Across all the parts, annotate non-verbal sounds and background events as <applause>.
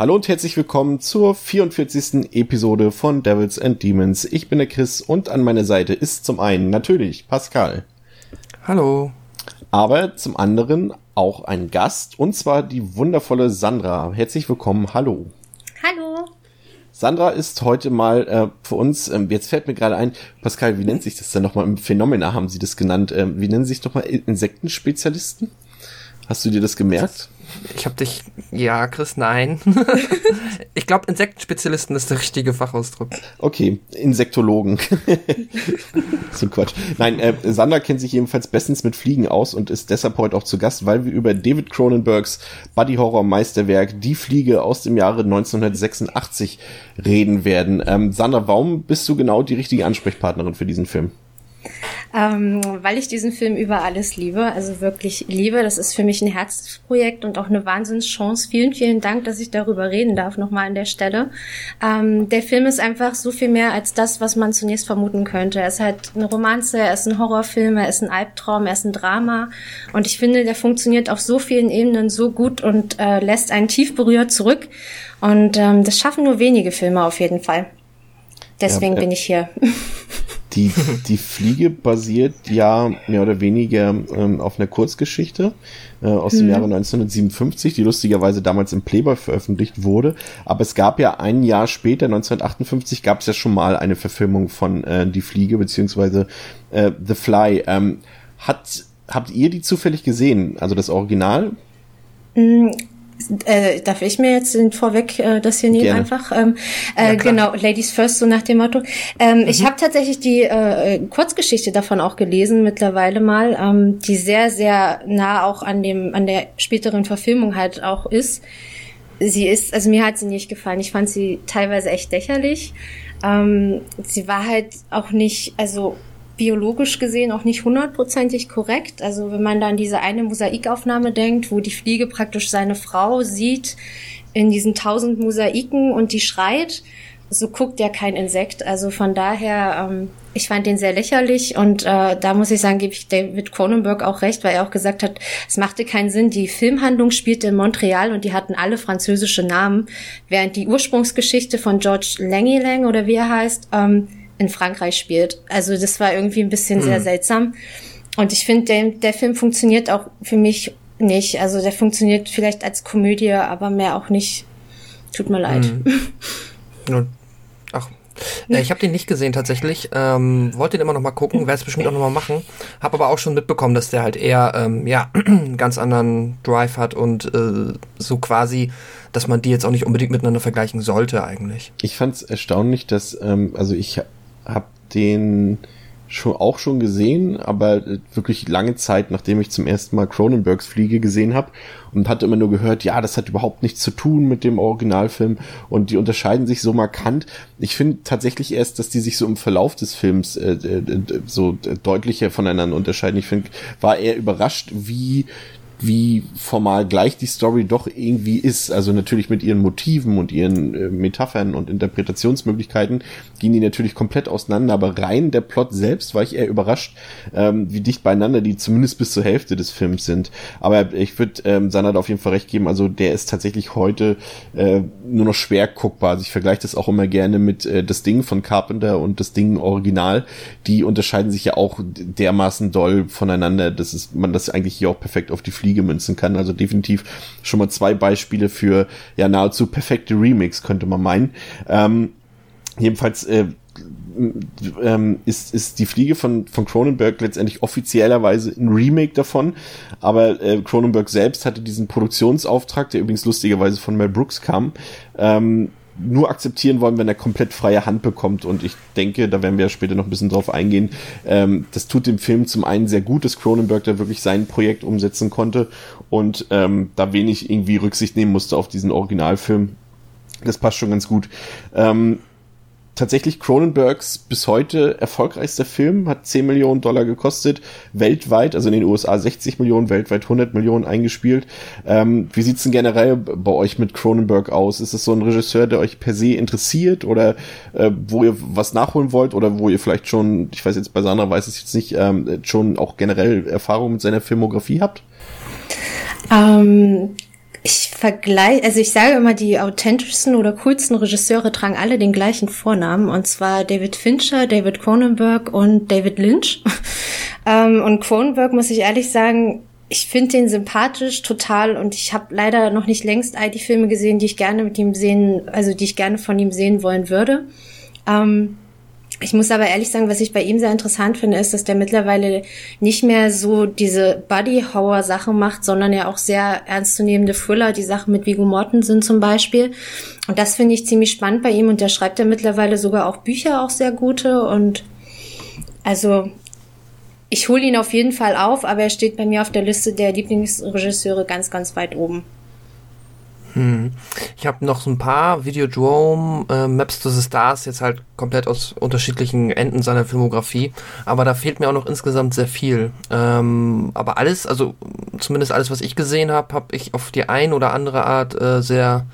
Hallo und herzlich willkommen zur 44. Episode von Devils and Demons. Ich bin der Chris und an meiner Seite ist zum einen natürlich Pascal. Hallo. Aber zum anderen auch ein Gast und zwar die wundervolle Sandra. Herzlich willkommen. Hallo. Hallo. Sandra ist heute mal äh, für uns, ähm, jetzt fällt mir gerade ein, Pascal, wie nennt sich das denn nochmal? Im Phänomena haben Sie das genannt. Ähm, wie nennen Sie sich nochmal Insektenspezialisten? Hast du dir das gemerkt? Ich hab dich, ja, Chris, nein. <laughs> ich glaube, Insektenspezialisten ist der richtige Fachausdruck. Okay, Insektologen. <laughs> so Quatsch. Nein, äh, Sander kennt sich jedenfalls bestens mit Fliegen aus und ist deshalb heute auch zu Gast, weil wir über David Cronenbergs Buddy-Horror-Meisterwerk Die Fliege aus dem Jahre 1986 reden werden. Ähm, Sander, warum bist du genau die richtige Ansprechpartnerin für diesen Film? Ähm, weil ich diesen Film über alles liebe, also wirklich liebe. Das ist für mich ein Herzensprojekt und auch eine Wahnsinnschance. Vielen, vielen Dank, dass ich darüber reden darf, nochmal an der Stelle. Ähm, der Film ist einfach so viel mehr als das, was man zunächst vermuten könnte. Er ist halt eine Romanze, er ist ein Horrorfilm, er ist ein Albtraum, er ist ein Drama. Und ich finde, der funktioniert auf so vielen Ebenen so gut und äh, lässt einen tief berührt zurück. Und ähm, das schaffen nur wenige Filme auf jeden Fall. Deswegen ja, bin ich hier. <laughs> Die, die Fliege basiert ja mehr oder weniger ähm, auf einer Kurzgeschichte äh, aus dem mhm. Jahre 1957, die lustigerweise damals im Playboy veröffentlicht wurde. Aber es gab ja ein Jahr später, 1958, gab es ja schon mal eine Verfilmung von äh, Die Fliege beziehungsweise äh, The Fly. Ähm, hat, habt ihr die zufällig gesehen? Also das Original? Äh, darf ich mir jetzt vorweg äh, das hier nehmen Gerne. einfach? Ähm, äh, ja, genau, Ladies First, so nach dem Motto. Ähm, mhm. Ich habe tatsächlich die äh, Kurzgeschichte davon auch gelesen mittlerweile mal, ähm, die sehr, sehr nah auch an dem, an der späteren Verfilmung halt auch ist. Sie ist, also mir hat sie nicht gefallen. Ich fand sie teilweise echt lächerlich. Ähm, sie war halt auch nicht, also biologisch gesehen auch nicht hundertprozentig korrekt. Also wenn man da an diese eine Mosaikaufnahme denkt, wo die Fliege praktisch seine Frau sieht in diesen tausend Mosaiken und die schreit, so guckt ja kein Insekt. Also von daher, ähm, ich fand den sehr lächerlich und äh, da muss ich sagen, gebe ich David Cronenberg auch recht, weil er auch gesagt hat, es machte keinen Sinn. Die Filmhandlung spielte in Montreal und die hatten alle französische Namen, während die Ursprungsgeschichte von George Langelang oder wie er heißt, ähm, in Frankreich spielt. Also das war irgendwie ein bisschen mhm. sehr seltsam. Und ich finde, der, der Film funktioniert auch für mich nicht. Also der funktioniert vielleicht als Komödie, aber mehr auch nicht. Tut mir leid. Mhm. <laughs> Ach, äh, ich habe den nicht gesehen tatsächlich. Ähm, wollte den immer noch mal gucken, werde es bestimmt auch noch mal machen. Habe aber auch schon mitbekommen, dass der halt eher ähm, ja einen <clears throat> ganz anderen Drive hat und äh, so quasi, dass man die jetzt auch nicht unbedingt miteinander vergleichen sollte eigentlich. Ich fand es erstaunlich, dass ähm, also ich habe den schon auch schon gesehen, aber wirklich lange Zeit, nachdem ich zum ersten Mal Cronenbergs Fliege gesehen habe und hatte immer nur gehört, ja, das hat überhaupt nichts zu tun mit dem Originalfilm und die unterscheiden sich so markant. Ich finde tatsächlich erst, dass die sich so im Verlauf des Films äh, äh, so deutlicher voneinander unterscheiden. Ich finde, war eher überrascht, wie wie formal gleich die Story doch irgendwie ist. Also natürlich mit ihren Motiven und ihren äh, Metaphern und Interpretationsmöglichkeiten gehen die natürlich komplett auseinander, aber rein der Plot selbst war ich eher überrascht, ähm, wie dicht beieinander die zumindest bis zur Hälfte des Films sind. Aber ich würde ähm, Sanad auf jeden Fall recht geben, also der ist tatsächlich heute äh, nur noch schwer guckbar. Also ich vergleiche das auch immer gerne mit äh, das Ding von Carpenter und das Ding Original. Die unterscheiden sich ja auch dermaßen doll voneinander, dass man das eigentlich hier auch perfekt auf die Fliege Fliege münzen kann. Also definitiv schon mal zwei Beispiele für ja nahezu perfekte Remix, könnte man meinen. Ähm, jedenfalls äh, ähm, ist, ist die Fliege von, von Cronenberg letztendlich offiziellerweise ein Remake davon. Aber äh, Cronenberg selbst hatte diesen Produktionsauftrag, der übrigens lustigerweise von Mel Brooks kam, ähm, nur akzeptieren wollen, wenn er komplett freie Hand bekommt. Und ich denke, da werden wir später noch ein bisschen drauf eingehen. Ähm, das tut dem Film zum einen sehr gut, dass Cronenberg da wirklich sein Projekt umsetzen konnte und ähm, da wenig irgendwie Rücksicht nehmen musste auf diesen Originalfilm. Das passt schon ganz gut. Ähm, tatsächlich Cronenbergs bis heute erfolgreichster Film, hat 10 Millionen Dollar gekostet, weltweit, also in den USA 60 Millionen, weltweit 100 Millionen eingespielt. Ähm, wie sieht's denn generell bei euch mit Cronenberg aus? Ist es so ein Regisseur, der euch per se interessiert oder äh, wo ihr was nachholen wollt oder wo ihr vielleicht schon, ich weiß jetzt bei Sandra weiß es jetzt nicht, ähm, schon auch generell Erfahrung mit seiner Filmografie habt? Ähm, ich vergleiche, also ich sage immer, die authentischsten oder coolsten Regisseure tragen alle den gleichen Vornamen, und zwar David Fincher, David Cronenberg und David Lynch. <laughs> ähm, und Cronenberg, muss ich ehrlich sagen, ich finde den sympathisch total und ich habe leider noch nicht längst all die Filme gesehen, die ich gerne mit ihm sehen, also die ich gerne von ihm sehen wollen würde. Ähm, ich muss aber ehrlich sagen, was ich bei ihm sehr interessant finde, ist, dass der mittlerweile nicht mehr so diese Buddy-Horror-Sachen macht, sondern ja auch sehr ernstzunehmende Thriller, die Sachen mit Viggo Mortensen zum Beispiel. Und das finde ich ziemlich spannend bei ihm und der schreibt ja mittlerweile sogar auch Bücher, auch sehr gute und also ich hole ihn auf jeden Fall auf, aber er steht bei mir auf der Liste der Lieblingsregisseure ganz, ganz weit oben. Hm. Ich habe noch so ein paar Videodrome, äh, Maps to the Stars, jetzt halt komplett aus unterschiedlichen Enden seiner Filmografie, aber da fehlt mir auch noch insgesamt sehr viel. Ähm, aber alles, also zumindest alles, was ich gesehen habe, habe ich auf die ein oder andere Art äh, sehr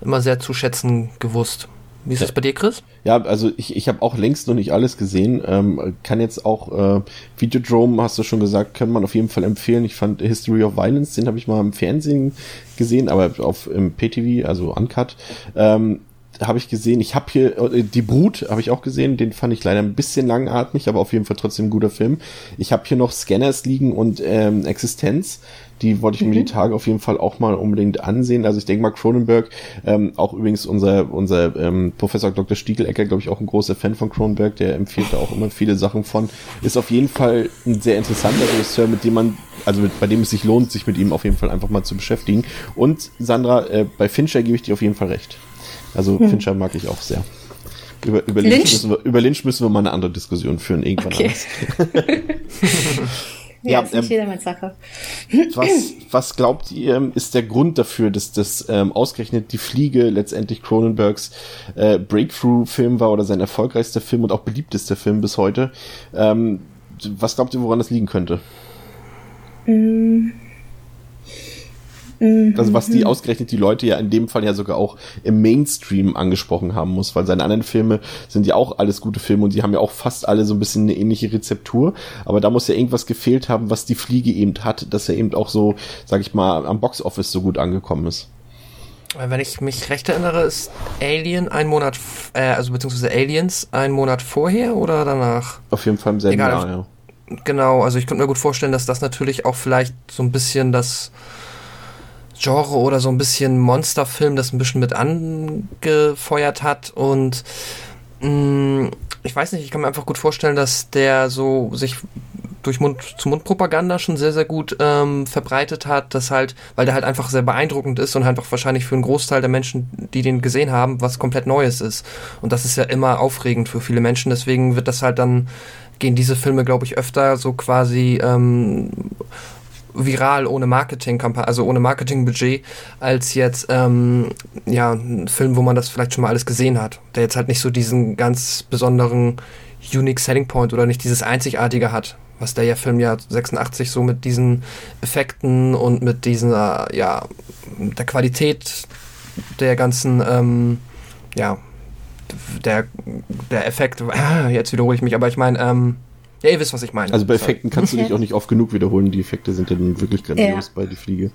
immer sehr zu schätzen gewusst. Wie ist es bei dir, Chris? Ja, also ich, ich habe auch längst noch nicht alles gesehen. Ähm, kann jetzt auch äh, Videodrome, hast du schon gesagt, kann man auf jeden Fall empfehlen. Ich fand History of Violence, den habe ich mal im Fernsehen gesehen, aber auf im PTV, also Uncut. Ähm, habe ich gesehen. Ich habe hier äh, die Brut habe ich auch gesehen. Den fand ich leider ein bisschen langatmig, aber auf jeden Fall trotzdem ein guter Film. Ich habe hier noch Scanners liegen und ähm, Existenz. Die wollte ich mhm. mir die. Tage auf jeden Fall auch mal unbedingt ansehen. Also ich denke mal Cronenberg, ähm, auch übrigens unser unser ähm, Professor Dr. Stiegelecker, glaube ich, auch ein großer Fan von Cronenberg. Der empfiehlt da auch immer viele Sachen von. Ist auf jeden Fall ein sehr interessanter Regisseur, mit dem man also mit, bei dem es sich lohnt, sich mit ihm auf jeden Fall einfach mal zu beschäftigen. Und Sandra, äh, bei Fincher gebe ich dir auf jeden Fall recht. Also hm. Fincher mag ich auch sehr. Über, über, Lynch? Lynch müssen wir, über Lynch müssen wir mal eine andere Diskussion führen, irgendwann okay. <laughs> ja, ja ist ähm, Sache. Was, was glaubt ihr, ist der Grund dafür, dass das ähm, ausgerechnet die Fliege letztendlich Cronenbergs äh, Breakthrough-Film war oder sein erfolgreichster Film und auch beliebtester Film bis heute? Ähm, was glaubt ihr, woran das liegen könnte? Mm. Mhm. Also was die ausgerechnet die Leute ja in dem Fall ja sogar auch im Mainstream angesprochen haben muss, weil seine anderen Filme sind ja auch alles gute Filme und die haben ja auch fast alle so ein bisschen eine ähnliche Rezeptur, aber da muss ja irgendwas gefehlt haben, was die Fliege eben hat, dass er eben auch so, sag ich mal, am Boxoffice so gut angekommen ist. Wenn ich mich recht erinnere, ist Alien ein Monat, äh, also beziehungsweise Aliens ein Monat vorher oder danach? Auf jeden Fall im selben Egal, Jahr, ja. Genau, also ich könnte mir gut vorstellen, dass das natürlich auch vielleicht so ein bisschen das Genre oder so ein bisschen Monsterfilm das ein bisschen mit angefeuert hat. Und mh, mm, ich weiß nicht, ich kann mir einfach gut vorstellen, dass der so sich durch Mund-zu-Mund-Propaganda schon sehr, sehr gut ähm, verbreitet hat, dass halt, weil der halt einfach sehr beeindruckend ist und halt auch wahrscheinlich für einen Großteil der Menschen, die den gesehen haben, was komplett Neues ist. Und das ist ja immer aufregend für viele Menschen, deswegen wird das halt dann, gehen diese Filme, glaube ich, öfter so quasi ähm, viral ohne Marketingkampagne, also ohne Marketingbudget, als jetzt ähm, ja ein Film, wo man das vielleicht schon mal alles gesehen hat, der jetzt halt nicht so diesen ganz besonderen Unique Selling Point oder nicht dieses Einzigartige hat, was der ja Film ja 86 so mit diesen Effekten und mit dieser ja der Qualität der ganzen ähm, ja der der Effekt <laughs> jetzt wiederhole ich mich aber ich meine ähm, ja, ihr wisst, was ich meine. Also bei Effekten kannst du dich auch nicht oft genug wiederholen. Die Effekte sind ja nun wirklich grandios ja. bei Die Fliege.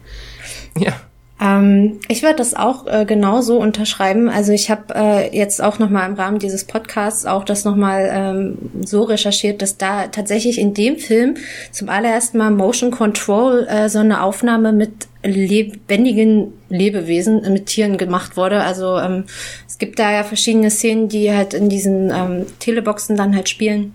Ja. Ähm, ich würde das auch äh, genauso unterschreiben. Also ich habe äh, jetzt auch nochmal im Rahmen dieses Podcasts auch das nochmal ähm, so recherchiert, dass da tatsächlich in dem Film zum allerersten Mal Motion Control äh, so eine Aufnahme mit lebendigen Lebewesen, äh, mit Tieren gemacht wurde. Also ähm, es gibt da ja verschiedene Szenen, die halt in diesen ähm, Teleboxen dann halt spielen.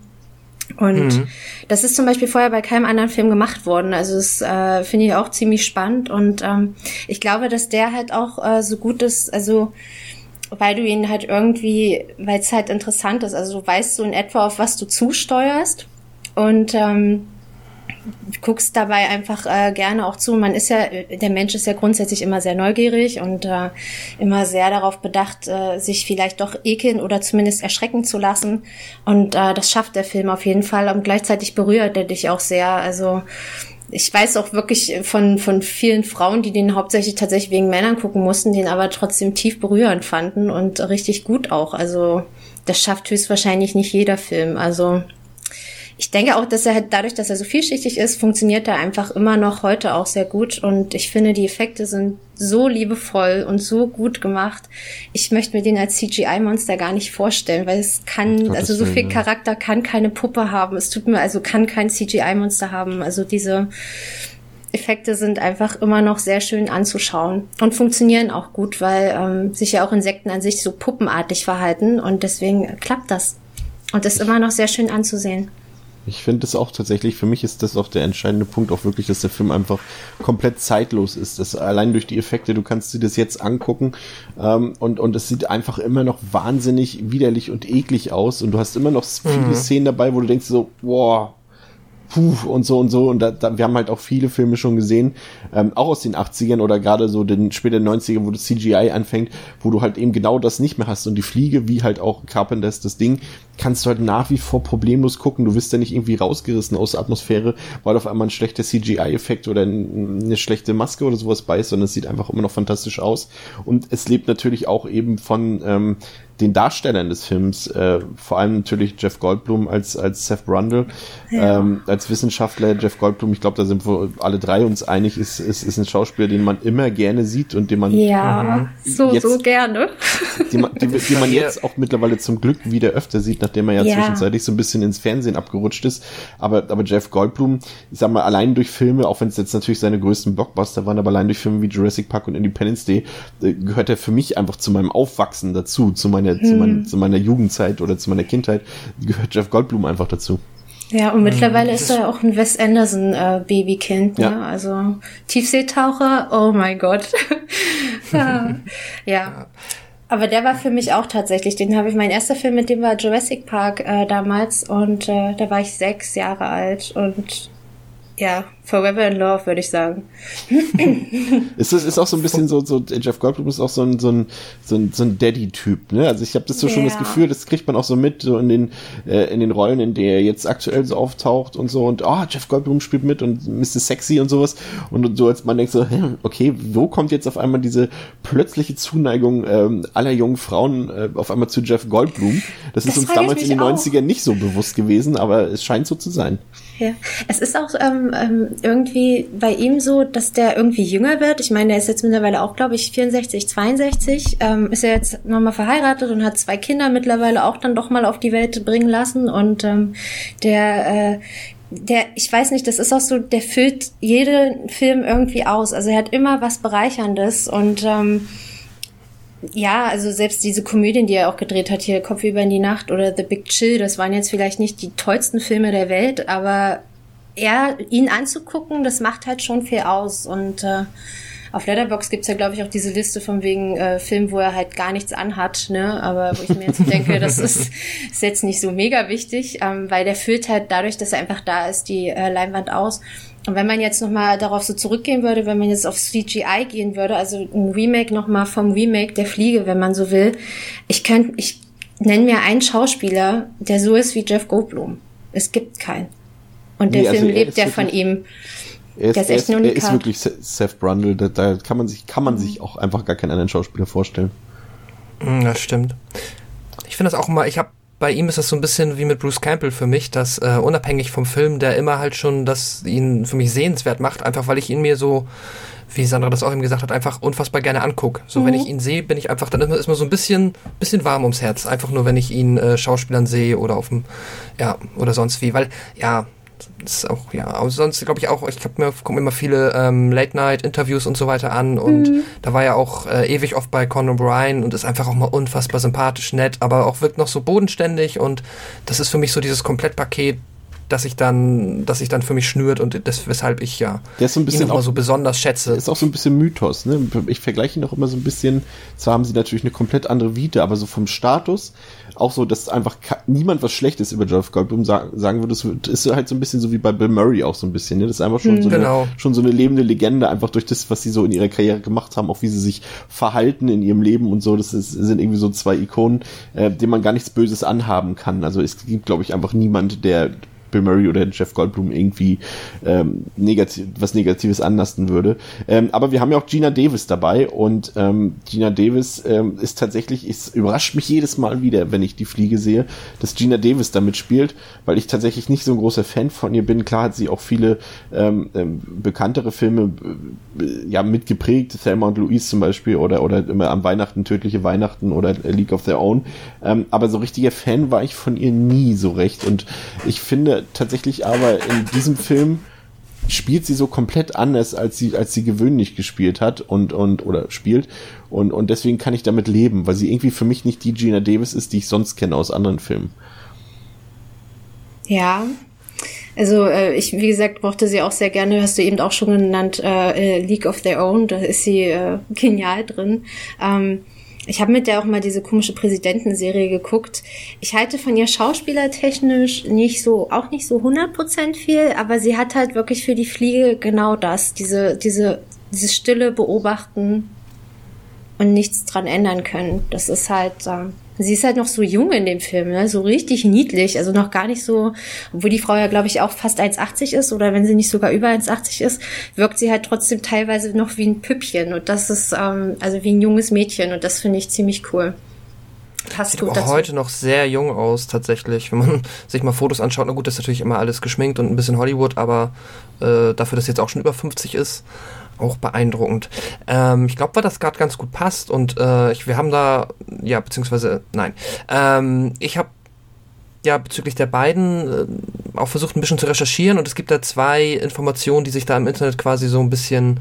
Und mhm. das ist zum Beispiel vorher bei keinem anderen Film gemacht worden. Also das äh, finde ich auch ziemlich spannend. Und ähm, ich glaube, dass der halt auch äh, so gut ist, also weil du ihn halt irgendwie, weil es halt interessant ist. Also du weißt so in etwa, auf was du zusteuerst. Und ähm, guckst dabei einfach äh, gerne auch zu. Man ist ja, der Mensch ist ja grundsätzlich immer sehr neugierig und äh, immer sehr darauf bedacht, äh, sich vielleicht doch ekeln oder zumindest erschrecken zu lassen. Und äh, das schafft der Film auf jeden Fall. Und gleichzeitig berührt er dich auch sehr. Also ich weiß auch wirklich von, von vielen Frauen, die den hauptsächlich tatsächlich wegen Männern gucken mussten, den aber trotzdem tief berührend fanden und richtig gut auch. Also das schafft höchstwahrscheinlich nicht jeder Film. Also ich denke auch, dass er halt dadurch, dass er so vielschichtig ist, funktioniert er einfach immer noch heute auch sehr gut. Und ich finde, die Effekte sind so liebevoll und so gut gemacht. Ich möchte mir den als CGI-Monster gar nicht vorstellen, weil es kann, also so viel Charakter kann keine Puppe haben. Es tut mir, also kann kein CGI-Monster haben. Also diese Effekte sind einfach immer noch sehr schön anzuschauen und funktionieren auch gut, weil ähm, sich ja auch Insekten an sich so puppenartig verhalten und deswegen klappt das. Und ist immer noch sehr schön anzusehen. Ich finde es auch tatsächlich, für mich ist das auch der entscheidende Punkt, auch wirklich, dass der Film einfach komplett zeitlos ist. Das allein durch die Effekte, du kannst dir das jetzt angucken ähm, und, und es sieht einfach immer noch wahnsinnig widerlich und eklig aus und du hast immer noch viele mhm. Szenen dabei, wo du denkst so, wow, puh, und so und so. Und da, da, wir haben halt auch viele Filme schon gesehen, ähm, auch aus den 80ern oder gerade so den späteren 90ern, wo das CGI anfängt, wo du halt eben genau das nicht mehr hast. Und die Fliege, wie halt auch Carpenters das Ding, kannst du halt nach wie vor problemlos gucken. Du wirst ja nicht irgendwie rausgerissen aus der Atmosphäre, weil auf einmal ein schlechter CGI-Effekt oder eine schlechte Maske oder sowas bei ist, sondern es sieht einfach immer noch fantastisch aus. Und es lebt natürlich auch eben von ähm, den Darstellern des Films, äh, vor allem natürlich Jeff Goldblum als, als Seth Brundle, ja. ähm, als Wissenschaftler Jeff Goldblum, ich glaube, da sind wir alle drei uns einig, ist, ist, ist ein Schauspieler, den man immer gerne sieht und den man ja, so, jetzt, so gerne. Die man, die, die man jetzt auch mittlerweile zum Glück wieder öfter sieht, nachdem er ja, ja, zwischenzeitlich so ein bisschen ins Fernsehen abgerutscht ist. Aber, aber Jeff Goldblum, ich sag mal, allein durch Filme, auch wenn es jetzt natürlich seine größten Blockbuster waren, aber allein durch Filme wie Jurassic Park und Independence Day, äh, gehört er für mich einfach zu meinem Aufwachsen dazu, zu meiner meiner, hm. zu, mein, zu meiner Jugendzeit oder zu meiner Kindheit gehört Jeff Goldblum einfach dazu. Ja, und mittlerweile das ist er auch ein Wes Anderson äh, Babykind, ne? Ja. Also Tiefseetaucher, oh mein Gott. <laughs> ja. ja. Aber der war für mich auch tatsächlich, den habe ich, mein erster Film mit dem war Jurassic Park äh, damals und äh, da war ich sechs Jahre alt und ja, Forever in Love, würde ich sagen. <laughs> ist das ist auch so ein bisschen so, so Jeff Goldblum ist auch so ein, so ein, so ein, so ein Daddy-Typ, ne? Also ich habe das so ja. schon das Gefühl, das kriegt man auch so mit, so in den, äh, in den Rollen, in der er jetzt aktuell so auftaucht und so und oh, Jeff Goldblum spielt mit und Mr. Sexy und sowas. Und so als man denkt so, hä, okay, wo kommt jetzt auf einmal diese plötzliche Zuneigung ähm, aller jungen Frauen äh, auf einmal zu Jeff Goldblum? Das, das ist uns damals in den auch. 90ern nicht so bewusst gewesen, aber es scheint so zu sein. Ja, es ist auch ähm, ähm, irgendwie bei ihm so, dass der irgendwie jünger wird. Ich meine, der ist jetzt mittlerweile auch, glaube ich, 64, 62. Ähm, ist er jetzt nochmal verheiratet und hat zwei Kinder mittlerweile auch dann doch mal auf die Welt bringen lassen. Und ähm, der, äh, der, ich weiß nicht, das ist auch so, der füllt jeden Film irgendwie aus. Also er hat immer was Bereicherndes und ähm, ja, also selbst diese Komödien, die er auch gedreht hat, hier Kopf über in die Nacht oder The Big Chill, das waren jetzt vielleicht nicht die tollsten Filme der Welt, aber er, ihn anzugucken, das macht halt schon viel aus. Und äh, auf Letterbox gibt's ja, glaube ich, auch diese Liste von wegen äh, Filmen, wo er halt gar nichts anhat, ne? Aber wo ich mir jetzt <laughs> denke, das ist, ist jetzt nicht so mega wichtig, ähm, weil der füllt halt dadurch, dass er einfach da ist, die äh, Leinwand aus. Und wenn man jetzt nochmal darauf so zurückgehen würde, wenn man jetzt auf CGI gehen würde, also ein Remake nochmal vom Remake der Fliege, wenn man so will, ich könnte, ich nenne mir einen Schauspieler, der so ist wie Jeff Goldblum. Es gibt keinen. Und der nee, also Film lebt ja von ihm. Er ist, der ist echt er ist, er ist wirklich Seth Brundle, da, da, kann man sich, kann man mhm. sich auch einfach gar keinen anderen Schauspieler vorstellen. Das stimmt. Ich finde das auch immer, ich habe bei ihm ist das so ein bisschen wie mit Bruce Campbell für mich, dass äh, unabhängig vom Film, der immer halt schon das ihn für mich sehenswert macht, einfach weil ich ihn mir so, wie Sandra das auch eben gesagt hat, einfach unfassbar gerne angucke. So, mhm. wenn ich ihn sehe, bin ich einfach, dann ist mir so ein bisschen, bisschen warm ums Herz. Einfach nur, wenn ich ihn äh, Schauspielern sehe oder auf dem, ja, oder sonst wie. Weil, ja, das ist auch, ja, aber sonst glaube ich auch, ich habe mir gucke immer viele ähm, Late-Night-Interviews und so weiter an und mhm. da war ja auch äh, ewig oft bei Conor Bryan und ist einfach auch mal unfassbar sympathisch, nett, aber auch wirkt noch so bodenständig und das ist für mich so dieses Komplettpaket, dass ich dann, dass sich dann für mich schnürt und das, weshalb ich ja der ist so ein bisschen ihn auch, so besonders schätze. Ist auch so ein bisschen Mythos, ne? Ich vergleiche ihn auch immer so ein bisschen, zwar haben sie natürlich eine komplett andere Vita, aber so vom Status, auch so, dass einfach niemand was Schlechtes über Jeff Goldblum sagen, sagen würde, das ist halt so ein bisschen so wie bei Bill Murray auch so ein bisschen, ne? Das ist einfach schon, hm, so, genau. eine, schon so eine lebende Legende, einfach durch das, was sie so in ihrer Karriere gemacht haben, auch wie sie sich verhalten in ihrem Leben und so, das ist, sind irgendwie so zwei Ikonen, äh, denen man gar nichts Böses anhaben kann. Also es gibt, glaube ich, einfach niemand, der Bill Murray oder Jeff Goldblum irgendwie ähm, negativ, was Negatives anlasten würde. Ähm, aber wir haben ja auch Gina Davis dabei und ähm, Gina Davis ähm, ist tatsächlich, es überrascht mich jedes Mal wieder, wenn ich die Fliege sehe, dass Gina Davis damit spielt, weil ich tatsächlich nicht so ein großer Fan von ihr bin. Klar hat sie auch viele ähm, ähm, bekanntere Filme äh, ja mitgeprägt, Thelma und Louise zum Beispiel oder oder immer am Weihnachten tödliche Weihnachten oder League of Their Own. Ähm, aber so richtiger Fan war ich von ihr nie so recht und ich finde tatsächlich aber in diesem Film spielt sie so komplett anders, als sie, als sie gewöhnlich gespielt hat und, und, oder spielt. Und, und deswegen kann ich damit leben, weil sie irgendwie für mich nicht die Gina Davis ist, die ich sonst kenne aus anderen Filmen. Ja. Also äh, ich, wie gesagt, mochte sie auch sehr gerne, hast du eben auch schon genannt, äh, League of Their Own, da ist sie äh, genial drin. Ähm, ich habe mit der auch mal diese komische Präsidentenserie geguckt. Ich halte von ihr schauspielertechnisch nicht so, auch nicht so 100% viel, aber sie hat halt wirklich für die Fliege genau das, diese, diese, dieses stille Beobachten und nichts dran ändern können. Das ist halt, ähm, Sie ist halt noch so jung in dem Film, ne? so richtig niedlich, also noch gar nicht so, obwohl die Frau ja, glaube ich, auch fast 1,80 ist oder wenn sie nicht sogar über 1,80 ist, wirkt sie halt trotzdem teilweise noch wie ein Püppchen und das ist, ähm, also wie ein junges Mädchen und das finde ich ziemlich cool. Passt Sieht gut auch dazu. heute noch sehr jung aus, tatsächlich. Wenn man <laughs> sich mal Fotos anschaut, na gut, das ist natürlich immer alles geschminkt und ein bisschen Hollywood, aber äh, dafür, dass jetzt auch schon über 50 ist, auch beeindruckend. Ähm, ich glaube, weil das gerade ganz gut passt und äh, ich, wir haben da, ja, beziehungsweise, nein, ähm, ich habe ja bezüglich der beiden äh, auch versucht ein bisschen zu recherchieren und es gibt da zwei Informationen, die sich da im Internet quasi so ein bisschen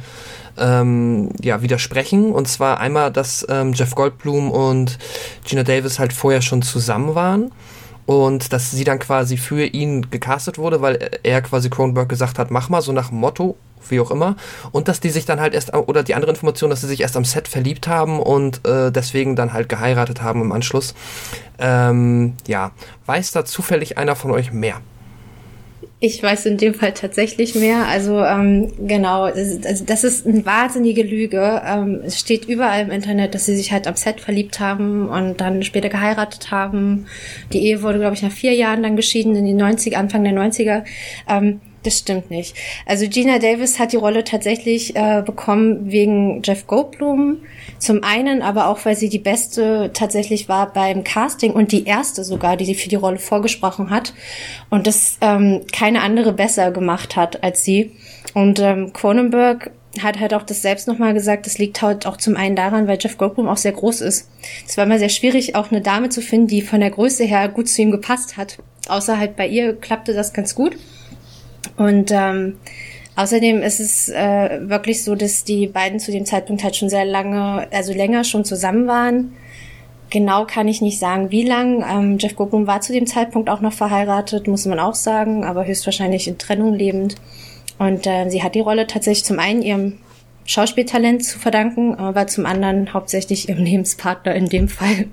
ähm, ja, widersprechen. Und zwar einmal, dass ähm, Jeff Goldblum und Gina Davis halt vorher schon zusammen waren und dass sie dann quasi für ihn gecastet wurde, weil er quasi Cronenberg gesagt hat, mach mal so nach dem Motto, wie auch immer. Und dass die sich dann halt erst, oder die andere Information, dass sie sich erst am Set verliebt haben und äh, deswegen dann halt geheiratet haben im Anschluss. Ähm, ja, weiß da zufällig einer von euch mehr? Ich weiß in dem Fall tatsächlich mehr. Also ähm, genau, das, das ist eine wahnsinnige Lüge. Ähm, es steht überall im Internet, dass sie sich halt am Set verliebt haben und dann später geheiratet haben. Die Ehe wurde, glaube ich, nach vier Jahren dann geschieden, in den 90 Anfang der 90er. Ähm, das stimmt nicht. Also Gina Davis hat die Rolle tatsächlich äh, bekommen wegen Jeff Goldblum. Zum einen, aber auch, weil sie die beste tatsächlich war beim Casting und die erste sogar, die sie für die Rolle vorgesprochen hat. Und das ähm, keine andere besser gemacht hat als sie. Und ähm, Cronenberg hat halt auch das selbst nochmal gesagt, das liegt halt auch zum einen daran, weil Jeff Goldblum auch sehr groß ist. Es war immer sehr schwierig, auch eine Dame zu finden, die von der Größe her gut zu ihm gepasst hat. Außer halt bei ihr klappte das ganz gut. Und ähm, außerdem ist es äh, wirklich so, dass die beiden zu dem Zeitpunkt halt schon sehr lange, also länger schon zusammen waren. Genau kann ich nicht sagen, wie lang. Ähm, Jeff Goldblum war zu dem Zeitpunkt auch noch verheiratet, muss man auch sagen, aber höchstwahrscheinlich in Trennung lebend. Und äh, sie hat die Rolle tatsächlich zum einen ihrem Schauspieltalent zu verdanken, aber zum anderen hauptsächlich ihrem Lebenspartner in dem Fall,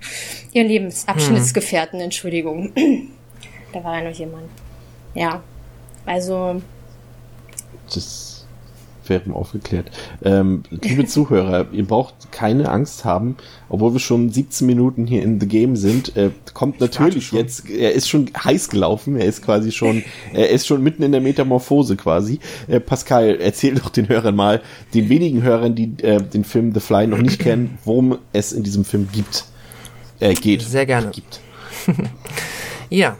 ihren Lebensabschnittsgefährten. Entschuldigung. <clears throat> da war ja noch jemand. Ja, also. Das wäre aufgeklärt. Ähm, liebe Zuhörer, ihr braucht keine Angst haben, obwohl wir schon 17 Minuten hier in The Game sind. Äh, kommt natürlich jetzt, er ist schon heiß gelaufen, er ist quasi schon, <laughs> er ist schon mitten in der Metamorphose quasi. Äh, Pascal, erzähl doch den Hörern mal, den wenigen Hörern, die äh, den Film The Fly noch nicht kennen, worum es in diesem Film gibt. Äh, geht. Sehr gerne. Gibt. <laughs> Ja.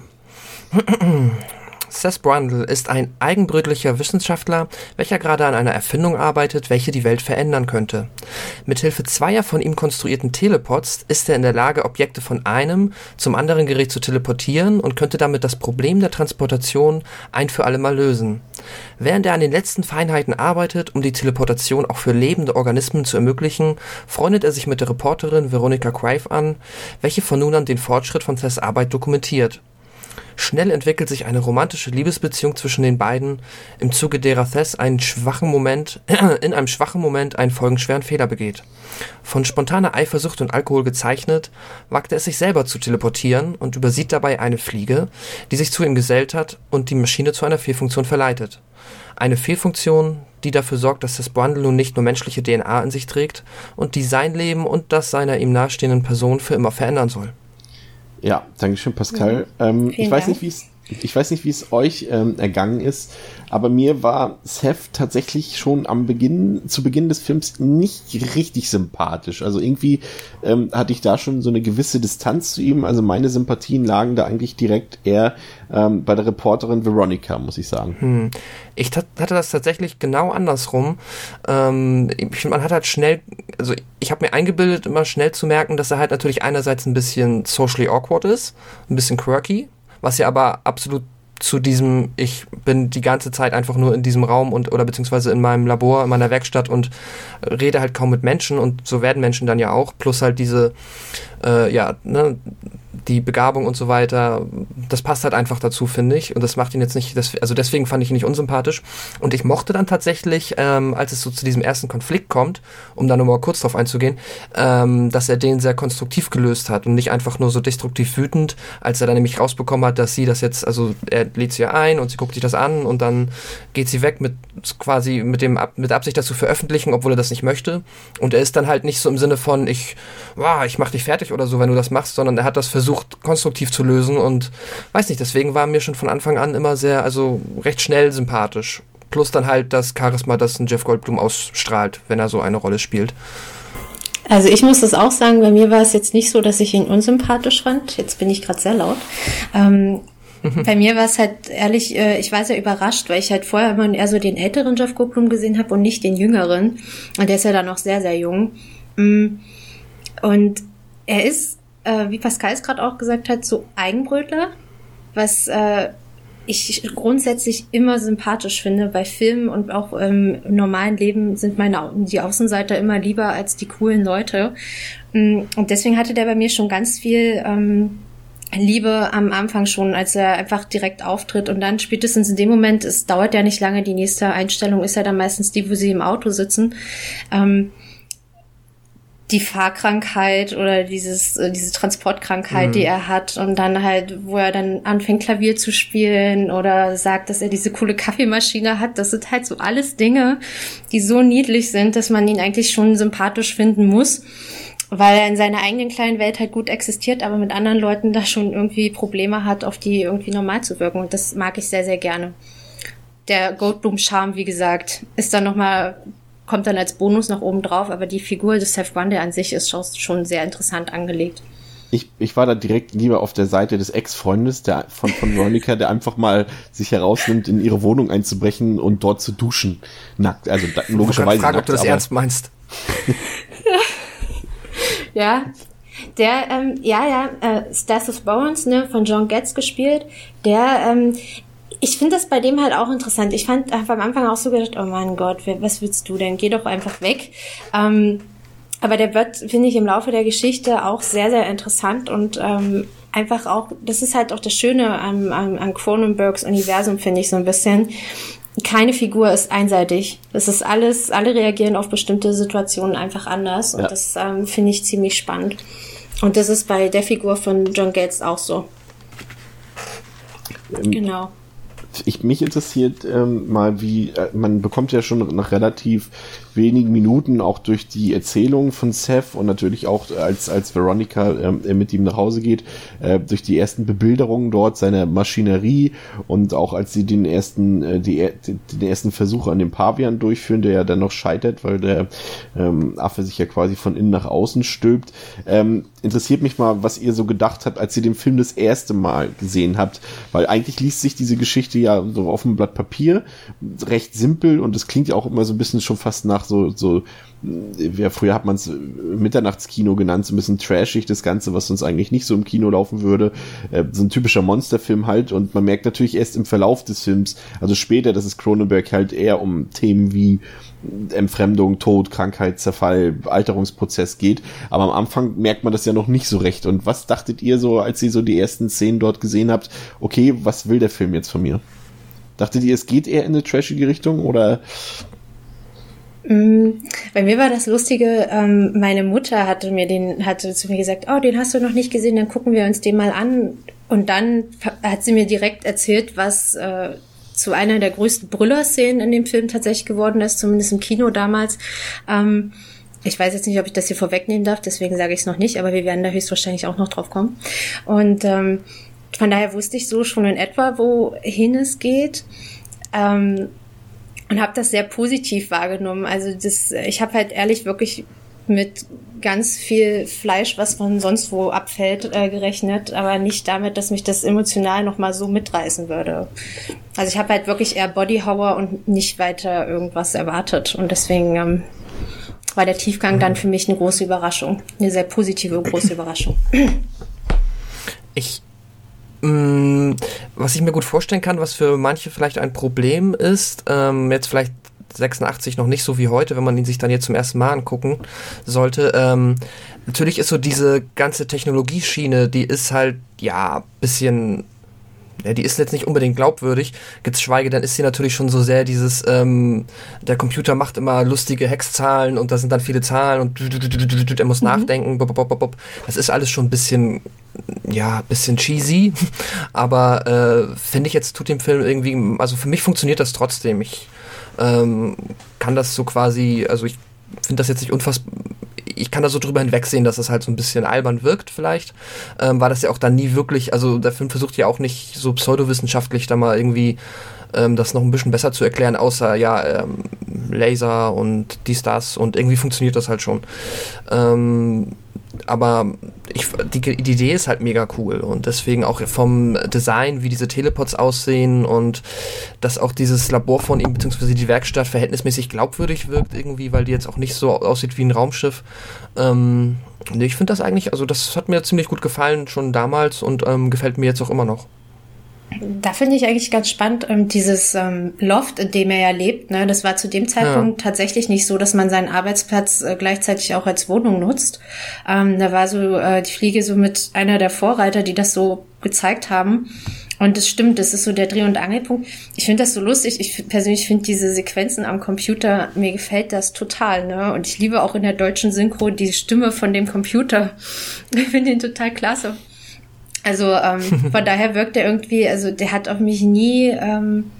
Seth Brundle ist ein eigenbrötlicher Wissenschaftler, welcher gerade an einer Erfindung arbeitet, welche die Welt verändern könnte. Mithilfe zweier von ihm konstruierten Telepods ist er in der Lage, Objekte von einem zum anderen Gerät zu teleportieren und könnte damit das Problem der Transportation ein für alle Mal lösen. Während er an den letzten Feinheiten arbeitet, um die Teleportation auch für lebende Organismen zu ermöglichen, freundet er sich mit der Reporterin Veronica Crive an, welche von nun an den Fortschritt von Seths Arbeit dokumentiert. Schnell entwickelt sich eine romantische Liebesbeziehung zwischen den beiden, im Zuge derer Thess einen schwachen Moment, <clears throat> in einem schwachen Moment einen folgenschweren Fehler begeht. Von spontaner Eifersucht und Alkohol gezeichnet, wagt er es sich selber zu teleportieren und übersieht dabei eine Fliege, die sich zu ihm gesellt hat und die Maschine zu einer Fehlfunktion verleitet. Eine Fehlfunktion, die dafür sorgt, dass das Bundle nun nicht nur menschliche DNA in sich trägt und die sein Leben und das seiner ihm nahestehenden Person für immer verändern soll. Ja, Dankeschön, Pascal. Mhm. Ähm, ich weiß nicht, wie es ich weiß nicht, wie es euch ähm, ergangen ist, aber mir war Seth tatsächlich schon am Beginn, zu Beginn des Films nicht richtig sympathisch. Also irgendwie ähm, hatte ich da schon so eine gewisse Distanz zu ihm. Also meine Sympathien lagen da eigentlich direkt eher ähm, bei der Reporterin Veronica, muss ich sagen. Hm. Ich hatte das tatsächlich genau andersrum. Ähm, ich, man hat halt schnell, also ich habe mir eingebildet, immer schnell zu merken, dass er halt natürlich einerseits ein bisschen socially awkward ist, ein bisschen quirky, was ja aber absolut zu diesem, ich bin die ganze Zeit einfach nur in diesem Raum und oder beziehungsweise in meinem Labor, in meiner Werkstatt und rede halt kaum mit Menschen und so werden Menschen dann ja auch, plus halt diese, äh, ja, ne, die Begabung und so weiter, das passt halt einfach dazu, finde ich. Und das macht ihn jetzt nicht, also deswegen fand ich ihn nicht unsympathisch. Und ich mochte dann tatsächlich, ähm, als es so zu diesem ersten Konflikt kommt, um da nochmal kurz drauf einzugehen, ähm, dass er den sehr konstruktiv gelöst hat und nicht einfach nur so destruktiv wütend, als er dann nämlich rausbekommen hat, dass sie das jetzt, also er lädt sie ein und sie guckt sich das an und dann geht sie weg mit quasi mit dem mit Absicht, das zu veröffentlichen, obwohl er das nicht möchte. Und er ist dann halt nicht so im Sinne von ich, wow, ich mach dich fertig oder so, wenn du das machst, sondern er hat das versucht konstruktiv zu lösen und weiß nicht, deswegen war mir schon von Anfang an immer sehr, also recht schnell sympathisch. Plus dann halt das Charisma, das ein Jeff Goldblum ausstrahlt, wenn er so eine Rolle spielt. Also ich muss das auch sagen, bei mir war es jetzt nicht so, dass ich ihn unsympathisch fand. Jetzt bin ich gerade sehr laut. Ähm, <laughs> bei mir war es halt ehrlich, äh, ich war sehr überrascht, weil ich halt vorher immer eher so den älteren Jeff Goldblum gesehen habe und nicht den jüngeren. Und der ist ja dann noch sehr, sehr jung. Mm. Und er ist äh, wie Pascal es gerade auch gesagt hat, so Eigenbrötler, was äh, ich grundsätzlich immer sympathisch finde. Bei Filmen und auch ähm, im normalen Leben sind meine die Außenseiter immer lieber als die coolen Leute. Mm, und deswegen hatte der bei mir schon ganz viel ähm, Liebe am Anfang schon, als er einfach direkt auftritt und dann spätestens in dem Moment, es dauert ja nicht lange, die nächste Einstellung ist ja dann meistens die, wo sie im Auto sitzen. Ähm, die Fahrkrankheit oder dieses äh, diese Transportkrankheit, mhm. die er hat und dann halt, wo er dann anfängt Klavier zu spielen oder sagt, dass er diese coole Kaffeemaschine hat, das sind halt so alles Dinge, die so niedlich sind, dass man ihn eigentlich schon sympathisch finden muss, weil er in seiner eigenen kleinen Welt halt gut existiert, aber mit anderen Leuten da schon irgendwie Probleme hat, auf die irgendwie normal zu wirken und das mag ich sehr sehr gerne. Der Goldblum-Charme, wie gesagt, ist dann nochmal kommt dann als Bonus noch oben drauf, aber die Figur des Seth Grundy an sich ist schon sehr interessant angelegt. Ich, ich war da direkt lieber auf der Seite des Ex-Freundes der von, von Veronica, der einfach mal sich herausnimmt, in ihre Wohnung einzubrechen und dort zu duschen. Nackt, also da, logischerweise. Ich frage, ob du das ernst meinst. <laughs> ja, der, ähm, ja, ja, äh, Stathis Bowens, ne, von John Getz gespielt, der, ähm, ich finde das bei dem halt auch interessant. Ich fand, habe am Anfang auch so gedacht, oh mein Gott, was willst du denn? Geh doch einfach weg. Ähm, aber der wird, finde ich, im Laufe der Geschichte auch sehr, sehr interessant und ähm, einfach auch, das ist halt auch das Schöne an, an, an Cronenbergs Universum, finde ich so ein bisschen. Keine Figur ist einseitig. Es ist alles, alle reagieren auf bestimmte Situationen einfach anders und ja. das ähm, finde ich ziemlich spannend. Und das ist bei der Figur von John Gates auch so. Ähm, genau ich, mich interessiert ähm, mal, wie, äh, man bekommt ja schon nach relativ wenigen Minuten auch durch die Erzählung von Seth und natürlich auch als, als Veronica ähm, mit ihm nach Hause geht, äh, durch die ersten Bebilderungen dort seiner Maschinerie und auch als sie den ersten, äh, die, den ersten Versuch an dem Pavian durchführen, der ja dann noch scheitert, weil der ähm, Affe sich ja quasi von innen nach außen stülpt. Ähm, interessiert mich mal, was ihr so gedacht habt, als ihr den Film das erste Mal gesehen habt. Weil eigentlich liest sich diese Geschichte ja so auf einem Blatt Papier recht simpel und es klingt ja auch immer so ein bisschen schon fast nach so, so ja, früher hat man es Mitternachtskino genannt, so ein bisschen trashig, das Ganze, was sonst eigentlich nicht so im Kino laufen würde. Äh, so ein typischer Monsterfilm halt. Und man merkt natürlich erst im Verlauf des Films, also später, dass es Cronenberg halt eher um Themen wie Entfremdung, Tod, Krankheit, Zerfall, Alterungsprozess geht. Aber am Anfang merkt man das ja noch nicht so recht. Und was dachtet ihr so, als ihr so die ersten Szenen dort gesehen habt? Okay, was will der Film jetzt von mir? Dachtet ihr, es geht eher in eine trashige Richtung oder bei mir war das Lustige, ähm, meine Mutter hatte mir den, hatte zu mir gesagt, oh, den hast du noch nicht gesehen, dann gucken wir uns den mal an. Und dann hat sie mir direkt erzählt, was äh, zu einer der größten Brüller-Szenen in dem Film tatsächlich geworden ist, zumindest im Kino damals. Ähm, ich weiß jetzt nicht, ob ich das hier vorwegnehmen darf, deswegen sage ich es noch nicht, aber wir werden da höchstwahrscheinlich auch noch drauf kommen. Und ähm, von daher wusste ich so schon in etwa, wohin es geht. Und habe das sehr positiv wahrgenommen. Also das, ich habe halt ehrlich wirklich mit ganz viel Fleisch, was von sonst wo abfällt, äh, gerechnet, aber nicht damit, dass mich das emotional noch mal so mitreißen würde. Also ich habe halt wirklich eher Bodyhauer und nicht weiter irgendwas erwartet und deswegen ähm, war der Tiefgang dann für mich eine große Überraschung, eine sehr positive große Überraschung. Ich was ich mir gut vorstellen kann, was für manche vielleicht ein Problem ist, ähm, jetzt vielleicht 86 noch nicht so wie heute, wenn man ihn sich dann jetzt zum ersten Mal angucken sollte. Ähm, natürlich ist so diese ganze Technologieschiene, die ist halt, ja, bisschen ja, die ist jetzt nicht unbedingt glaubwürdig, geschweige denn ist sie natürlich schon so sehr dieses, ähm, der Computer macht immer lustige Hexzahlen und da sind dann viele Zahlen und er muss mhm. nachdenken, das ist alles schon ein bisschen, ja, bisschen cheesy, <laughs> aber äh, finde ich jetzt tut dem Film irgendwie, also für mich funktioniert das trotzdem, ich ähm, kann das so quasi, also ich finde das jetzt nicht unfassbar ich kann da so drüber hinwegsehen, dass es halt so ein bisschen albern wirkt vielleicht, ähm, war das ja auch dann nie wirklich, also der Film versucht ja auch nicht so pseudowissenschaftlich da mal irgendwie ähm, das noch ein bisschen besser zu erklären, außer ja, ähm, Laser und dies, das und irgendwie funktioniert das halt schon. Ähm, aber ich, die, die Idee ist halt mega cool und deswegen auch vom Design, wie diese Telepods aussehen und dass auch dieses Labor von ihm beziehungsweise die Werkstatt verhältnismäßig glaubwürdig wirkt irgendwie, weil die jetzt auch nicht so aussieht wie ein Raumschiff. Ähm, nee, ich finde das eigentlich, also das hat mir ziemlich gut gefallen schon damals und ähm, gefällt mir jetzt auch immer noch. Da finde ich eigentlich ganz spannend, ähm, dieses ähm, Loft, in dem er ja lebt. Ne? Das war zu dem Zeitpunkt ja. tatsächlich nicht so, dass man seinen Arbeitsplatz äh, gleichzeitig auch als Wohnung nutzt. Ähm, da war so äh, die Fliege so mit einer der Vorreiter, die das so gezeigt haben. Und das stimmt, das ist so der Dreh- und Angelpunkt. Ich finde das so lustig. Ich persönlich finde diese Sequenzen am Computer, mir gefällt das total. Ne? Und ich liebe auch in der deutschen Synchro die Stimme von dem Computer. <laughs> Ich finde ihn total klasse. Also ähm, <laughs> von daher wirkt er irgendwie, also der hat auf mich nie ähm,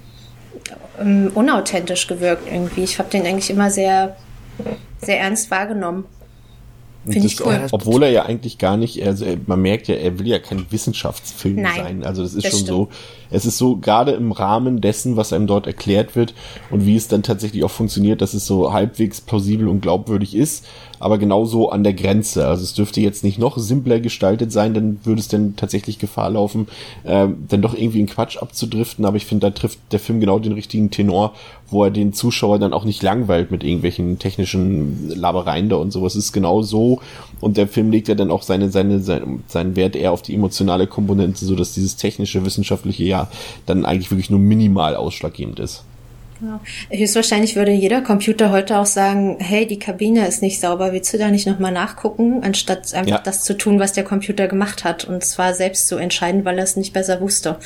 ähm, unauthentisch gewirkt irgendwie. Ich habe den eigentlich immer sehr, sehr ernst wahrgenommen. Finde ich cool. Obwohl er ja eigentlich gar nicht, also man merkt ja, er will ja kein Wissenschaftsfilm Nein, sein. Also das ist das schon stimmt. so, es ist so gerade im Rahmen dessen, was einem dort erklärt wird und wie es dann tatsächlich auch funktioniert, dass es so halbwegs plausibel und glaubwürdig ist, aber genauso an der Grenze. Also es dürfte jetzt nicht noch simpler gestaltet sein, dann würde es dann tatsächlich Gefahr laufen, äh, dann doch irgendwie in Quatsch abzudriften. Aber ich finde, da trifft der Film genau den richtigen Tenor, wo er den Zuschauer dann auch nicht langweilt mit irgendwelchen technischen Labereien da und sowas. Es ist genau so. Und der Film legt ja dann auch seine, seine, seine, seinen Wert eher auf die emotionale Komponente, so dass dieses technische, wissenschaftliche ja dann eigentlich wirklich nur minimal ausschlaggebend ist. Genau. Höchstwahrscheinlich würde jeder Computer heute auch sagen, hey, die Kabine ist nicht sauber, willst du da nicht nochmal nachgucken, anstatt einfach ja. das zu tun, was der Computer gemacht hat und zwar selbst zu entscheiden, weil er es nicht besser wusste.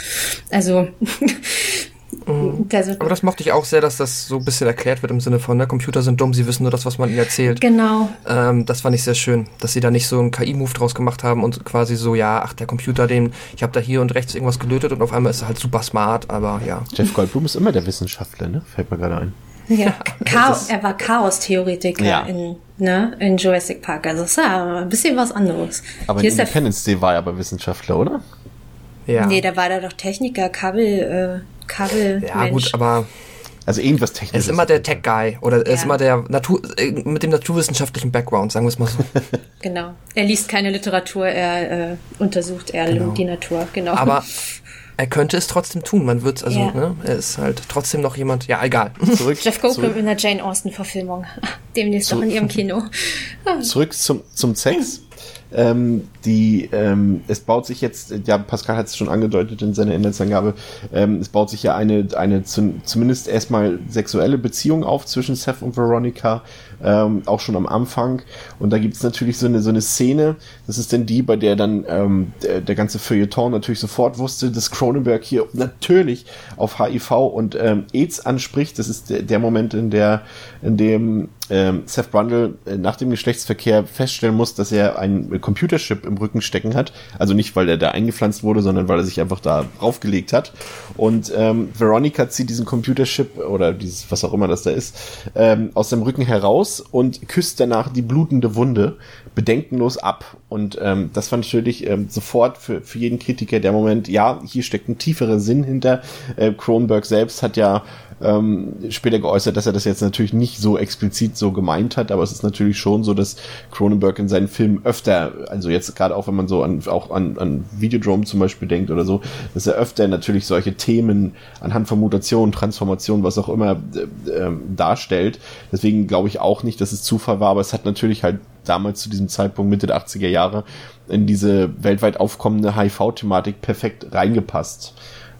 Also <laughs> Mhm. Aber das mochte ich auch sehr, dass das so ein bisschen erklärt wird im Sinne von, ne, Computer sind dumm, sie wissen nur das, was man ihnen erzählt. Genau. Ähm, das fand ich sehr schön, dass sie da nicht so einen KI-Move draus gemacht haben und quasi so, ja, ach, der Computer, den, ich habe da hier und rechts irgendwas gelötet und auf einmal ist er halt super smart, aber ja. Jeff Goldblum ist immer der Wissenschaftler, ne? Fällt mir gerade ein. Ja, Chaos, er war Chaos-Theoretiker ja. in, ne, in Jurassic Park. Also ist ja ein bisschen was anderes. Aber Hier in Independence Day war er aber Wissenschaftler, oder? Ja. Nee, da war er doch Techniker, Kabel, äh, Kabel. Ja, gut, aber Also irgendwas technisches. Er ist immer der Tech-Guy oder er ist immer der Natur, äh, mit dem naturwissenschaftlichen Background, sagen wir es mal so. <laughs> genau. Er liest keine Literatur, er äh, untersucht eher genau. die Natur, genau. Aber <laughs> er könnte es trotzdem tun. Man wird also, ja. ne, er ist halt trotzdem noch jemand. Ja, egal. <laughs> Zurück, Jeff Goldblum in der Jane Austen Verfilmung, demnächst auch in ihrem Kino. Zurück zum zum Sex. Ähm, die, ähm, es baut sich jetzt, ja, Pascal hat es schon angedeutet in seiner Inhaltsangabe, ähm, es baut sich ja eine, eine zum, zumindest erstmal sexuelle Beziehung auf zwischen Seth und Veronica, ähm, auch schon am Anfang. Und da gibt es natürlich so eine, so eine Szene, das ist denn die, bei der dann ähm, der, der ganze Feuilleton natürlich sofort wusste, dass Cronenberg hier natürlich auf HIV und ähm, AIDS anspricht. Das ist der, der Moment, in der, in dem ähm, Seth Brundle äh, nach dem Geschlechtsverkehr feststellen muss, dass er einen Computerchip im Rücken stecken hat. Also nicht, weil er da eingepflanzt wurde, sondern weil er sich einfach da draufgelegt hat. Und ähm, Veronica zieht diesen Computerchip oder dieses, was auch immer das da ist, ähm, aus dem Rücken heraus und küsst danach die blutende Wunde bedenkenlos ab. Und ähm, das war natürlich ähm, sofort für, für jeden Kritiker der Moment, ja, hier steckt ein tieferer Sinn hinter. Äh, Kronberg selbst hat ja ähm, später geäußert, dass er das jetzt natürlich nicht so explizit so gemeint hat, aber es ist natürlich schon so, dass Cronenberg in seinen Filmen öfter, also jetzt gerade auch wenn man so an, auch an, an Videodrome zum Beispiel denkt oder so, dass er öfter natürlich solche Themen anhand von Mutationen, Transformationen, was auch immer äh, äh, darstellt. Deswegen glaube ich auch nicht, dass es Zufall war, aber es hat natürlich halt damals zu diesem Zeitpunkt Mitte der 80er Jahre in diese weltweit aufkommende HIV-Thematik perfekt reingepasst.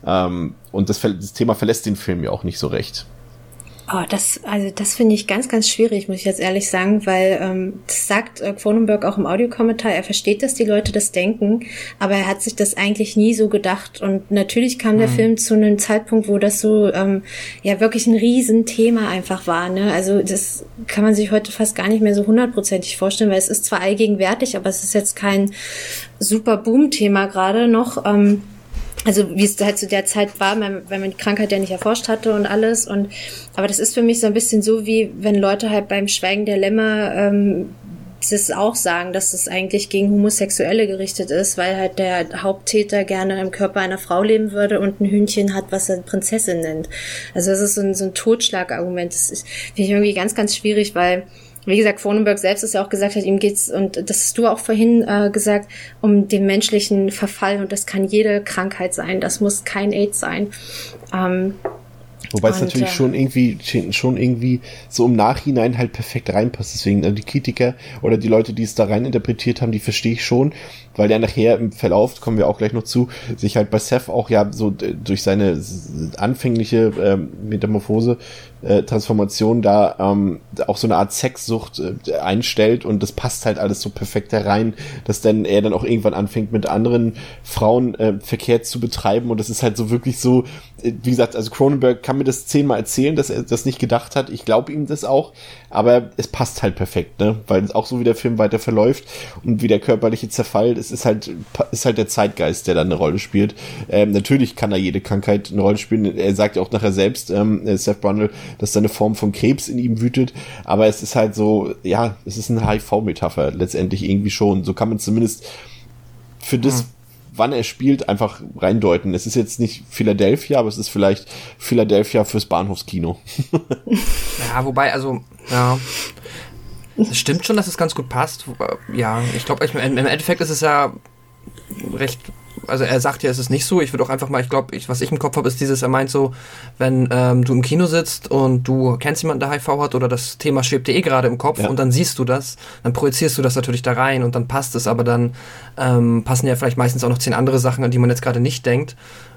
Ähm, und das, das Thema verlässt den Film ja auch nicht so recht. Oh, das, also das finde ich ganz, ganz schwierig, muss ich jetzt ehrlich sagen, weil ähm, das sagt äh, Cronenberg auch im Audiokommentar, er versteht, dass die Leute das denken, aber er hat sich das eigentlich nie so gedacht. Und natürlich kam mhm. der Film zu einem Zeitpunkt, wo das so ähm, ja wirklich ein Riesenthema einfach war. Ne? Also das kann man sich heute fast gar nicht mehr so hundertprozentig vorstellen, weil es ist zwar allgegenwärtig, aber es ist jetzt kein super Boom-Thema gerade noch. Ähm, also wie es halt zu der Zeit war, wenn man die Krankheit ja nicht erforscht hatte und alles. Und aber das ist für mich so ein bisschen so, wie wenn Leute halt beim Schweigen der Lämmer ähm, das auch sagen, dass es eigentlich gegen Homosexuelle gerichtet ist, weil halt der Haupttäter gerne im Körper einer Frau leben würde und ein Hühnchen hat, was er Prinzessin nennt. Also das ist so ein, so ein Totschlagargument. Das finde ich irgendwie ganz, ganz schwierig, weil wie gesagt, Cronenberg selbst ist ja auch gesagt hat, ihm geht's, und das hast du auch vorhin äh, gesagt, um den menschlichen Verfall und das kann jede Krankheit sein, das muss kein AIDS sein. Ähm, Wobei es natürlich ja. schon irgendwie, schon irgendwie so im Nachhinein halt perfekt reinpasst. Deswegen, also die Kritiker oder die Leute, die es da rein interpretiert haben, die verstehe ich schon, weil der nachher im Verlauf, kommen wir auch gleich noch zu, sich halt bei Seth auch ja so durch seine anfängliche äh, Metamorphose äh, Transformation da ähm, auch so eine Art Sexsucht äh, einstellt und das passt halt alles so perfekt herein, dass dann er dann auch irgendwann anfängt mit anderen Frauen äh, Verkehr zu betreiben und das ist halt so wirklich so, äh, wie gesagt, also Cronenberg kann mir das zehnmal erzählen, dass er das nicht gedacht hat, ich glaube ihm das auch, aber es passt halt perfekt, ne, weil auch so wie der Film weiter verläuft und wie der körperliche Zerfall, es ist halt ist halt der Zeitgeist, der da eine Rolle spielt. Ähm, natürlich kann da jede Krankheit eine Rolle spielen. Er sagt ja auch nachher selbst, ähm, Seth Brundle, dass da eine Form von Krebs in ihm wütet. Aber es ist halt so, ja, es ist eine HIV-Metapher letztendlich irgendwie schon. So kann man zumindest für das, hm. wann er spielt, einfach reindeuten. Es ist jetzt nicht Philadelphia, aber es ist vielleicht Philadelphia fürs Bahnhofskino. <laughs> ja, wobei, also, ja. Es stimmt schon, dass es ganz gut passt. Ja, ich glaube, im Endeffekt ist es ja recht also er sagt ja, es ist nicht so. Ich würde auch einfach mal, ich glaube, ich, was ich im Kopf habe, ist dieses, er meint so, wenn ähm, du im Kino sitzt und du kennst jemanden, der HIV hat oder das Thema schwebt dir eh gerade im Kopf ja. und dann siehst du das, dann projizierst du das natürlich da rein und dann passt es, aber dann ähm, passen ja vielleicht meistens auch noch zehn andere Sachen, an die man jetzt gerade nicht denkt.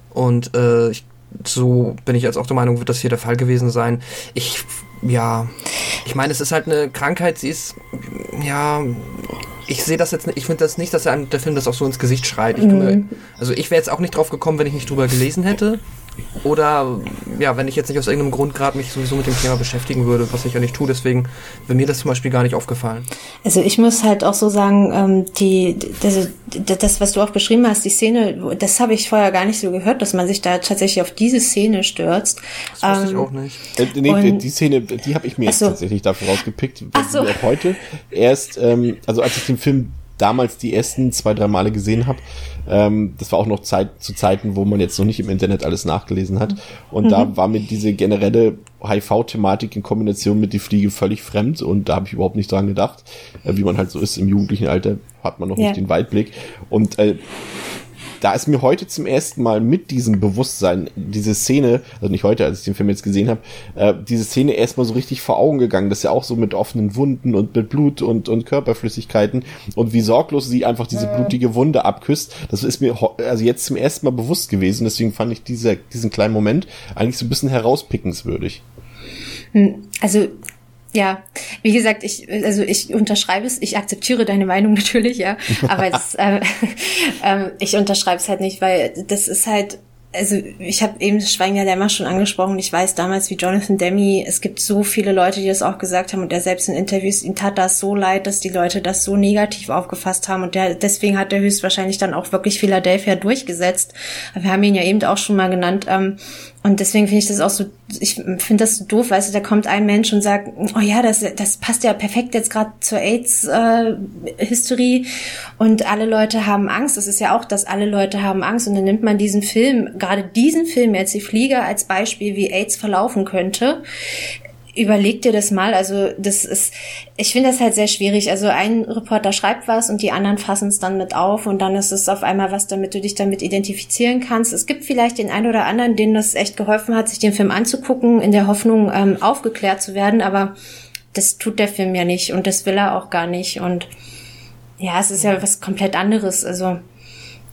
Und äh, ich, so bin ich jetzt auch der Meinung, wird das hier der Fall gewesen sein. Ich, ja, ich meine, es ist halt eine Krankheit, sie ist, ja, ich sehe das jetzt nicht, ich finde das nicht, dass er der Film das auch so ins Gesicht schreit. Ich mhm. mir, also ich wäre jetzt auch nicht drauf gekommen, wenn ich nicht drüber gelesen hätte. Oder ja, wenn ich jetzt nicht aus irgendeinem Grund gerade mich sowieso mit dem Thema beschäftigen würde, was ich ja nicht tue, deswegen wäre mir das zum Beispiel gar nicht aufgefallen. Also ich muss halt auch so sagen, ähm, die, also das, was du auch beschrieben hast, die Szene, das habe ich vorher gar nicht so gehört, dass man sich da tatsächlich auf diese Szene stürzt. Das wusste ähm, ich auch nicht. Äh, nee, die Szene, die habe ich mir jetzt so. tatsächlich dafür rausgepickt, so. auch heute. Erst, ähm, also als ich den Film damals die ersten zwei, drei Male gesehen habe. Ähm, das war auch noch Zeit zu Zeiten, wo man jetzt noch nicht im Internet alles nachgelesen hat. Und mhm. da war mir diese generelle HIV-Thematik in Kombination mit die Fliege völlig fremd und da habe ich überhaupt nicht dran gedacht. Äh, wie man halt so ist im jugendlichen Alter, hat man noch ja. nicht den Weitblick. Und äh, da ist mir heute zum ersten Mal mit diesem Bewusstsein diese Szene, also nicht heute, als ich den Film jetzt gesehen habe, äh, diese Szene erstmal so richtig vor Augen gegangen, dass ja auch so mit offenen Wunden und mit Blut und, und Körperflüssigkeiten und wie sorglos sie einfach diese blutige Wunde abküsst, das ist mir also jetzt zum ersten Mal bewusst gewesen, deswegen fand ich diese, diesen kleinen Moment eigentlich so ein bisschen herauspickenswürdig. Hm, also ja, wie gesagt, ich also ich unterschreibe es, ich akzeptiere deine Meinung <laughs> natürlich, ja, aber es, äh, <laughs> äh, ich unterschreibe es halt nicht, weil das ist halt also ich habe eben Schweigen der Lämmer schon angesprochen. Ich weiß damals, wie Jonathan Demi, es gibt so viele Leute, die das auch gesagt haben und er selbst in Interviews, ihm tat das so leid, dass die Leute das so negativ aufgefasst haben und der, deswegen hat er höchstwahrscheinlich dann auch wirklich Philadelphia durchgesetzt. Wir haben ihn ja eben auch schon mal genannt. Ähm, und deswegen finde ich das auch so, ich finde das so doof, weißt du, da kommt ein Mensch und sagt, oh ja, das, das passt ja perfekt jetzt gerade zur AIDS-Hysterie. Äh, und alle Leute haben Angst. Das ist ja auch, dass alle Leute haben Angst. Und dann nimmt man diesen Film, gerade diesen Film jetzt, die Flieger als Beispiel, wie AIDS verlaufen könnte überleg dir das mal. Also das ist, ich finde das halt sehr schwierig. Also ein Reporter schreibt was und die anderen fassen es dann mit auf und dann ist es auf einmal was, damit du dich damit identifizieren kannst. Es gibt vielleicht den einen oder anderen, denen das echt geholfen hat, sich den Film anzugucken, in der Hoffnung, ähm, aufgeklärt zu werden, aber das tut der Film ja nicht und das will er auch gar nicht. Und ja, es ist ja was komplett anderes. Also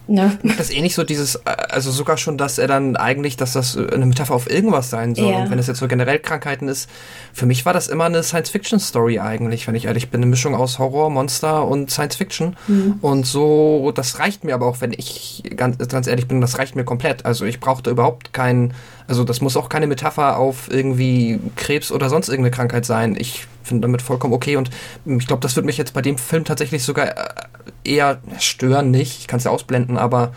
Ne? Das eh nicht so dieses, äh, also sogar schon, dass er dann eigentlich, dass das eine Metapher auf irgendwas sein soll. Ja. Und wenn es jetzt so generell Krankheiten ist, für mich war das immer eine Science-Fiction-Story eigentlich, wenn ich ehrlich bin. Eine Mischung aus Horror, Monster und Science-Fiction. Mhm. Und so, das reicht mir aber auch, wenn ich ganz, ganz ehrlich bin, das reicht mir komplett. Also ich brauchte überhaupt keinen, also das muss auch keine Metapher auf irgendwie Krebs oder sonst irgendeine Krankheit sein. Ich finde damit vollkommen okay und ich glaube, das wird mich jetzt bei dem Film tatsächlich sogar äh, eher stören, nicht. Ich kann es ja ausblenden, aber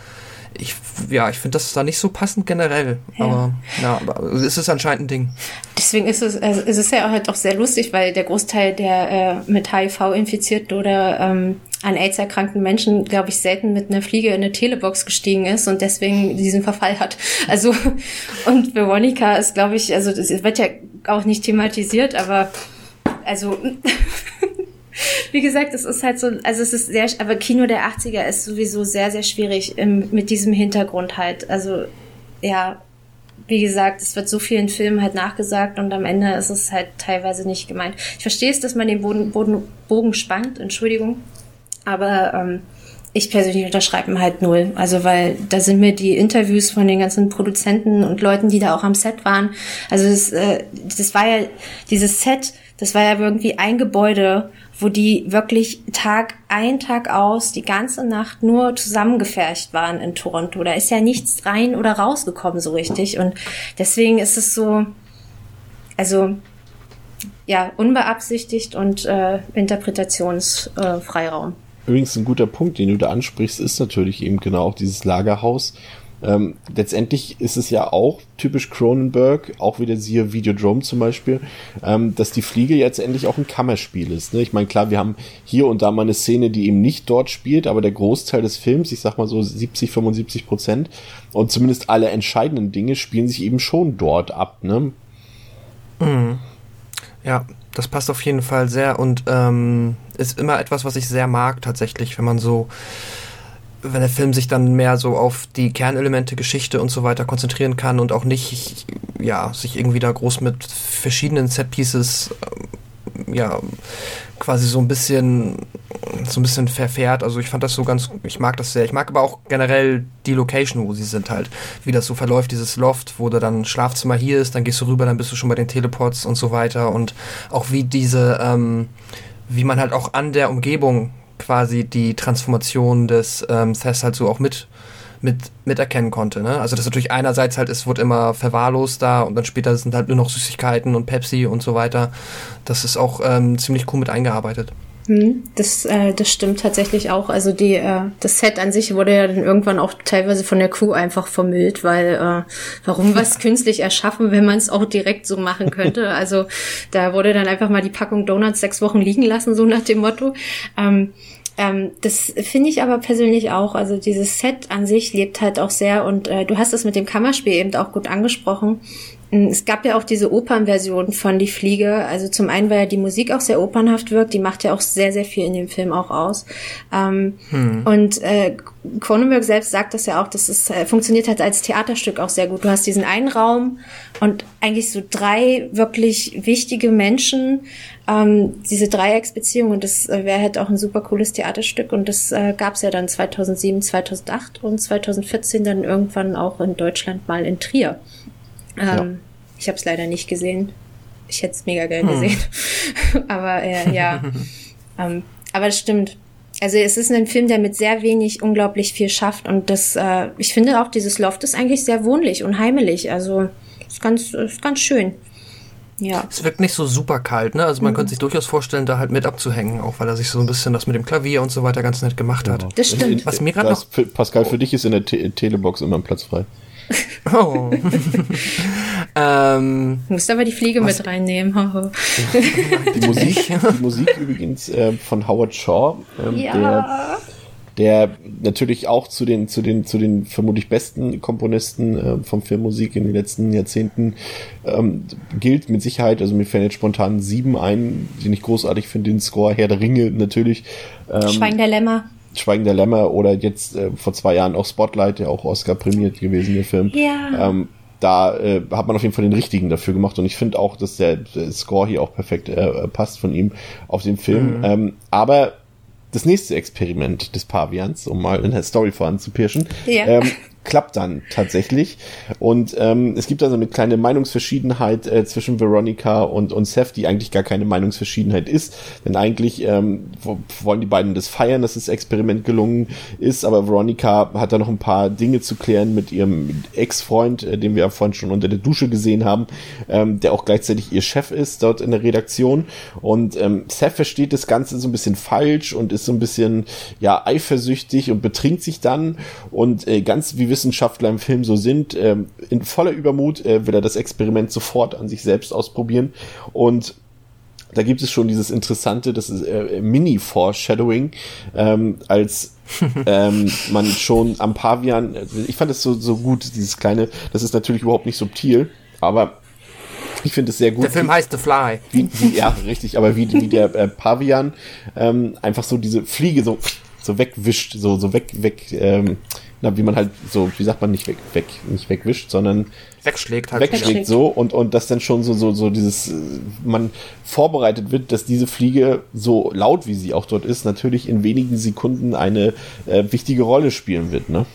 ich, ja, ich finde das da nicht so passend generell. Ja. Aber ja, aber es ist anscheinend ein Ding. Deswegen ist es, also es ist ja halt auch sehr lustig, weil der Großteil der äh, mit HIV infizierten oder ähm, an AIDS erkrankten Menschen, glaube ich, selten mit einer Fliege in eine Telebox gestiegen ist und deswegen diesen Verfall hat. <laughs> Also, und Veronica ist, glaube ich, also das wird ja auch nicht thematisiert, aber also <laughs> wie gesagt, es ist halt so, also es ist sehr, aber Kino der 80er ist sowieso sehr, sehr schwierig im, mit diesem Hintergrund halt. Also, ja, wie gesagt, es wird so vielen Filmen halt nachgesagt und am Ende ist es halt teilweise nicht gemeint. Ich verstehe es, dass man den Boden, Boden, Bogen spannt, Entschuldigung, aber ähm, ich persönlich unterschreibe halt null. Also weil da sind mir die Interviews von den ganzen Produzenten und Leuten, die da auch am Set waren. Also das, äh, das war ja dieses Set, das war ja irgendwie ein Gebäude, wo die wirklich Tag ein, Tag aus, die ganze Nacht nur zusammengefercht waren in Toronto. Da ist ja nichts rein oder rausgekommen so richtig. Und deswegen ist es so, also ja, unbeabsichtigt und äh, Interpretationsfreiraum. Äh, Übrigens ein guter Punkt, den du da ansprichst, ist natürlich eben genau auch dieses Lagerhaus, ähm, letztendlich ist es ja auch typisch Cronenberg, auch wieder siehe Videodrome zum Beispiel, ähm, dass die Fliege jetzt endlich auch ein Kammerspiel ist. Ne? Ich meine, klar, wir haben hier und da mal eine Szene, die eben nicht dort spielt, aber der Großteil des Films, ich sag mal so 70, 75 Prozent und zumindest alle entscheidenden Dinge spielen sich eben schon dort ab. Ne? Mhm. Ja, das passt auf jeden Fall sehr und ähm, ist immer etwas, was ich sehr mag tatsächlich, wenn man so wenn der Film sich dann mehr so auf die Kernelemente, Geschichte und so weiter konzentrieren kann und auch nicht, ja, sich irgendwie da groß mit verschiedenen Setpieces, ähm, ja, quasi so ein bisschen, so ein bisschen verfährt. Also ich fand das so ganz, ich mag das sehr. Ich mag aber auch generell die Location, wo sie sind halt. Wie das so verläuft, dieses Loft, wo da dann Schlafzimmer hier ist, dann gehst du rüber, dann bist du schon bei den Teleports und so weiter und auch wie diese, ähm, wie man halt auch an der Umgebung quasi die Transformation des ähm, Thess halt so auch mit mit miterkennen konnte. Ne? Also das natürlich einerseits halt, es wurde immer verwahrlost da und dann später sind halt nur noch Süßigkeiten und Pepsi und so weiter. Das ist auch ähm, ziemlich cool mit eingearbeitet. Hm, das, äh, das stimmt tatsächlich auch. Also die, äh, das Set an sich wurde ja dann irgendwann auch teilweise von der Crew einfach vermüllt, weil äh, warum <laughs> was künstlich erschaffen, wenn man es auch direkt so machen könnte? Also da wurde dann einfach mal die Packung Donuts sechs Wochen liegen lassen, so nach dem Motto. Ähm, Ähm, das finde ich aber persönlich auch. Also dieses Set an sich lebt halt auch sehr und äh, du hast es mit dem Kammerspiel eben auch gut angesprochen. Mm, es gab ja auch diese Opernversion von Die Fliege. Also zum einen, weil ja die Musik auch sehr opernhaft wirkt, die macht ja auch sehr, sehr viel in dem Film auch aus. Ähm, hm. Und äh, Cronenberg selbst sagt das ja auch, dass es äh, funktioniert halt als Theaterstück auch sehr gut. Du hast diesen einen Raum und eigentlich so drei wirklich wichtige Menschen, ähm, diese Dreiecksbeziehung und das äh, wäre halt auch ein super cooles Theaterstück und das äh, gab es ja dann 2007, 2008 und 2014 dann irgendwann auch in Deutschland mal in Trier. Ähm, ja. Ich habe es leider nicht gesehen. Ich hätte es mega geil hm. gesehen. <laughs> aber äh, ja, <laughs> ähm, aber das stimmt. Also es ist ein Film, der mit sehr wenig unglaublich viel schafft und das, äh, ich finde auch dieses Loft ist eigentlich sehr wohnlich und heimelig. Also ist ganz, ist ganz schön. Ja. Es wirkt nicht so super kalt, ne? Also man mhm. könnte sich durchaus vorstellen, da halt mit abzuhängen, auch weil er sich so ein bisschen das mit dem Klavier und so weiter ganz nett gemacht hat. Das stimmt. Was mir gerade noch Pascal, für dich ist in der Te Telebox immer ein Platz frei. <laughs> Oh. <laughs> ähm, du musst aber die Fliege was? mit reinnehmen. die, <laughs> Musik, die Musik übrigens äh, von Howard Shaw, ähm, ja. der der natürlich auch zu den, zu den, zu den vermutlich besten Komponisten äh, vom Filmmusik in den letzten Jahrzehnten ähm, gilt mit Sicherheit. Also mir fällt jetzt spontan sieben ein, den ich großartig finde, den Score Herr der Ringe natürlich. Ähm, Schweigen der Lämmer. Schweigen der Lämmer oder jetzt äh, vor zwei Jahren auch Spotlight, der auch Oscar prämiert gewesen, der Film. Ja. Ähm, da äh, hat man auf jeden Fall den richtigen dafür gemacht und ich finde auch, dass der, der, Score hier auch perfekt äh, passt von ihm auf den Film. Mhm. Ähm, aber das nächste Experiment des Pavians, um mal in der Story voranzupirschen, ja. ähm, <laughs> klappt dann tatsächlich. Und ähm, es gibt also eine kleine Meinungsverschiedenheit äh, zwischen Veronica und, und Seth, die eigentlich gar keine Meinungsverschiedenheit ist. Denn eigentlich ähm, wollen die beiden das feiern, dass das Experiment gelungen ist. Aber Veronica hat da noch ein paar Dinge zu klären mit ihrem Ex-Freund, äh, den wir ja vorhin schon unter der Dusche gesehen haben, ähm, der auch gleichzeitig ihr Chef ist dort in der Redaktion. Und ähm, Seth versteht das Ganze so ein bisschen falsch und ist so ein bisschen ja eifersüchtig und betrinkt sich dann. Und äh, ganz wie Wissenschaftler im Film so sind. Ähm, in voller Übermut äh, will er das Experiment sofort an sich selbst ausprobieren und da gibt es schon dieses interessante, das ist äh, Mini-Foreshadowing, ähm, als <laughs> ähm, man schon am Pavian, ich fand es so, so gut, dieses kleine, das ist natürlich überhaupt nicht subtil, aber ich finde es sehr gut. Der Film wie, heißt The Fly. Wie, wie, ja, richtig, aber wie, wie der äh, Pavian ähm, einfach so diese Fliege so, so wegwischt, so, so weg, weg, ähm, na, wie man halt so, wie sagt man, nicht weg, weg, nicht wegwischt, sondern wegschlägt halt. Wegschlägt so und, und das dann schon so, so, so dieses, äh, man vorbereitet wird, dass diese Fliege, so laut wie sie auch dort ist, natürlich in wenigen Sekunden eine äh, wichtige Rolle spielen wird, ne?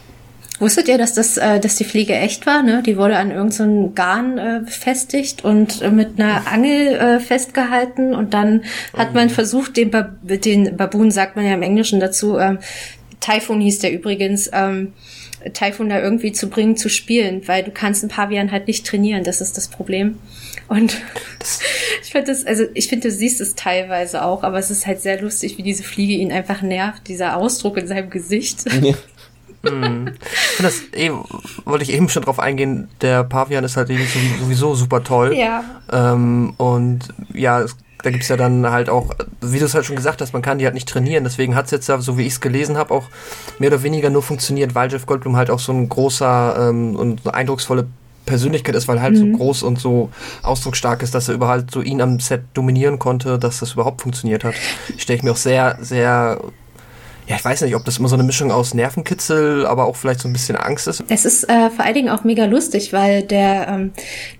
Wusstet ihr, dass das, äh, dass die Fliege echt war? Ne? Die wurde an irgendeinem so Garn äh, befestigt und äh, mit einer Angel äh, festgehalten und dann hat man versucht, den, ba den Baboon sagt man ja im Englischen dazu, äh, Typhoon hieß der übrigens, ähm, Typhoon da irgendwie zu bringen, zu spielen, weil du kannst ein Pavian halt nicht trainieren, das ist das Problem. Und <laughs> ich finde das, also ich finde, du siehst es teilweise auch, aber es ist halt sehr lustig, wie diese Fliege ihn einfach nervt, dieser Ausdruck in seinem Gesicht. <laughs> Ja. mm. das eh, wollte ich eben schon drauf eingehen, der Pavian ist halt sowieso super toll. Ja. Ähm, und ja, es da gibt's ja dann halt auch, wie du es halt schon gesagt hast, man kann die halt nicht trainieren. Deswegen hat's jetzt ja, so wie ich es gelesen habe, auch mehr oder weniger nur funktioniert, weil Jeff Goldblum halt auch so ein großer ähm, und eine eindrucksvolle Persönlichkeit ist, weil er halt mhm. so groß und so ausdrucksstark ist, dass er überhaupt so ihn am Set dominieren konnte, dass das überhaupt funktioniert hat. Stelle ich mir auch sehr, sehr ja, ich weiß nicht, ob das immer so eine Mischung aus Nervenkitzel, aber auch vielleicht so ein bisschen Angst ist. Es ist äh, vor allen Dingen auch mega lustig, weil der, ähm,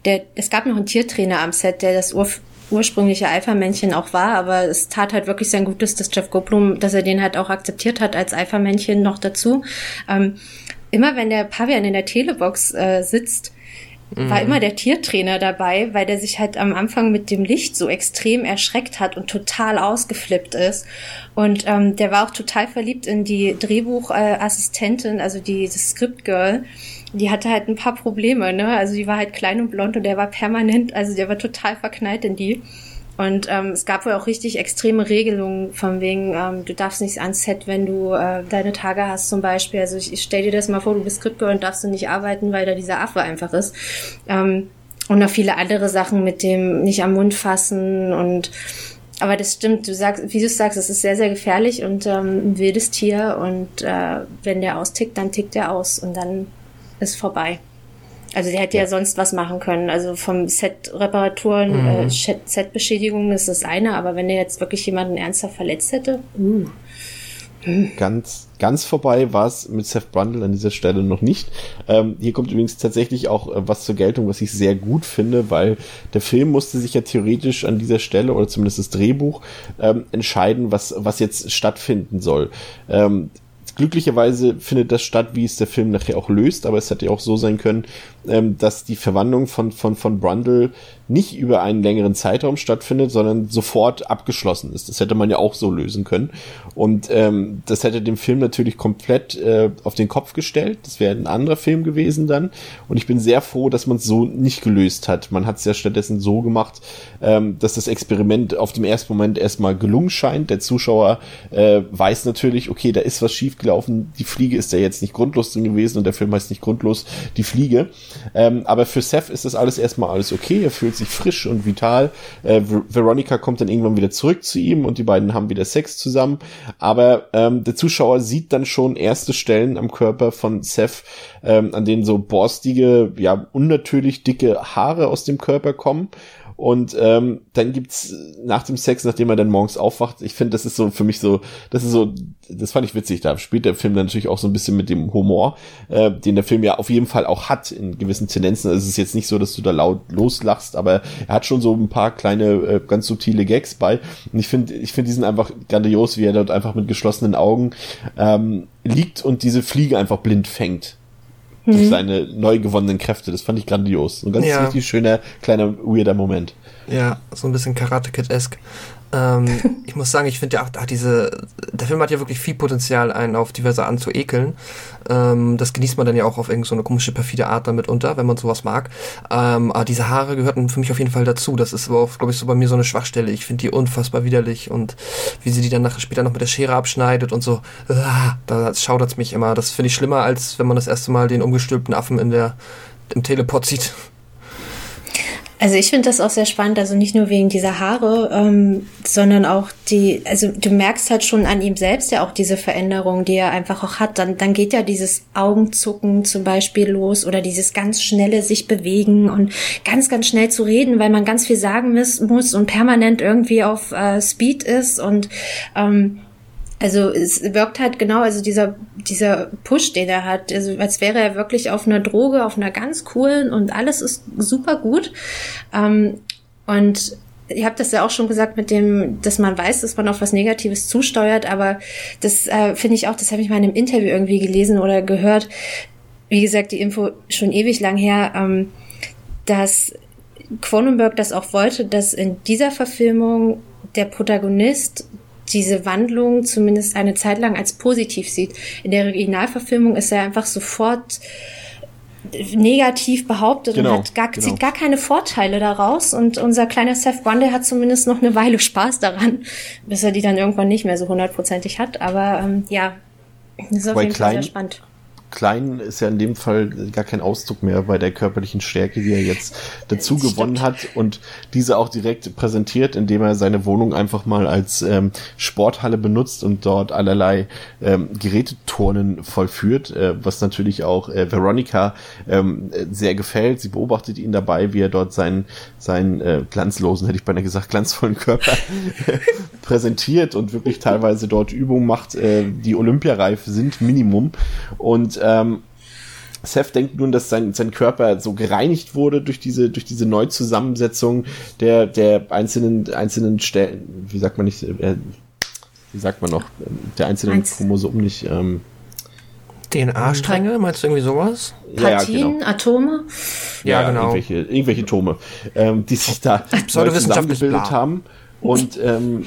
der, es gab noch einen Tiertrainer am Set, der das Ur ursprüngliche Alpha-Männchen auch war, aber es tat halt wirklich sein Gutes, dass Jeff Goldblum, dass er den halt auch akzeptiert hat als Alpha-Männchen noch dazu. Ähm, immer wenn der Pavian in der Telebox äh, sitzt, war mhm. immer der Tiertrainer dabei, weil der sich halt am Anfang mit dem Licht so extrem erschreckt hat und total ausgeflippt ist. Und ähm, der war auch total verliebt in die Drehbuchassistentin, also die das Script Girl die hatte halt ein paar Probleme, ne? Also die war halt klein und blond und der war permanent, also der war total verknallt in die. Und ähm, es gab wohl auch richtig extreme Regelungen von wegen, ähm, du darfst nicht ans Set, wenn du äh, deine Tage hast zum Beispiel. Also ich, ich stell dir das mal vor, du bist Skriptgirl und darfst du nicht arbeiten, weil da dieser Affe einfach ist. Ähm, und noch viele andere Sachen mit dem nicht am Mund fassen und aber das stimmt, du sagst, wie du sagst, es ist sehr, sehr gefährlich und ähm, ein wildes Tier und äh, wenn der austickt, dann tickt er aus und dann ist vorbei. Also der hätte ja, ja sonst was machen können. Also vom Set-Reparaturen, mhm. äh, Set-Beschädigungen ist das eine, aber wenn der jetzt wirklich jemanden ernsthaft verletzt hätte, uh. Ganz, ganz vorbei war es mit Seth Brundle an dieser Stelle noch nicht. Ähm, hier kommt übrigens tatsächlich auch äh, was zur Geltung, was ich sehr gut finde, weil der Film musste sich ja theoretisch an dieser Stelle oder zumindest das Drehbuch ähm, entscheiden, was, was jetzt stattfinden soll. Ähm, glücklicherweise findet das statt, wie es der Film nachher auch löst, aber es hätte ja auch so sein können, ähm, dass die Verwandlung von, von, von Brundle nicht über einen längeren Zeitraum stattfindet, sondern sofort abgeschlossen ist. Das hätte man ja auch so lösen können. Und ähm, das hätte den Film natürlich komplett äh, auf den Kopf gestellt. Das wäre ein anderer Film gewesen dann. Und ich bin sehr froh, dass man es so nicht gelöst hat. Man hat es ja stattdessen so gemacht, ähm, dass das Experiment auf dem ersten Moment erstmal gelungen scheint. Der Zuschauer äh, weiß natürlich, okay, da ist was schiefgelaufen. Die Fliege ist ja jetzt nicht grundlos drin gewesen und der Film heißt nicht grundlos die Fliege. Ähm, aber für Seth ist das alles erstmal alles okay. Er fühlt sich frisch und vital. Äh, Veronica kommt dann irgendwann wieder zurück zu ihm und die beiden haben wieder Sex zusammen. Aber ähm, der Zuschauer sieht dann schon erste Stellen am Körper von Seth, ähm, an denen so borstige, ja, unnatürlich dicke Haare aus dem Körper kommen. Und ähm, dann gibt's nach dem Sex, nachdem er dann morgens aufwacht, ich finde, das ist so für mich so, das ist so, das fand ich witzig. Da spielt der Film natürlich auch so ein bisschen mit dem Humor, äh, den der Film ja auf jeden Fall auch hat in gewissen Tendenzen. Also es ist jetzt nicht so, dass du da laut loslachst, aber er hat schon so ein paar kleine, äh, ganz subtile Gags bei. Und ich finde, ich finde, die sind einfach grandios, wie er dort einfach mit geschlossenen Augen ähm, liegt und diese Fliege einfach blind fängt durch mhm. seine neu gewonnenen Kräfte. Das fand ich grandios. Ein ganz ja. richtig schöner, kleiner, weirder Moment. Ja, so ein bisschen Karate Kid-esque. Ähm, <laughs> ich muss sagen, ich finde ja auch, ach, diese, der Film hat ja wirklich viel Potenzial, einen auf diverse anzuekeln. Ähm, das genießt man dann ja auch auf irgendeine so komische, perfide Art damit unter, wenn man sowas mag. Ähm, aber diese Haare gehörten für mich auf jeden Fall dazu. Das ist aber auch, glaube ich, so bei mir so eine Schwachstelle. Ich finde die unfassbar widerlich und wie sie die dann nachher später noch mit der Schere abschneidet und so, ah, da schaudert's mich immer. Das finde ich schlimmer, als wenn man das erste Mal den umgestülpten Affen in der, im Teleport sieht. Also ich finde das auch sehr spannend, also nicht nur wegen dieser Haare, ähm, sondern auch die, also du merkst halt schon an ihm selbst ja auch diese Veränderung, die er einfach auch hat. Dann, dann geht ja dieses Augenzucken zum Beispiel los oder dieses ganz schnelle sich bewegen und ganz, ganz schnell zu reden, weil man ganz viel sagen muss, und permanent irgendwie auf äh, Speed ist und ähm, also es wirkt halt genau, also dieser, dieser Push, den er hat, also als wäre er wirklich auf einer Droge, auf einer ganz coolen und alles ist super gut. Ähm, und ihr habt das ja auch schon gesagt mit dem, dass man weiß, dass man auf was Negatives zusteuert, aber das äh, finde ich auch, das habe ich mal in einem Interview irgendwie gelesen oder gehört. Wie gesagt, die Info schon ewig lang her, ähm, dass Cronenberg das auch wollte, dass in dieser Verfilmung der Protagonist diese Wandlung zumindest eine Zeit lang als positiv sieht. In der Originalverfilmung ist er einfach sofort negativ behauptet genau, und hat gar, genau. zieht gar keine Vorteile daraus. Und unser kleiner Seth Grundy hat zumindest noch eine Weile Spaß daran, bis er die dann irgendwann nicht mehr so hundertprozentig hat. Aber ähm, ja, das ist auf jeden Fall sehr spannend. Klein ist ja in dem Fall gar kein Ausdruck mehr bei der körperlichen Stärke, die er jetzt dazu gewonnen hat und diese auch direkt präsentiert, indem er seine Wohnung einfach mal als ähm, Sporthalle benutzt und dort allerlei ähm, Geräteturnen vollführt, äh, was natürlich auch äh, Veronica ähm, sehr gefällt. Sie beobachtet ihn dabei, wie er dort seinen, seinen äh, glanzlosen, hätte ich beinahe gesagt, glanzvollen Körper <laughs> präsentiert und wirklich teilweise dort Übungen macht, äh, die olympiareif sind, Minimum. Und ähm, Seth denkt nun, dass sein, sein Körper so gereinigt wurde durch diese, durch diese Neuzusammensetzung der, der einzelnen, einzelnen Stellen, wie sagt man nicht, äh, wie sagt man noch, der einzelnen Eins. Chromosomen nicht, ähm, DNA-Stränge, meinst du irgendwie sowas? Partien, ja, genau. Atome? Ja, ja, genau. Irgendwelche, irgendwelche Atome, ähm, die sich da zusammengebildet haben. Und ähm,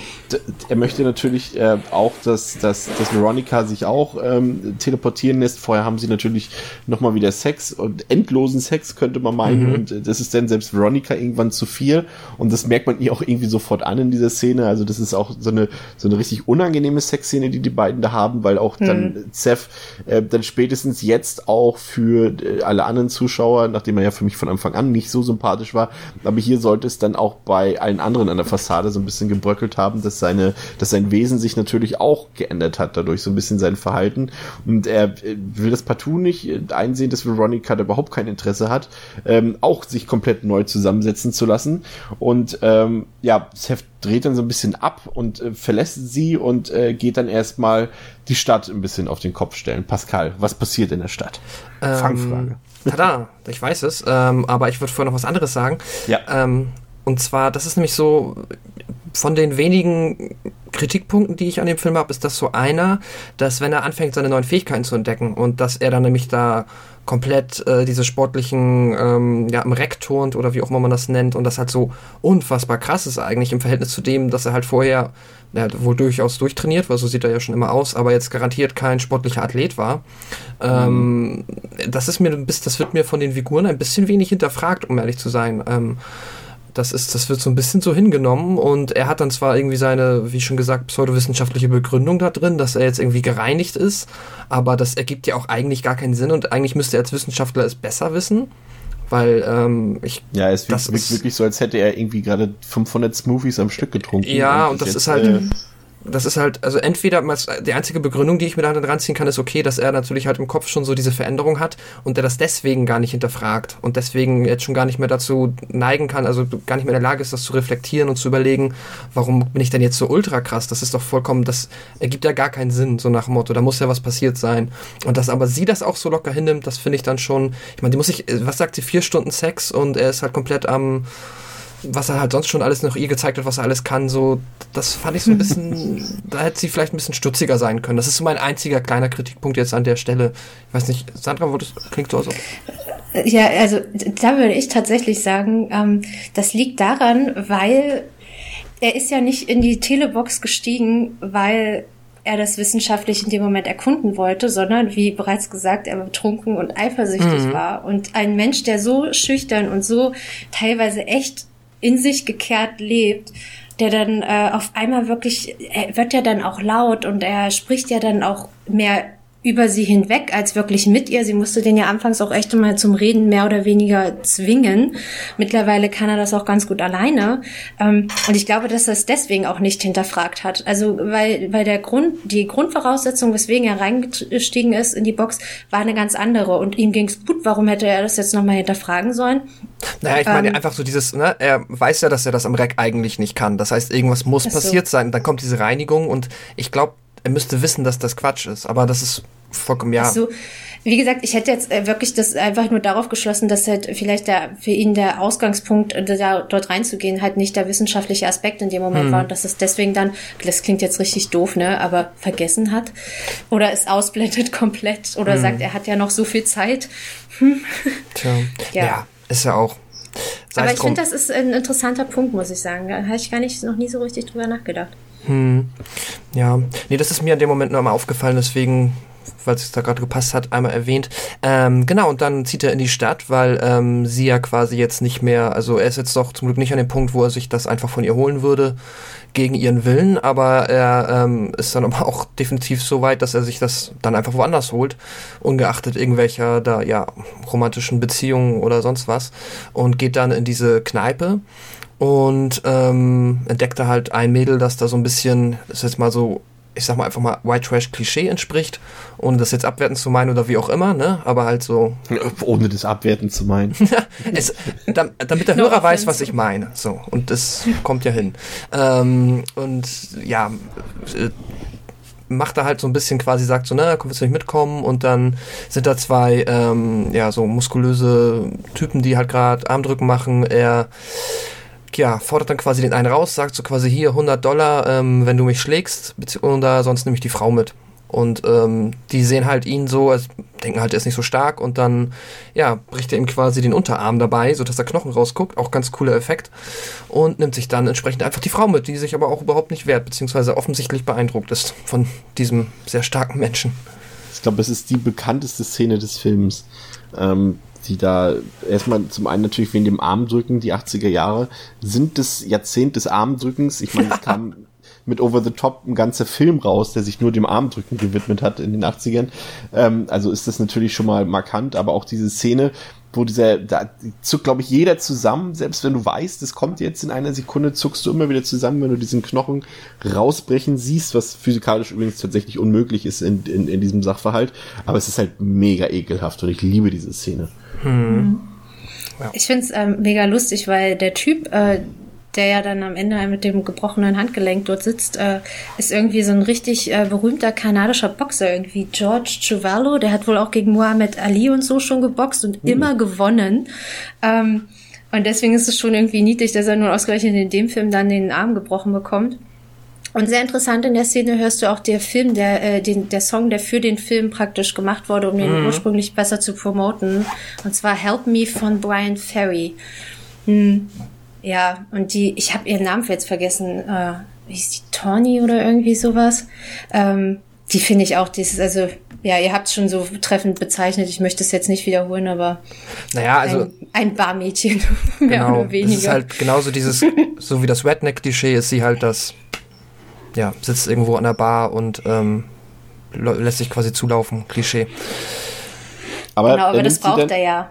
er möchte natürlich äh, auch, dass, dass, dass Veronica sich auch ähm, teleportieren lässt. Vorher haben sie natürlich nochmal wieder Sex und endlosen Sex, könnte man meinen. Mhm. Und das ist dann selbst Veronica irgendwann zu viel. Und das merkt man ihr auch irgendwie sofort an in dieser Szene. Also das ist auch so eine, so eine richtig unangenehme Sexszene, die die beiden da haben, weil auch mhm. dann Seth äh, dann spätestens jetzt auch für äh, alle anderen Zuschauer, nachdem er ja für mich von Anfang an nicht so sympathisch war, aber hier sollte es dann auch bei allen anderen an der Fassade so so ein bisschen gebröckelt haben, dass seine, dass sein Wesen sich natürlich auch geändert hat, dadurch so ein bisschen sein Verhalten. Und er will das partout nicht einsehen, dass Veronica da überhaupt kein Interesse hat, ähm, auch sich komplett neu zusammensetzen zu lassen. Und ähm, ja, das Heft dreht dann so ein bisschen ab und äh, verlässt sie und äh, geht dann erstmal die Stadt ein bisschen auf den Kopf stellen. Pascal, was passiert in der Stadt? Ähm, Fangfrage. Tada, ich weiß es, ähm, aber ich würde vorher noch was anderes sagen. Ja. Ähm, und zwar, das ist nämlich so, von den wenigen Kritikpunkten, die ich an dem Film habe, ist das so einer, dass wenn er anfängt, seine neuen Fähigkeiten zu entdecken und dass er dann nämlich da komplett äh, diese sportlichen, ähm, ja, im Reck turnt oder wie auch immer man das nennt und das halt so unfassbar krass ist eigentlich im Verhältnis zu dem, dass er halt vorher ja, wohl durchaus durchtrainiert, weil so sieht er ja schon immer aus, aber jetzt garantiert kein sportlicher Athlet war. Mhm. das ist mir, das wird mir von den Figuren ein bisschen wenig hinterfragt, um ehrlich zu sein. Ähm, das ist, das wird so ein bisschen so hingenommen und er hat dann zwar irgendwie seine, wie schon gesagt, pseudowissenschaftliche Begründung da drin, dass er jetzt irgendwie gereinigt ist, aber das ergibt ja auch eigentlich gar keinen Sinn und eigentlich müsste er als Wissenschaftler es besser wissen, weil ähm, ich ja es wirkt, wirkt wirklich so, als hätte er irgendwie gerade 500 Smoothies am Stück getrunken. Ja und, und das jetzt, ist halt äh, das ist halt, also entweder die einzige Begründung, die ich mir da dann ranziehen kann, ist okay, dass er natürlich halt im Kopf schon so diese Veränderung hat und er das deswegen gar nicht hinterfragt und deswegen jetzt schon gar nicht mehr dazu neigen kann, also gar nicht mehr in der Lage ist, das zu reflektieren und zu überlegen, warum bin ich denn jetzt so ultra krass? Das ist doch vollkommen, das ergibt ja gar keinen Sinn, so nach dem Motto, da muss ja was passiert sein. Und dass aber sie das auch so locker hinnimmt, das finde ich dann schon, ich meine, die muss sich, was sagt sie, vier Stunden Sex und er ist halt komplett am, was er halt sonst schon alles noch ihr gezeigt hat, was er alles kann, so, das fand ich so ein bisschen, <laughs> da hätte sie vielleicht ein bisschen stutziger sein können. Das ist so mein einziger kleiner Kritikpunkt jetzt an der Stelle. Ich weiß nicht, Sandra, das, klingt so so. Ja, also da würde ich tatsächlich sagen, ähm, das liegt daran, weil er ist ja nicht in die Telebox gestiegen, weil er das wissenschaftlich in dem Moment erkunden wollte, sondern wie bereits gesagt, er betrunken und eifersüchtig mhm. war. Und ein Mensch, der so schüchtern und so teilweise echt in sich gekehrt lebt, der dann äh, auf einmal wirklich, er wird ja dann auch laut und er spricht ja dann auch mehr über sie hinweg als wirklich mit ihr. Sie musste den ja anfangs auch echt mal zum Reden mehr oder weniger zwingen. Mittlerweile kann er das auch ganz gut alleine. Ähm, und ich glaube, dass er es deswegen auch nicht hinterfragt hat. Also, weil, weil der Grund, die Grundvoraussetzung, weswegen er reingestiegen ist in die Box, war eine ganz andere. Und ihm ging es gut. Warum hätte er das jetzt nochmal hinterfragen sollen? Naja, ich meine ähm, einfach so dieses, ne, er weiß ja, dass er das am Reck eigentlich nicht kann. Das heißt, irgendwas muss passiert so. sein. Dann kommt diese Reinigung und ich glaube, er müsste wissen, dass das Quatsch ist. Aber das ist vollkommen ja. So, wie gesagt, ich hätte jetzt äh, wirklich das einfach nur darauf geschlossen, dass halt vielleicht der, für ihn der Ausgangspunkt, äh, da, dort reinzugehen, halt nicht der wissenschaftliche Aspekt in dem Moment hm. war und dass es deswegen dann, das klingt jetzt richtig doof, ne, aber vergessen hat oder es ausblendet <laughs> komplett oder hm. sagt, er hat ja noch so viel Zeit. Hm. Tja, <laughs> ja. ja, ist ja auch. Sei aber ich finde, das ist ein interessanter Punkt, muss ich sagen. Da habe ich gar nicht, noch nie so richtig drüber nachgedacht. Hm. Ja, nee, das ist mir in dem Moment nur mal aufgefallen, deswegen weil es da gerade gepasst hat, einmal erwähnt. Ähm, genau, und dann zieht er in die Stadt, weil ähm, sie ja quasi jetzt nicht mehr, also er ist jetzt doch zum Glück nicht an dem Punkt, wo er sich das einfach von ihr holen würde, gegen ihren Willen, aber er ähm, ist dann <laughs> aber auch definitiv so weit, dass er sich das dann einfach woanders holt, ungeachtet irgendwelcher da, ja, romantischen Beziehungen oder sonst was, und geht dann in diese Kneipe und ähm, entdeckte halt ein Mädel, das da so ein bisschen, das ist jetzt mal so ich sag mal einfach mal White Trash Klischee entspricht, ohne das jetzt abwerten zu meinen oder wie auch immer, ne? Aber halt so. <laughs> Ohne das abwerten zu meinen. <laughs> es, damit der Hörer weiß, was ich meine. So. Und das kommt ja hin. Ähm, und ja, äh, macht er halt so ein bisschen quasi, sagt so, na, willst du nicht mitkommen? Und dann sind da zwei, ähm, ja, so muskulöse Typen, die halt gerade Armdrücken machen. Er ja, fordert dann quasi den einen raus, sagt so quasi hier 100 Dollar, ähm, wenn du mich schlägst, oder sonst nehme ich die Frau mit. Und ähm, die sehen halt ihn so, als denken halt, er ist nicht so stark und dann, ja, bricht er ihm quasi den Unterarm dabei, sodass der Knochen rausguckt. Auch ganz cooler Effekt. Und nimmt sich dann entsprechend einfach die Frau mit, die sich aber auch überhaupt nicht wehrt, beziehungsweise offensichtlich beeindruckt ist von diesem sehr starken Menschen. Ich glaube, es ist die bekannteste Szene des Films. Ähm, die da erstmal zum einen natürlich wegen dem Armdrücken, die 80er Jahre, sind das Jahrzehnt des Armdrückens. Ich meine, es <laughs> kam mit Over the Top ein ganzer Film raus, der sich nur dem Armdrücken gewidmet hat in den 80ern. Ähm, also ist das natürlich schon mal markant, aber auch diese Szene, wo dieser, da zuckt, glaube ich, jeder zusammen, selbst wenn du weißt, es kommt jetzt in einer Sekunde, zuckst du immer wieder zusammen, wenn du diesen Knochen rausbrechen siehst, was physikalisch übrigens tatsächlich unmöglich ist in, in, in diesem Sachverhalt. Aber es ist halt mega ekelhaft und ich liebe diese Szene. Hm. Ja. Ich finde es ähm, mega lustig, weil der Typ, äh, der ja dann am Ende mit dem gebrochenen Handgelenk dort sitzt, äh, ist irgendwie so ein richtig äh, berühmter kanadischer Boxer, irgendwie George Chuvallo, der hat wohl auch gegen Muhammad Ali und so schon geboxt und mhm. immer gewonnen. Ähm, und deswegen ist es schon irgendwie niedlich, dass er nur ausgerechnet in dem Film dann den Arm gebrochen bekommt. Und sehr interessant in der Szene hörst du auch der Film, der, äh, den, der Song, der für den Film praktisch gemacht wurde, um den mhm. ursprünglich besser zu promoten. Und zwar Help Me von Brian Ferry. Hm. Ja, und die, ich habe ihren Namen jetzt vergessen, äh, wie ist die Tawny oder irgendwie sowas? Ähm, die finde ich auch, dieses, also, ja, ihr habt es schon so treffend bezeichnet, ich möchte es jetzt nicht wiederholen, aber naja, also, ein, ein Barmädchen, <laughs> mehr genau, oder weniger. Es ist halt genauso dieses, <laughs> so wie das Redneck-Klischee ist sie halt das, ja, sitzt irgendwo an der Bar und ähm, lässt sich quasi zulaufen, Klischee. Aber, genau, aber das braucht er ja.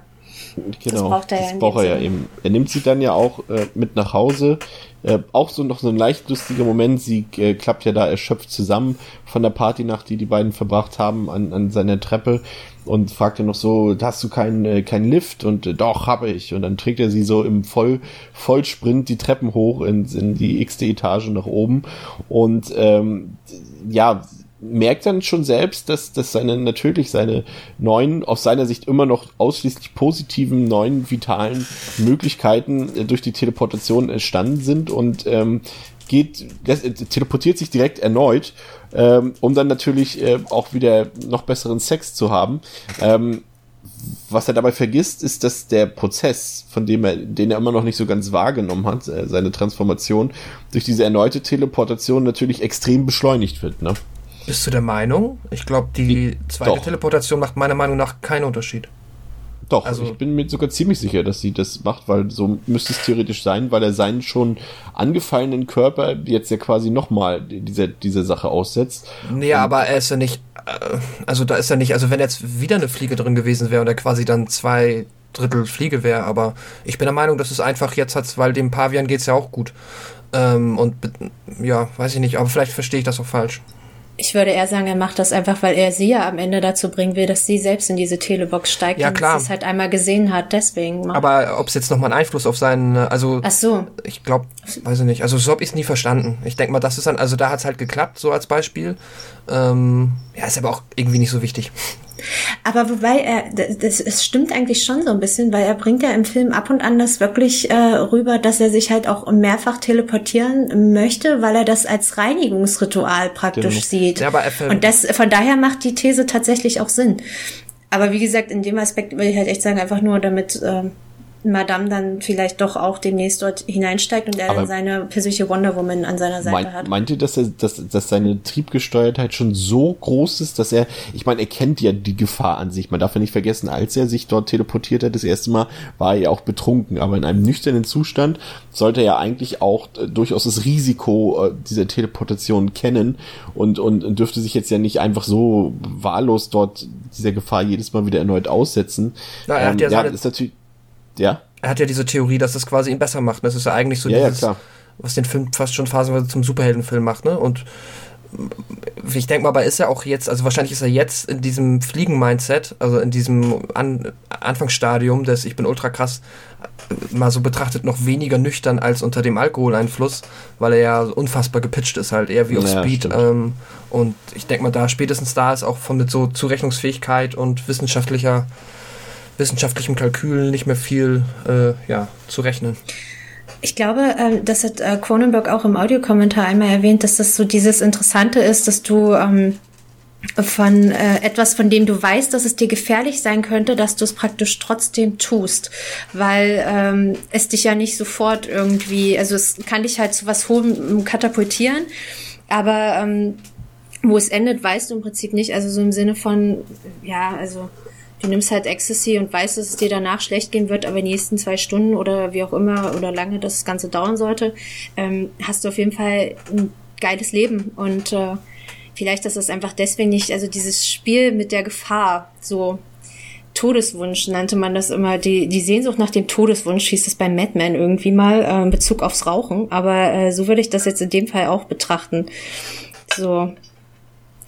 Genau, das braucht er, das ja, braucht er ja eben. Er nimmt sie dann ja auch äh, mit nach Hause. Äh, auch so noch so ein leicht lustiger Moment. Sie äh, klappt ja da erschöpft zusammen von der Partynacht, die die beiden verbracht haben, an, an seiner Treppe und fragt ja noch so, hast du keinen äh, kein Lift? Und äh, doch, habe ich. Und dann trägt er sie so im Voll, Vollsprint die Treppen hoch in, in die x-te Etage nach oben. Und ähm, ja, merkt dann schon selbst, dass, dass seine natürlich seine neuen, aus seiner Sicht immer noch ausschließlich positiven, neuen, vitalen Möglichkeiten äh, durch die Teleportation entstanden sind und ähm, geht, das, äh, teleportiert sich direkt erneut, ähm, um dann natürlich äh, auch wieder noch besseren Sex zu haben. Ähm, was er dabei vergisst, ist, dass der Prozess, von dem er, den er immer noch nicht so ganz wahrgenommen hat, äh, seine Transformation, durch diese erneute Teleportation natürlich extrem beschleunigt wird. Ne? Bist du der Meinung? Ich glaube, die zweite Doch. Teleportation macht meiner Meinung nach keinen Unterschied. Doch, also, ich bin mir sogar ziemlich sicher, dass sie das macht, weil so müsste es theoretisch sein, weil er seinen schon angefallenen Körper jetzt ja quasi nochmal diese, diese Sache aussetzt. Nee, und aber er ist ja nicht, äh, also da ist er nicht, also wenn jetzt wieder eine Fliege drin gewesen wäre und er quasi dann zwei Drittel Fliege wäre, aber ich bin der Meinung, dass es einfach jetzt hat, weil dem Pavian geht's ja auch gut. Ähm, und ja, weiß ich nicht, aber vielleicht verstehe ich das auch falsch. Ich würde eher sagen, er macht das einfach, weil er sie ja am Ende dazu bringen will, dass sie selbst in diese Telebox steigt ja, klar. und es halt einmal gesehen hat, deswegen. Macht. Aber ob es jetzt nochmal einen Einfluss auf seinen, also Ach so. ich glaube, weiß ich nicht. Also so habe ich es nie verstanden. Ich denke mal, das ist dann, also da hat es halt geklappt, so als Beispiel. Ähm, ja, ist aber auch irgendwie nicht so wichtig. Aber wobei er, das, es stimmt eigentlich schon so ein bisschen, weil er bringt ja im Film ab und an das wirklich äh, rüber, dass er sich halt auch mehrfach teleportieren möchte, weil er das als Reinigungsritual praktisch genau. sieht. Ja, aber und das, von daher macht die These tatsächlich auch Sinn. Aber wie gesagt, in dem Aspekt würde ich halt echt sagen, einfach nur damit, äh, Madame dann vielleicht doch auch demnächst dort hineinsteigt und er dann seine persönliche Wonder Woman an seiner Seite mein, hat. Meint ihr, dass, er, dass, dass seine Triebgesteuertheit schon so groß ist, dass er, ich meine, er kennt ja die Gefahr an sich. Man darf ja nicht vergessen, als er sich dort teleportiert hat, das erste Mal, war er ja auch betrunken. Aber in einem nüchternen Zustand sollte er ja eigentlich auch äh, durchaus das Risiko äh, dieser Teleportation kennen und, und, und dürfte sich jetzt ja nicht einfach so wahllos dort dieser Gefahr jedes Mal wieder erneut aussetzen. Na, er hat ja, ähm, ja ist natürlich ja. Er hat ja diese Theorie, dass das quasi ihn besser macht. Das ist ja eigentlich so ja, dieses, ja, was den Film fast schon phasenweise zum Superheldenfilm macht, ne? Und ich denke mal, aber ist er auch jetzt, also wahrscheinlich ist er jetzt in diesem Fliegen-Mindset, also in diesem An Anfangsstadium des Ich bin ultra krass, mal so betrachtet noch weniger nüchtern als unter dem Alkoholeinfluss, weil er ja unfassbar gepitcht ist halt, eher wie auf naja, Speed. Ähm, und ich denke mal, da spätestens da ist auch von mit so Zurechnungsfähigkeit und wissenschaftlicher wissenschaftlichem Kalkül nicht mehr viel äh, ja, zu rechnen. Ich glaube, ähm, das hat äh, Cronenberg auch im Audiokommentar einmal erwähnt, dass das so dieses Interessante ist, dass du ähm, von äh, etwas, von dem du weißt, dass es dir gefährlich sein könnte, dass du es praktisch trotzdem tust, weil ähm, es dich ja nicht sofort irgendwie, also es kann dich halt zu was Hohem katapultieren, aber ähm, wo es endet, weißt du im Prinzip nicht, also so im Sinne von, ja, also du nimmst halt Ecstasy und weißt, dass es dir danach schlecht gehen wird, aber in den nächsten zwei Stunden oder wie auch immer oder lange das Ganze dauern sollte, ähm, hast du auf jeden Fall ein geiles Leben und äh, vielleicht ist es einfach deswegen nicht, also dieses Spiel mit der Gefahr so Todeswunsch nannte man das immer. Die, die Sehnsucht nach dem Todeswunsch hieß es bei Mad Men irgendwie mal äh, in Bezug aufs Rauchen. Aber äh, so würde ich das jetzt in dem Fall auch betrachten. So,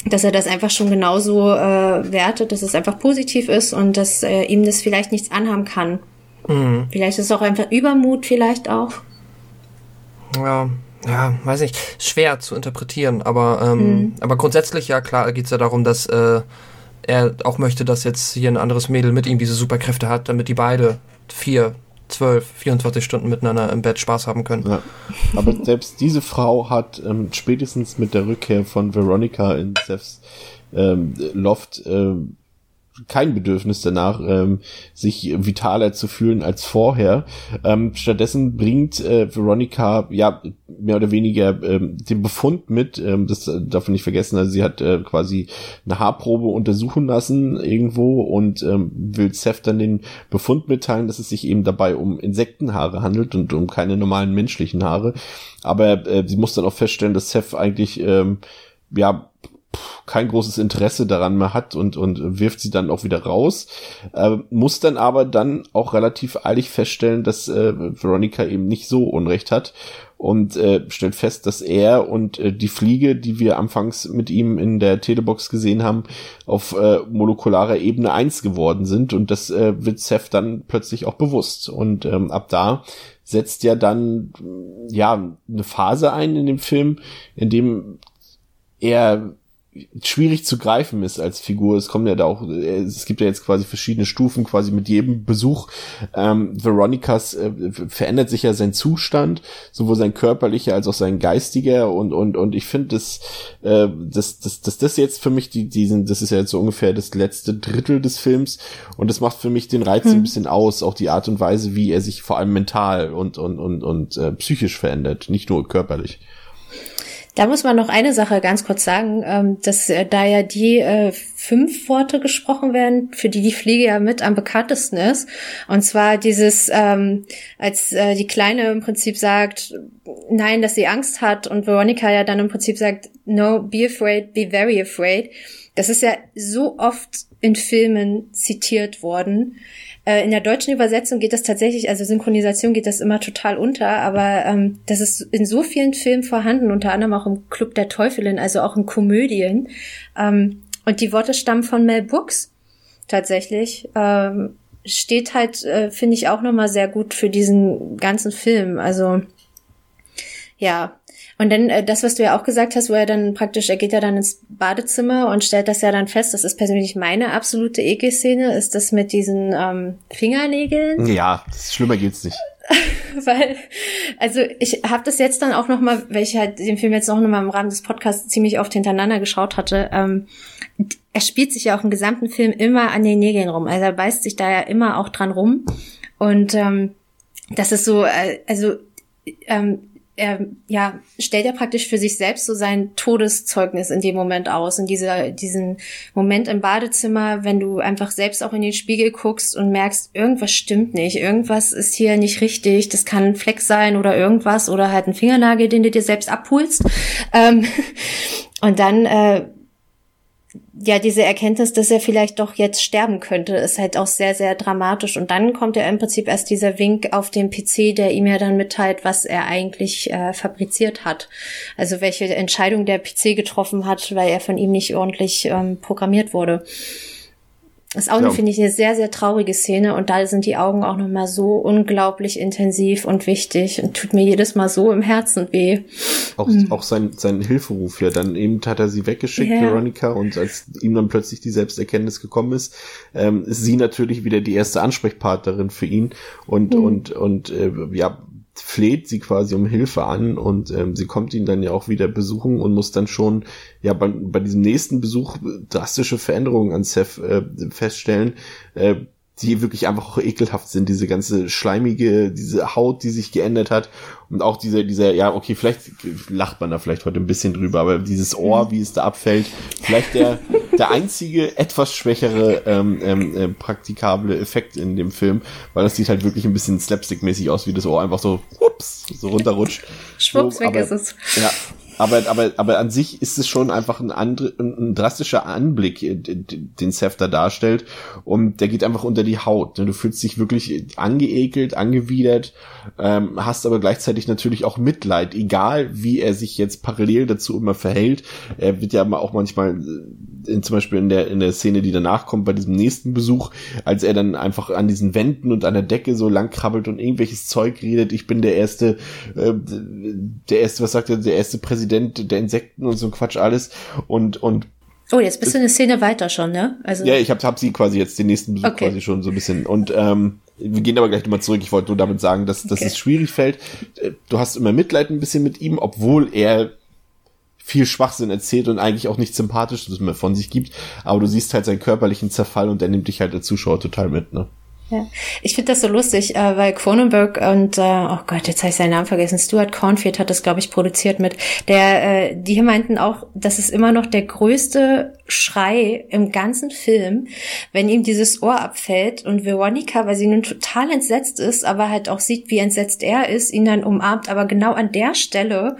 dass er das einfach schon genauso äh, wertet, dass es einfach positiv ist und dass äh, ihm das vielleicht nichts anhaben kann. Mhm. Vielleicht ist es auch einfach Übermut, vielleicht auch. Ja, ja, weiß nicht, schwer zu interpretieren, aber, ähm, mhm. aber grundsätzlich, ja klar, geht es ja darum, dass äh, er auch möchte, dass jetzt hier ein anderes Mädel mit ihm diese Superkräfte hat, damit die beide vier, zwölf, 24 Stunden miteinander im Bett Spaß haben können. Ja. Aber selbst diese Frau hat ähm, spätestens mit der Rückkehr von Veronica in Seths ähm, Loft ähm, kein Bedürfnis danach, ähm, sich vitaler zu fühlen als vorher. Ähm, stattdessen bringt äh, Veronica ja mehr oder weniger ähm, den Befund mit, ähm, das darf man nicht vergessen, also sie hat äh, quasi eine Haarprobe untersuchen lassen irgendwo und ähm, will Seth dann den Befund mitteilen, dass es sich eben dabei um Insektenhaare handelt und um keine normalen menschlichen Haare. Aber äh, sie muss dann auch feststellen, dass Seth eigentlich ähm, ja kein großes Interesse daran mehr hat und, und wirft sie dann auch wieder raus, äh, muss dann aber dann auch relativ eilig feststellen, dass äh, Veronica eben nicht so Unrecht hat und äh, stellt fest, dass er und äh, die Fliege, die wir anfangs mit ihm in der Telebox gesehen haben, auf äh, molekularer Ebene eins geworden sind und das äh, wird Seth dann plötzlich auch bewusst. Und ähm, ab da setzt ja dann ja eine Phase ein in dem Film, in dem er schwierig zu greifen ist als Figur. Es kommen ja da auch, es gibt ja jetzt quasi verschiedene Stufen, quasi mit jedem Besuch ähm, Veronicas äh, verändert sich ja sein Zustand, sowohl sein körperlicher als auch sein geistiger und und und ich finde, dass, äh, dass, dass, dass das jetzt für mich die diesen, das ist ja jetzt so ungefähr das letzte Drittel des Films und das macht für mich den Reiz hm. ein bisschen aus, auch die Art und Weise, wie er sich vor allem mental und und und und äh, psychisch verändert, nicht nur körperlich. Da muss man noch eine Sache ganz kurz sagen, ähm, dass äh, da ja die äh, fünf Worte gesprochen werden, für die die Fliege ja mit am bekanntesten ist. Und zwar dieses, ähm, als äh, die Kleine im Prinzip sagt, nein, dass sie Angst hat und Veronica ja dann im Prinzip sagt, no, be afraid, be very afraid. Das ist ja so oft in Filmen zitiert worden. Äh, in der deutschen Übersetzung geht das tatsächlich, also Synchronisation geht das immer total unter, aber ähm, das ist in so vielen Filmen vorhanden, unter anderem auch im Club der Teufelin, also auch in Komödien. Ähm, und die Worte stammen von Mel Brooks tatsächlich. Ähm, steht halt, äh, finde ich, auch nochmal sehr gut für diesen ganzen Film. Also ja, und dann äh, das, was du ja auch gesagt hast, wo er dann praktisch, er geht ja dann ins Badezimmer und stellt das ja dann fest, das ist persönlich meine absolute Ekelszene, ist das mit diesen ähm, Fingernägeln. Ja, schlimmer geht's nicht. <laughs> weil, also ich habe das jetzt dann auch noch mal, weil ich halt den Film jetzt noch mal im Rahmen des Podcasts ziemlich oft hintereinander geschaut hatte. Ähm, er spielt sich ja auch im gesamten Film immer an den Nägeln rum. Also er beißt sich da ja immer auch dran rum. Und ähm, das ist so, äh, also ähm, er ja stellt ja praktisch für sich selbst so sein Todeszeugnis in dem Moment aus in dieser diesen Moment im Badezimmer, wenn du einfach selbst auch in den Spiegel guckst und merkst, irgendwas stimmt nicht, irgendwas ist hier nicht richtig, das kann ein Fleck sein oder irgendwas oder halt ein Fingernagel, den du dir selbst abholst. Ähm, <laughs> und dann äh, ja, diese Erkenntnis, dass er vielleicht doch jetzt sterben könnte, ist halt auch sehr, sehr dramatisch. Und dann kommt ja im Prinzip erst dieser Wink auf dem PC, der ihm ja dann mitteilt, was er eigentlich äh, fabriziert hat. Also welche Entscheidung der PC getroffen hat, weil er von ihm nicht ordentlich ähm, programmiert wurde. Das Auge ja. finde ich eine sehr, sehr traurige Szene und da sind die Augen auch nochmal so unglaublich intensiv und wichtig und tut mir jedes Mal so im Herzen weh. Auch, mhm. auch sein, sein Hilferuf ja, dann eben hat er sie weggeschickt, ja. Veronica, und als ihm dann plötzlich die Selbsterkenntnis gekommen ist, ähm, ist sie natürlich wieder die erste Ansprechpartnerin für ihn und, mhm. und, und, äh, ja, fleht sie quasi um Hilfe an und ähm, sie kommt ihn dann ja auch wieder besuchen und muss dann schon ja bei, bei diesem nächsten Besuch drastische Veränderungen an Seth äh, feststellen, äh, die wirklich einfach auch ekelhaft sind, diese ganze schleimige, diese Haut, die sich geändert hat und auch dieser, dieser, ja, okay, vielleicht lacht man da vielleicht heute ein bisschen drüber, aber dieses Ohr, wie es da abfällt, vielleicht der, der einzige etwas schwächere ähm, ähm, äh, praktikable Effekt in dem Film, weil das sieht halt wirklich ein bisschen slapstick-mäßig aus, wie das Ohr einfach so, ups, so runterrutscht. Schwupps, so, weg ist es. Ja, aber, aber, aber an sich ist es schon einfach ein, andre, ein drastischer Anblick, äh, den Seth da darstellt. Und der geht einfach unter die Haut. Ne? Du fühlst dich wirklich angeekelt, angewidert, ähm, hast aber gleichzeitig natürlich auch Mitleid, egal wie er sich jetzt parallel dazu immer verhält. Er wird ja auch manchmal, äh, in, zum Beispiel in der, in der Szene, die danach kommt, bei diesem nächsten Besuch, als er dann einfach an diesen Wänden und an der Decke so lang krabbelt und irgendwelches Zeug redet. Ich bin der erste, äh, der erste, was sagt er, der erste Präsident der Insekten und so Quatsch alles. Und, und Oh, jetzt bist du eine Szene weiter schon, ne? Also ja, ich habe hab sie quasi jetzt den nächsten Besuch okay. quasi schon so ein bisschen. Und ähm, wir gehen aber gleich nochmal zurück. Ich wollte nur damit sagen, dass, dass okay. es schwierig fällt. Du hast immer Mitleid ein bisschen mit ihm, obwohl er viel Schwachsinn erzählt und eigentlich auch nicht sympathisch mehr von sich gibt. Aber du siehst halt seinen körperlichen Zerfall und der nimmt dich halt als Zuschauer total mit, ne? Ja. Ich finde das so lustig, äh, weil Cronenberg und, äh, oh Gott, jetzt habe ich seinen Namen vergessen, Stuart Cornfield hat das, glaube ich, produziert mit, der, äh, die meinten auch, das ist immer noch der größte Schrei im ganzen Film, wenn ihm dieses Ohr abfällt und Veronica, weil sie nun total entsetzt ist, aber halt auch sieht, wie entsetzt er ist, ihn dann umarmt, aber genau an der Stelle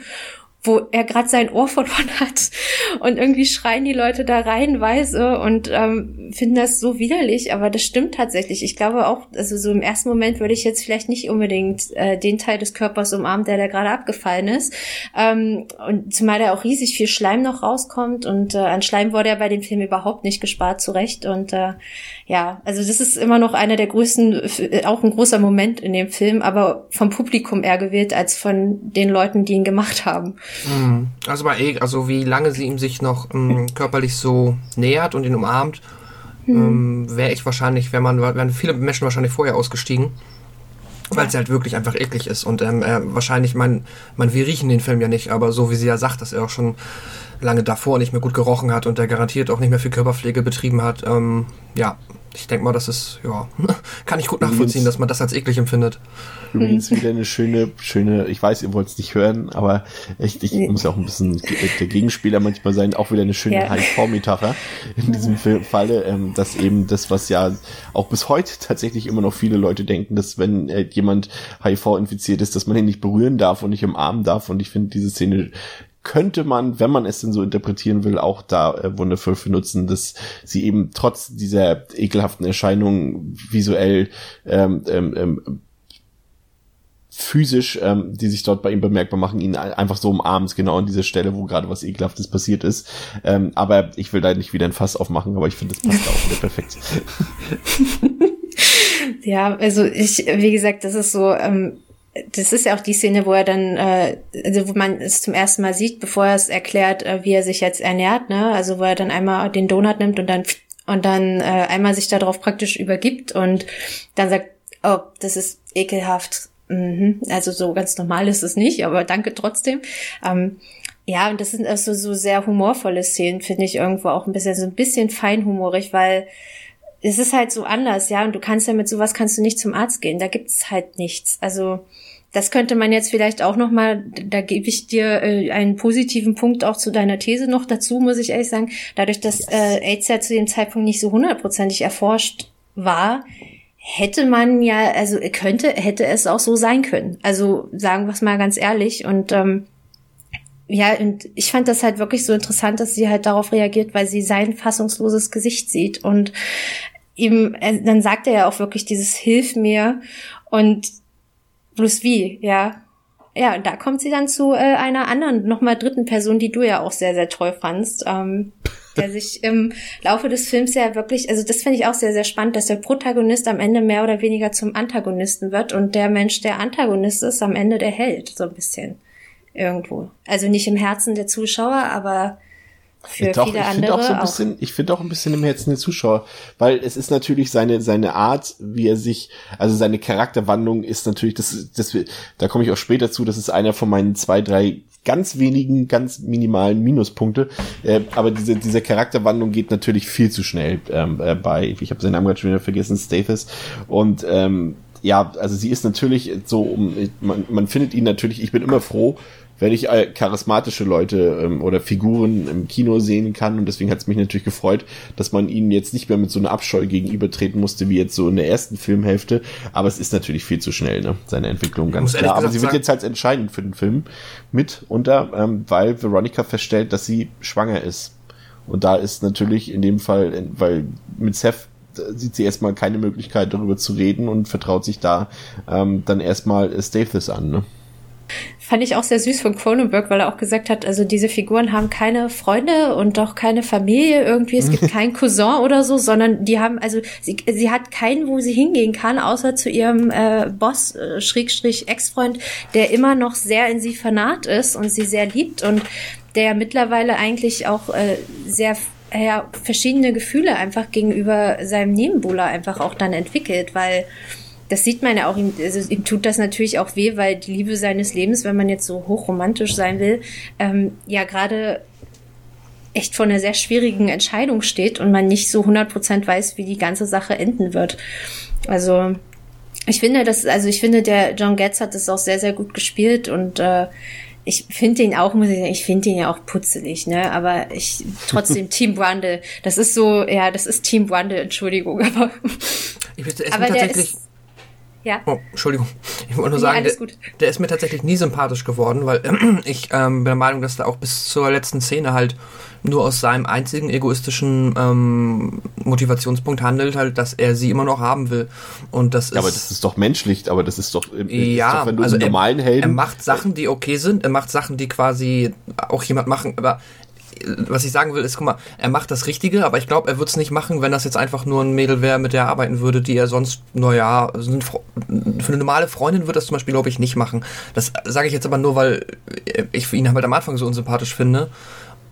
wo er gerade sein Ohr verloren <laughs> hat. Und irgendwie schreien die Leute da reihenweise und ähm, finden das so widerlich, aber das stimmt tatsächlich. Ich glaube auch, also so im ersten Moment würde ich jetzt vielleicht nicht unbedingt äh, den Teil des Körpers umarmen, der da gerade abgefallen ist. Ähm, und zumal da auch riesig viel Schleim noch rauskommt und äh, an Schleim wurde ja bei dem Film überhaupt nicht gespart, zurecht. Und äh, ja, also das ist immer noch einer der größten, auch ein großer Moment in dem Film, aber vom Publikum eher gewählt als von den Leuten, die ihn gemacht haben. Mhm. Also bei e also wie lange sie ihm sich noch ähm, <laughs> körperlich so nähert und ihn umarmt, mhm. ähm, wäre ich wahrscheinlich, wäre man, wären viele Menschen wahrscheinlich vorher ausgestiegen. Weil es halt wirklich einfach eklig ist. Und ähm, äh, wahrscheinlich, man, man, wir riechen den Film ja nicht, aber so wie sie ja sagt, dass er auch schon lange davor nicht mehr gut gerochen hat und der garantiert auch nicht mehr viel Körperpflege betrieben hat, ähm, ja, ich denke mal, das ist, ja, <laughs> kann ich gut nachvollziehen, dass man das als eklig empfindet. Übrigens wieder eine schöne, schöne, ich weiß, ihr wollt es nicht hören, aber echt, ich muss ja auch ein bisschen der Gegenspieler manchmal sein, auch wieder eine schöne ja. HIV-Metapher in diesem Falle, ähm, dass eben das, was ja auch bis heute tatsächlich immer noch viele Leute denken, dass wenn äh, jemand HIV infiziert ist, dass man ihn nicht berühren darf und nicht umarmen darf und ich finde diese Szene könnte man, wenn man es denn so interpretieren will, auch da äh, wundervoll für nutzen, dass sie eben trotz dieser ekelhaften Erscheinungen visuell ähm, ähm, ähm, physisch, ähm, die sich dort bei ihm bemerkbar machen, ihn einfach so umarmt, genau an dieser Stelle, wo gerade was Ekelhaftes passiert ist. Ähm, aber ich will da nicht wieder ein Fass aufmachen, aber ich finde, das passt auch wieder perfekt. <laughs> ja, also ich, wie gesagt, das ist so, ähm, das ist ja auch die Szene, wo er dann, äh, also wo man es zum ersten Mal sieht, bevor er es erklärt, äh, wie er sich jetzt ernährt, ne? Also wo er dann einmal den Donut nimmt und dann und dann äh, einmal sich darauf praktisch übergibt und dann sagt, oh, das ist ekelhaft. Mhm. Also so ganz normal ist es nicht, aber danke trotzdem. Ähm, ja, und das sind also so sehr humorvolle Szenen, finde ich irgendwo auch ein bisschen so ein bisschen feinhumorig, weil es ist halt so anders, ja, und du kannst ja mit sowas kannst du nicht zum Arzt gehen, da gibt's halt nichts. Also das könnte man jetzt vielleicht auch noch mal, da gebe ich dir äh, einen positiven Punkt auch zu deiner These noch dazu, muss ich ehrlich sagen. Dadurch, dass yes. äh, AIDS ja zu dem Zeitpunkt nicht so hundertprozentig erforscht war, hätte man ja, also könnte, hätte es auch so sein können. Also sagen wir es mal ganz ehrlich. Und ähm, ja, und ich fand das halt wirklich so interessant, dass sie halt darauf reagiert, weil sie sein fassungsloses Gesicht sieht und ihm, äh, dann sagt er ja auch wirklich dieses Hilf mir und bloß wie, ja. Ja, da kommt sie dann zu äh, einer anderen, nochmal dritten Person, die du ja auch sehr, sehr toll fandst, ähm, der <laughs> sich im Laufe des Films ja wirklich, also das finde ich auch sehr, sehr spannend, dass der Protagonist am Ende mehr oder weniger zum Antagonisten wird und der Mensch, der Antagonist ist, am Ende der Held, so ein bisschen irgendwo. Also nicht im Herzen der Zuschauer, aber für Doch, viele ich andere auch so ein bisschen, Ich finde auch ein bisschen im Herzen der Zuschauer, weil es ist natürlich seine seine Art, wie er sich, also seine Charakterwandlung ist natürlich, das, das da komme ich auch später zu. Das ist einer von meinen zwei, drei ganz wenigen, ganz minimalen Minuspunkte. Äh, aber diese diese Charakterwandlung geht natürlich viel zu schnell ähm, äh, bei, ich habe seinen Namen gerade schon wieder vergessen, Stathis und ähm, ja, also sie ist natürlich so, man, man findet ihn natürlich, ich bin immer froh, wenn ich äh, charismatische Leute ähm, oder Figuren im Kino sehen kann und deswegen hat es mich natürlich gefreut, dass man ihnen jetzt nicht mehr mit so einer Abscheu gegenübertreten musste wie jetzt so in der ersten Filmhälfte, aber es ist natürlich viel zu schnell, ne? Seine Entwicklung ganz klar. Aber sie wird jetzt halt entscheidend für den Film mit unter, ähm, weil Veronica feststellt, dass sie schwanger ist. Und da ist natürlich in dem Fall, weil mit Seth sieht sie erstmal keine Möglichkeit, darüber zu reden und vertraut sich da ähm, dann erstmal Stathis an. Ne? Fand ich auch sehr süß von Cronenberg, weil er auch gesagt hat, also diese Figuren haben keine Freunde und auch keine Familie irgendwie. Es gibt <laughs> keinen Cousin oder so, sondern die haben, also sie, sie hat keinen, wo sie hingehen kann, außer zu ihrem äh, Boss, äh, Schrägstrich Ex-Freund, der immer noch sehr in sie vernarrt ist und sie sehr liebt und der mittlerweile eigentlich auch äh, sehr ja, verschiedene Gefühle einfach gegenüber seinem Nebenbuhler einfach auch dann entwickelt, weil das sieht man ja auch, ihm, also ihm tut das natürlich auch weh, weil die Liebe seines Lebens, wenn man jetzt so hochromantisch sein will, ähm, ja gerade echt vor einer sehr schwierigen Entscheidung steht und man nicht so 100% weiß, wie die ganze Sache enden wird. Also ich finde, das, also ich finde, der John Getz hat das auch sehr, sehr gut gespielt und äh, ich finde ihn auch, muss ich sagen, ich finde ihn ja auch putzelig, ne? Aber ich trotzdem <laughs> Team Brundle. Das ist so, ja, das ist Team Brundle, Entschuldigung, aber. Ich weiß, aber tatsächlich. Ist, ja. Oh, Entschuldigung. Ich wollte nur sagen, der, der, ist mir tatsächlich nie sympathisch geworden, weil äh, <clears throat> ich ähm, bin der Meinung, dass er auch bis zur letzten Szene halt nur aus seinem einzigen egoistischen ähm, Motivationspunkt handelt, halt, dass er sie immer noch haben will. Und das ja, ist, aber das ist doch menschlich, aber das ist doch, ja, ist doch, wenn du also einen normalen er, Helden. Er macht Sachen, die okay sind, er macht Sachen, die quasi auch jemand machen, aber was ich sagen will, ist, guck mal, er macht das Richtige, aber ich glaube, er würde es nicht machen, wenn das jetzt einfach nur ein Mädel wäre, mit der er arbeiten würde, die er sonst, naja, für eine normale Freundin würde das zum Beispiel, glaube ich, nicht machen. Das sage ich jetzt aber nur, weil ich ihn halt am Anfang so unsympathisch finde,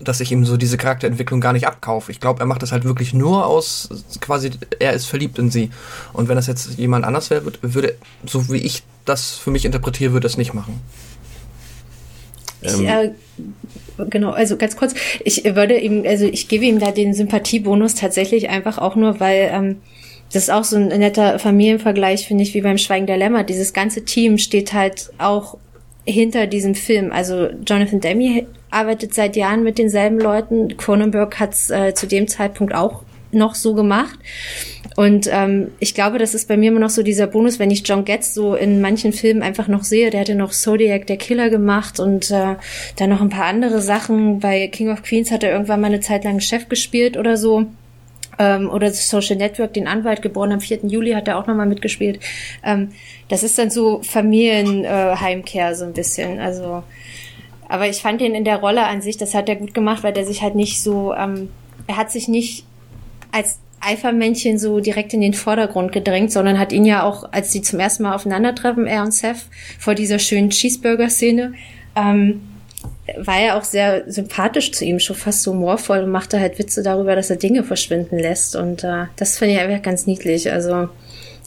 dass ich ihm so diese Charakterentwicklung gar nicht abkaufe. Ich glaube, er macht das halt wirklich nur aus, quasi, er ist verliebt in sie. Und wenn das jetzt jemand anders wäre, würde, so wie ich das für mich interpretiere, würde es nicht machen. Ich, äh, genau, also ganz kurz, ich würde ihm, also ich gebe ihm da den Sympathiebonus tatsächlich einfach auch nur, weil ähm, das ist auch so ein netter Familienvergleich, finde ich, wie beim Schweigen der Lämmer. Dieses ganze Team steht halt auch hinter diesem Film. Also Jonathan Demi arbeitet seit Jahren mit denselben Leuten. Cronenberg hat es äh, zu dem Zeitpunkt auch noch so gemacht. Und ähm, ich glaube, das ist bei mir immer noch so dieser Bonus, wenn ich John Getz so in manchen Filmen einfach noch sehe. Der hatte noch Zodiac, der Killer gemacht und äh, dann noch ein paar andere Sachen. Bei King of Queens hat er irgendwann mal eine Zeit lang Chef gespielt oder so. Ähm, oder Social Network, den Anwalt, geboren am 4. Juli, hat er auch nochmal mitgespielt. Ähm, das ist dann so Familienheimkehr äh, so ein bisschen. Also, aber ich fand ihn in der Rolle an sich, das hat er gut gemacht, weil der sich halt nicht so, ähm, er hat sich nicht als Eifermännchen so direkt in den Vordergrund gedrängt, sondern hat ihn ja auch, als sie zum ersten Mal aufeinandertreffen, er und Seth, vor dieser schönen Cheeseburger-Szene, ähm, war er auch sehr sympathisch zu ihm, schon fast humorvoll und machte halt Witze darüber, dass er Dinge verschwinden lässt. Und äh, das finde ich einfach ganz niedlich. Also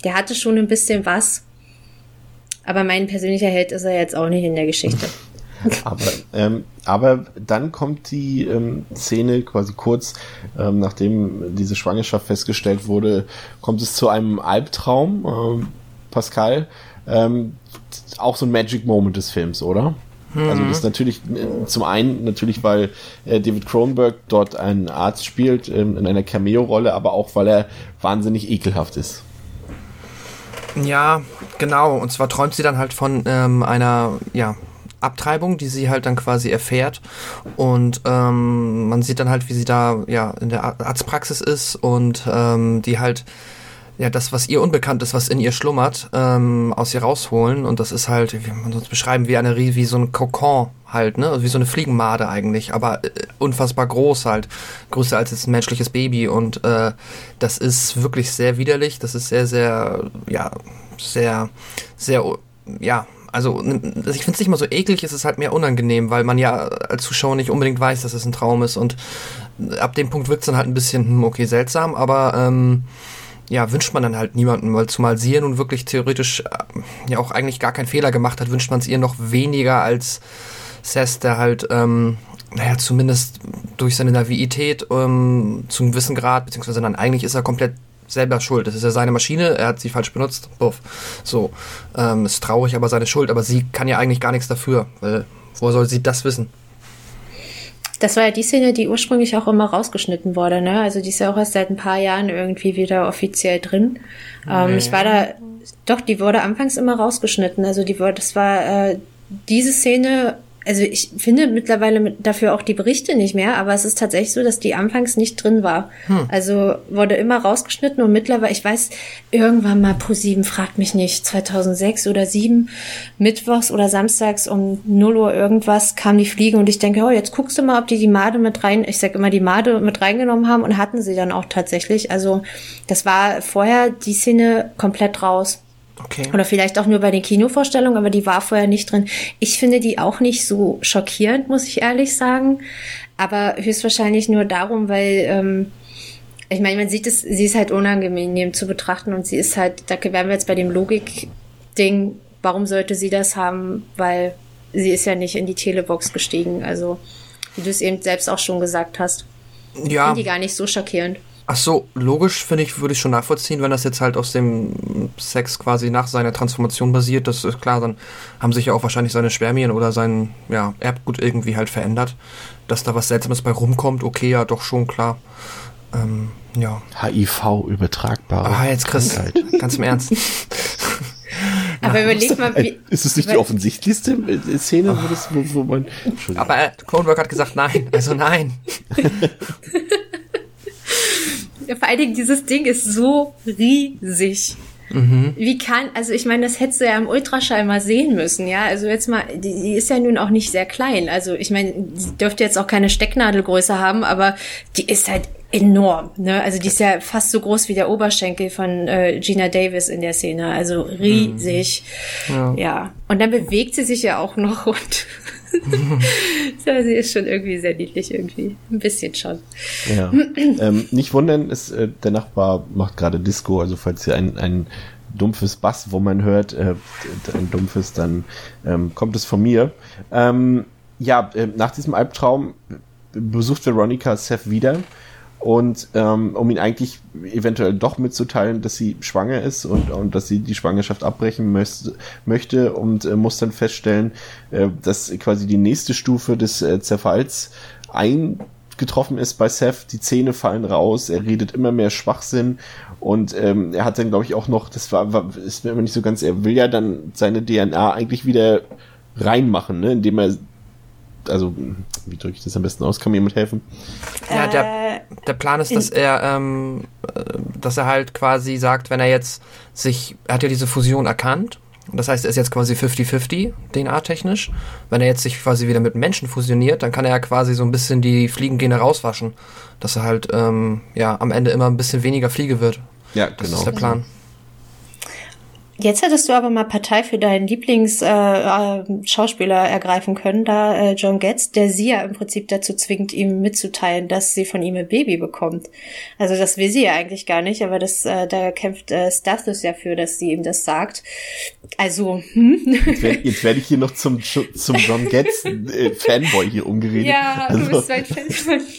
der hatte schon ein bisschen was. Aber mein persönlicher Held ist er jetzt auch nicht in der Geschichte. <laughs> <laughs> aber, ähm, aber dann kommt die ähm, Szene quasi kurz, ähm, nachdem diese Schwangerschaft festgestellt wurde, kommt es zu einem Albtraum. Ähm, Pascal, ähm, auch so ein Magic Moment des Films, oder? Mhm. Also das ist natürlich äh, zum einen natürlich, weil äh, David Cronenberg dort einen Arzt spielt ähm, in einer Cameo-Rolle, aber auch weil er wahnsinnig ekelhaft ist. Ja, genau. Und zwar träumt sie dann halt von ähm, einer, ja, Abtreibung, die sie halt dann quasi erfährt. Und ähm, man sieht dann halt, wie sie da ja in der Arztpraxis ist und ähm, die halt ja das, was ihr unbekannt ist, was in ihr schlummert, ähm, aus ihr rausholen. Und das ist halt, wie man sonst beschreiben, wie eine wie so ein Kokon halt, ne? Also wie so eine Fliegenmade eigentlich, aber äh, unfassbar groß halt. Größer als jetzt ein menschliches Baby. Und äh, das ist wirklich sehr widerlich. Das ist sehr, sehr, ja, sehr, sehr, ja, also ich finde es nicht mal so eklig, es ist halt mehr unangenehm, weil man ja als Zuschauer nicht unbedingt weiß, dass es ein Traum ist und ab dem Punkt wirkt es dann halt ein bisschen, hm, okay, seltsam, aber ähm, ja, wünscht man dann halt niemanden, weil zumal sie ja nun wirklich theoretisch äh, ja auch eigentlich gar keinen Fehler gemacht hat, wünscht man es ihr noch weniger als Seth, der halt, ähm, naja, zumindest durch seine Naivität ähm, zu einem gewissen Grad, beziehungsweise dann eigentlich ist er komplett selber schuld. Das ist ja seine Maschine, er hat sie falsch benutzt. Buff. So. Ähm, ist traurig, aber seine Schuld. Aber sie kann ja eigentlich gar nichts dafür, weil Woher soll sie das wissen? Das war ja die Szene, die ursprünglich auch immer rausgeschnitten wurde, ne? Also die ist ja auch erst seit ein paar Jahren irgendwie wieder offiziell drin. Ähm, nee. Ich war da, doch, die wurde anfangs immer rausgeschnitten. Also die wurde, das war äh, diese Szene also ich finde mittlerweile dafür auch die Berichte nicht mehr, aber es ist tatsächlich so, dass die anfangs nicht drin war. Hm. Also wurde immer rausgeschnitten und mittlerweile, ich weiß, irgendwann mal pro sieben, fragt mich nicht, 2006 oder sieben, mittwochs oder samstags um 0 Uhr irgendwas kam die Fliege und ich denke, oh, jetzt guckst du mal, ob die die Made mit rein, ich sag immer die Made mit reingenommen haben und hatten sie dann auch tatsächlich. Also das war vorher die Szene komplett raus. Okay. Oder vielleicht auch nur bei den Kinovorstellungen, aber die war vorher nicht drin. Ich finde die auch nicht so schockierend, muss ich ehrlich sagen. Aber höchstwahrscheinlich nur darum, weil, ähm, ich meine, man sieht es, sie ist halt unangenehm zu betrachten und sie ist halt, da wären wir jetzt bei dem Logik-Ding, warum sollte sie das haben? Weil sie ist ja nicht in die Telebox gestiegen. Also, wie du es eben selbst auch schon gesagt hast. Ja. Ich finde die gar nicht so schockierend. Ach so, logisch finde ich, würde ich schon nachvollziehen, wenn das jetzt halt aus dem Sex quasi nach seiner Transformation basiert. Das ist klar, dann haben sich ja auch wahrscheinlich seine Spermien oder sein ja, Erbgut irgendwie halt verändert. Dass da was Seltsames bei rumkommt, okay, ja, doch schon klar. Ähm, ja. HIV übertragbar. Ah, jetzt Chris, ganz im Ernst. Aber überleg mal, wie. Ist es nicht die offensichtlichste Szene, wo, das, wo, wo man. Aber äh, Cronenberg hat gesagt nein, also nein. <laughs> Vor allen Dingen, dieses Ding ist so riesig. Mhm. Wie kann, also ich meine, das hättest du ja im Ultraschall mal sehen müssen, ja. Also jetzt mal, die, die ist ja nun auch nicht sehr klein. Also ich meine, die dürfte jetzt auch keine Stecknadelgröße haben, aber die ist halt enorm. Ne? Also die ist ja fast so groß wie der Oberschenkel von äh, Gina Davis in der Szene. Also riesig. Mhm. Ja. ja. Und dann bewegt sie sich ja auch noch und <laughs> ja, sie ist schon irgendwie sehr niedlich irgendwie. Ein bisschen schon. Ja. <clears throat> ähm, nicht wundern, ist, äh, der Nachbar macht gerade Disco, also falls ihr ein, ein dumpfes Bass, wo man hört, äh, ein dumpfes, dann ähm, kommt es von mir. Ähm, ja, äh, nach diesem Albtraum besucht Veronica Seth wieder und ähm, um ihn eigentlich eventuell doch mitzuteilen, dass sie schwanger ist und, und dass sie die Schwangerschaft abbrechen möchte, möchte und äh, muss dann feststellen, äh, dass quasi die nächste Stufe des äh, Zerfalls eingetroffen ist bei Seth. Die Zähne fallen raus, er redet immer mehr Schwachsinn und ähm, er hat dann, glaube ich, auch noch, das war, war ist mir immer nicht so ganz, er will ja dann seine DNA eigentlich wieder reinmachen, ne, indem er also wie drücke ich das am besten aus? Kann mir jemand helfen? Ja, der, äh, der Plan ist, dass er, ähm, äh, dass er halt quasi sagt, wenn er jetzt sich, er hat ja diese Fusion erkannt. Das heißt, er ist jetzt quasi 50-50, DNA-technisch. Wenn er jetzt sich quasi wieder mit Menschen fusioniert, dann kann er ja quasi so ein bisschen die Fliegengene rauswaschen. Dass er halt, ähm, ja, am Ende immer ein bisschen weniger Fliege wird. Ja, genau. Das ist der Plan. Jetzt hättest du aber mal Partei für deinen Lieblingsschauspieler äh, äh, ergreifen können, da äh, John Getz, der sie ja im Prinzip dazu zwingt, ihm mitzuteilen, dass sie von ihm ein Baby bekommt. Also das will sie ja eigentlich gar nicht, aber das äh, da kämpft äh, Stathis ja für, dass sie ihm das sagt. Also hm? jetzt werde werd ich hier noch zum zum John Getz äh, Fanboy hier umgeredet. Ja, also, du bist mein Fan von. <laughs>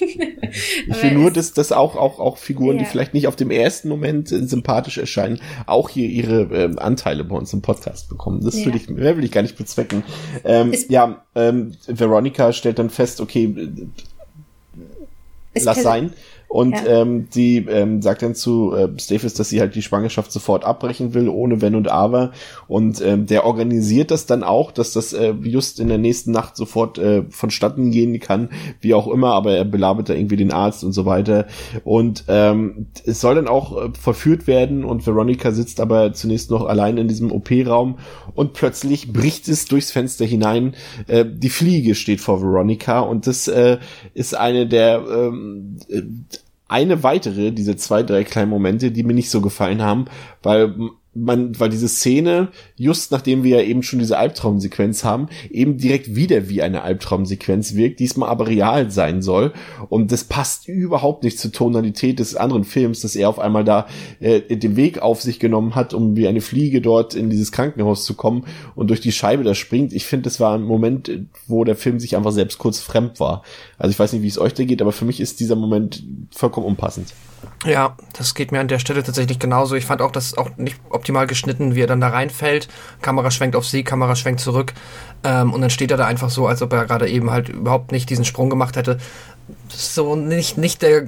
ich will nur, dass dass auch auch auch Figuren, ja. die vielleicht nicht auf dem ersten Moment äh, sympathisch erscheinen, auch hier ihre äh, Anteile bei uns im Podcast bekommen. Das ja. will ich, mehr will ich gar nicht bezwecken. Ähm, ja, ähm, Veronica stellt dann fest, okay, lass sein. Und ja. ähm, sie ähm, sagt dann zu äh, Staples, dass sie halt die Schwangerschaft sofort abbrechen will, ohne Wenn und Aber. Und ähm, der organisiert das dann auch, dass das äh, just in der nächsten Nacht sofort äh, vonstatten gehen kann, wie auch immer, aber er belabert da irgendwie den Arzt und so weiter. Und ähm, es soll dann auch äh, verführt werden und Veronica sitzt aber zunächst noch allein in diesem OP-Raum und plötzlich bricht es durchs Fenster hinein. Äh, die Fliege steht vor Veronica und das äh, ist eine der ähm, eine weitere, diese zwei, drei kleinen Momente, die mir nicht so gefallen haben, weil man, weil diese Szene, just nachdem wir ja eben schon diese Albtraumsequenz haben, eben direkt wieder wie eine Albtraumsequenz wirkt, diesmal aber real sein soll. Und das passt überhaupt nicht zur Tonalität des anderen Films, dass er auf einmal da äh, den Weg auf sich genommen hat, um wie eine Fliege dort in dieses Krankenhaus zu kommen und durch die Scheibe da springt. Ich finde, das war ein Moment, wo der Film sich einfach selbst kurz fremd war. Also ich weiß nicht, wie es euch da geht, aber für mich ist dieser Moment vollkommen unpassend. Ja, das geht mir an der Stelle tatsächlich genauso. Ich fand auch, dass auch nicht optimal geschnitten, wie er dann da reinfällt. Kamera schwenkt auf sie, Kamera schwenkt zurück. Ähm, und dann steht er da einfach so, als ob er gerade eben halt überhaupt nicht diesen Sprung gemacht hätte. So nicht, nicht der,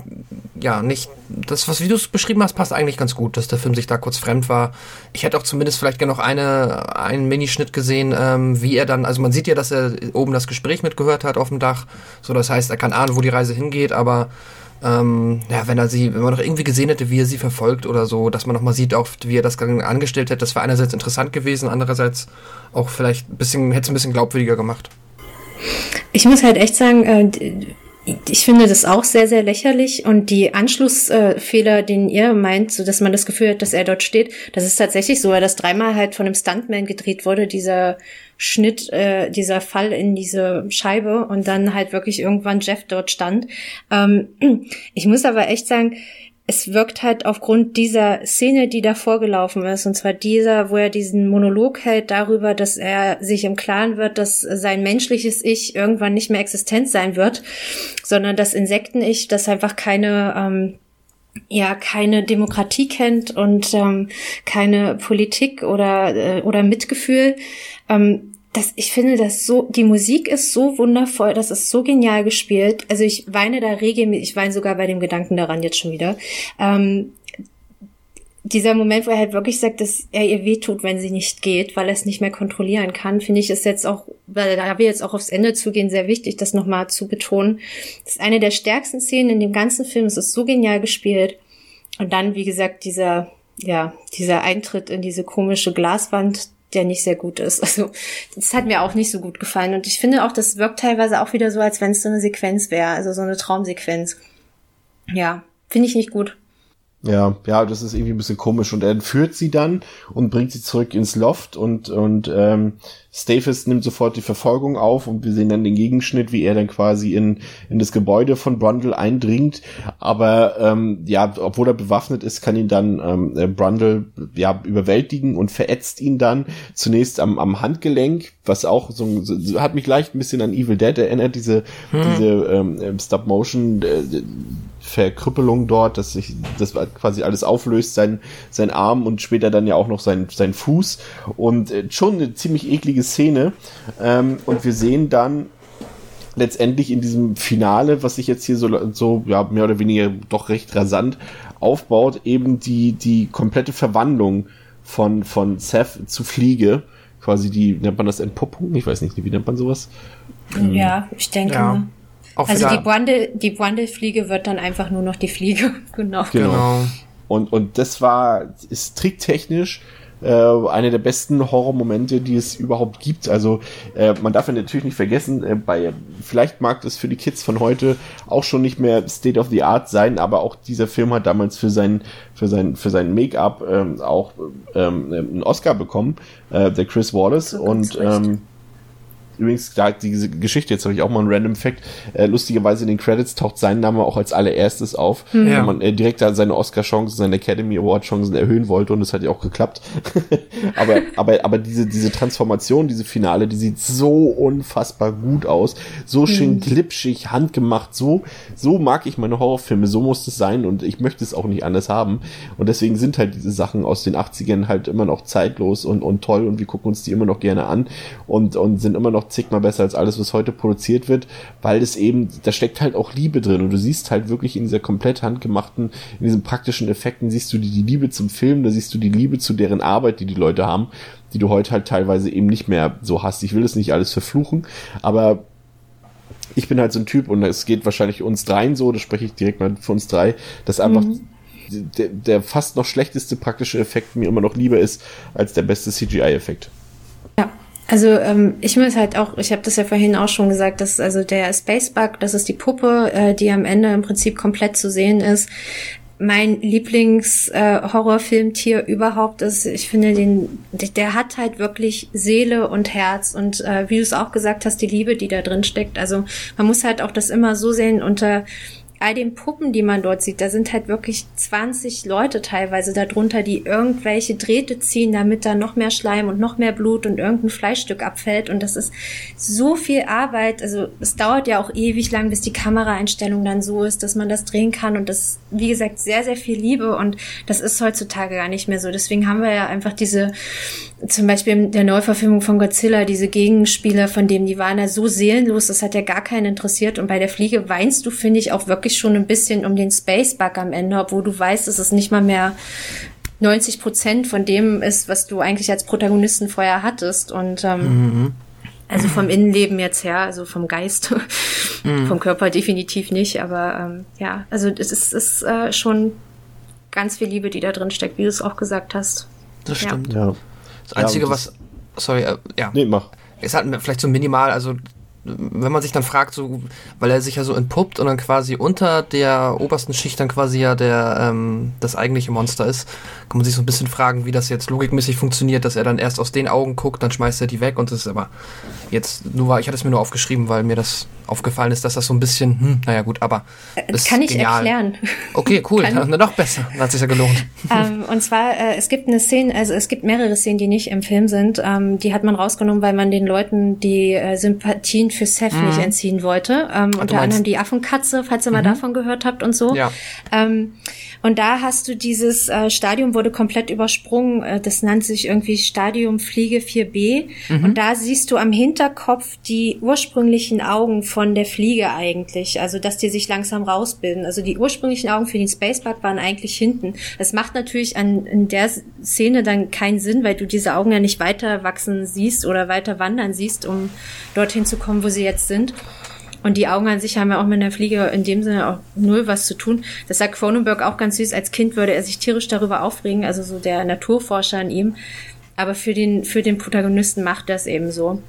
ja, nicht, das, was wie du es beschrieben hast, passt eigentlich ganz gut, dass der Film sich da kurz fremd war. Ich hätte auch zumindest vielleicht gerne noch eine, einen Minischnitt gesehen, ähm, wie er dann, also man sieht ja, dass er oben das Gespräch mitgehört hat auf dem Dach. So, das heißt, er kann ahnen, wo die Reise hingeht, aber ähm, ja, wenn er sie, wenn man noch irgendwie gesehen hätte, wie er sie verfolgt oder so, dass man noch mal sieht, auch wie er das angestellt hätte, das wäre einerseits interessant gewesen, andererseits auch vielleicht ein bisschen, hätte es ein bisschen glaubwürdiger gemacht. Ich muss halt echt sagen, äh, ich finde das auch sehr, sehr lächerlich und die Anschlussfehler, den ihr meint, so dass man das Gefühl hat, dass er dort steht, das ist tatsächlich so, weil das dreimal halt von einem Stuntman gedreht wurde, dieser Schnitt, äh, dieser Fall in diese Scheibe und dann halt wirklich irgendwann Jeff dort stand. Ähm, <clears throat> ich muss aber echt sagen, es wirkt halt aufgrund dieser Szene, die da vorgelaufen ist, und zwar dieser, wo er diesen Monolog hält darüber, dass er sich im Klaren wird, dass sein menschliches Ich irgendwann nicht mehr existent sein wird, sondern das Insekten-Ich, das einfach keine, ähm, ja, keine Demokratie kennt und ähm, keine Politik oder, äh, oder Mitgefühl. Ähm, das, ich finde das so, die Musik ist so wundervoll, das ist so genial gespielt. Also ich weine da regelmäßig, ich weine sogar bei dem Gedanken daran jetzt schon wieder. Ähm, dieser Moment, wo er halt wirklich sagt, dass er ihr wehtut, wenn sie nicht geht, weil er es nicht mehr kontrollieren kann, finde ich, ist jetzt auch, weil da wir jetzt auch aufs Ende zugehen, sehr wichtig, das nochmal zu betonen. Das ist eine der stärksten Szenen in dem ganzen Film. Es ist so genial gespielt. Und dann, wie gesagt, dieser, ja, dieser Eintritt in diese komische Glaswand, der nicht sehr gut ist. <laughs> Also das hat mir auch nicht so gut gefallen. Und ich finde auch, das wirkt teilweise auch wieder so, als wenn es so eine Sequenz wäre, also so eine Traumsequenz. Ja, finde ich nicht gut. Ja, ja, das ist irgendwie ein bisschen komisch. Und er entführt sie dann und bringt sie zurück ins Loft und, und ähm, Staples nimmt sofort die Verfolgung auf und wir sehen dann den Gegenschnitt, wie er dann quasi in, in das Gebäude von Brundle eindringt. Aber ähm, ja, obwohl er bewaffnet ist, kann ihn dann ähm, äh, Brundle ja überwältigen und verätzt ihn dann zunächst am, am Handgelenk, was auch so, so hat mich leicht ein bisschen an Evil Dead erinnert, diese, hm. diese ähm, Stop-Motion äh, Verkrüppelung dort, dass sich das quasi alles auflöst, sein, sein Arm und später dann ja auch noch sein, sein Fuß. Und äh, schon eine ziemlich eklige Szene. Ähm, und wir sehen dann letztendlich in diesem Finale, was sich jetzt hier so, so ja, mehr oder weniger doch recht rasant aufbaut, eben die, die komplette Verwandlung von, von Seth zu Fliege. Quasi die, nennt man das Entpuppung? Ich weiß nicht, wie nennt man sowas? Ja, ich denke. Ja. Auch also die Brande, die Brande-Fliege wird dann einfach nur noch die Fliege. <laughs> genau. genau. Genau. Und, und das war, ist tricktechnisch äh, eine der besten Horrormomente, die es überhaupt gibt. Also äh, man darf ja natürlich nicht vergessen, äh, bei vielleicht mag das für die Kids von heute auch schon nicht mehr State of the Art sein, aber auch dieser Film hat damals für sein für sein für sein Make-up ähm, auch ähm, einen Oscar bekommen, äh, der Chris Wallace und ähm, Übrigens, da diese Geschichte, jetzt habe ich auch mal einen Random Fact. Äh, lustigerweise in den Credits taucht sein Name auch als allererstes auf, mhm. ja. man äh, direkt da seine Oscar-Chancen, seine Academy Award-Chancen erhöhen wollte und es hat ja auch geklappt. <laughs> aber, aber, aber diese, diese Transformation, diese Finale, die sieht so unfassbar gut aus. So schön mhm. glitschig, handgemacht. So, so mag ich meine Horrorfilme. So muss es sein und ich möchte es auch nicht anders haben. Und deswegen sind halt diese Sachen aus den 80ern halt immer noch zeitlos und, und toll und wir gucken uns die immer noch gerne an und, und sind immer noch noch zigmal besser als alles, was heute produziert wird, weil es eben, da steckt halt auch Liebe drin und du siehst halt wirklich in dieser komplett handgemachten, in diesen praktischen Effekten siehst du die, die Liebe zum Film, da siehst du die Liebe zu deren Arbeit, die die Leute haben, die du heute halt teilweise eben nicht mehr so hast. Ich will das nicht alles verfluchen, aber ich bin halt so ein Typ und es geht wahrscheinlich uns dreien so, das spreche ich direkt mal für uns drei, dass einfach mhm. der, der fast noch schlechteste praktische Effekt mir immer noch lieber ist als der beste CGI-Effekt. Also ähm, ich muss halt auch, ich habe das ja vorhin auch schon gesagt, dass also der Spacebug, das ist die Puppe, äh, die am Ende im Prinzip komplett zu sehen ist. Mein Lieblings-Horrorfilmtier äh, überhaupt ist, ich finde den, der hat halt wirklich Seele und Herz und äh, wie du es auch gesagt hast, die Liebe, die da drin steckt. Also man muss halt auch das immer so sehen unter all den Puppen, die man dort sieht, da sind halt wirklich 20 Leute teilweise darunter, die irgendwelche Drähte ziehen, damit da noch mehr Schleim und noch mehr Blut und irgendein Fleischstück abfällt. Und das ist so viel Arbeit. Also es dauert ja auch ewig lang, bis die Kameraeinstellung dann so ist, dass man das drehen kann. Und das, wie gesagt, sehr, sehr viel Liebe. Und das ist heutzutage gar nicht mehr so. Deswegen haben wir ja einfach diese, zum Beispiel in der Neuverfilmung von Godzilla, diese Gegenspieler, von dem die waren ja so seelenlos, das hat ja gar keinen interessiert. Und bei der Fliege weinst du, finde ich, auch wirklich schon ein bisschen um den Space-Bug am Ende, obwohl du weißt, dass es nicht mal mehr 90 Prozent von dem ist, was du eigentlich als Protagonisten vorher hattest. Und ähm, mhm. also vom Innenleben jetzt her, also vom Geist, mhm. vom Körper definitiv nicht. Aber ähm, ja, also es ist, ist äh, schon ganz viel Liebe, die da drin steckt, wie du es auch gesagt hast. Das stimmt. Ja. Das Einzige, ja, das, was. Sorry, äh, ja. Nee, mach. Ist halt vielleicht so minimal, also wenn man sich dann fragt, so, weil er sich ja so entpuppt und dann quasi unter der obersten Schicht dann quasi ja der ähm, das eigentliche Monster ist, kann man sich so ein bisschen fragen, wie das jetzt logikmäßig funktioniert, dass er dann erst aus den Augen guckt, dann schmeißt er die weg und das ist aber jetzt nur war, ich hatte es mir nur aufgeschrieben, weil mir das aufgefallen ist, dass das so ein bisschen, hm, naja gut, aber das kann ich genial. erklären. Okay, cool, <laughs> dann noch besser, dann hat sich ja gelohnt. <laughs> Ähm, und zwar äh, es gibt eine Szene, also es gibt mehrere Szenen, die nicht im Film sind, ähm, die hat man rausgenommen, weil man den Leuten die äh, Sympathien für Seth mhm. nicht entziehen wollte. Ähm, unter anderem die Affenkatze, falls ihr mal mhm. davon gehört habt und so. Ja. Ähm, und da hast du dieses äh, Stadium wurde komplett übersprungen. Äh, das nannte sich irgendwie Stadium Fliege 4b. Mhm. Und da siehst du am Hinterkopf die ursprünglichen Augen von der Fliege eigentlich. Also, dass die sich langsam rausbilden. Also, die ursprünglichen Augen für den Spacebug waren eigentlich hinten. Das macht natürlich an, in der Szene dann keinen Sinn, weil du diese Augen ja nicht weiter wachsen siehst oder weiter wandern siehst, um dorthin zu kommen, wo sie jetzt sind. Und die Augen an sich haben ja auch mit der Fliege in dem Sinne auch null was zu tun. Das sagt Cronenberg auch ganz süß. Als Kind würde er sich tierisch darüber aufregen, also so der Naturforscher in ihm. Aber für den, für den Protagonisten macht das eben so.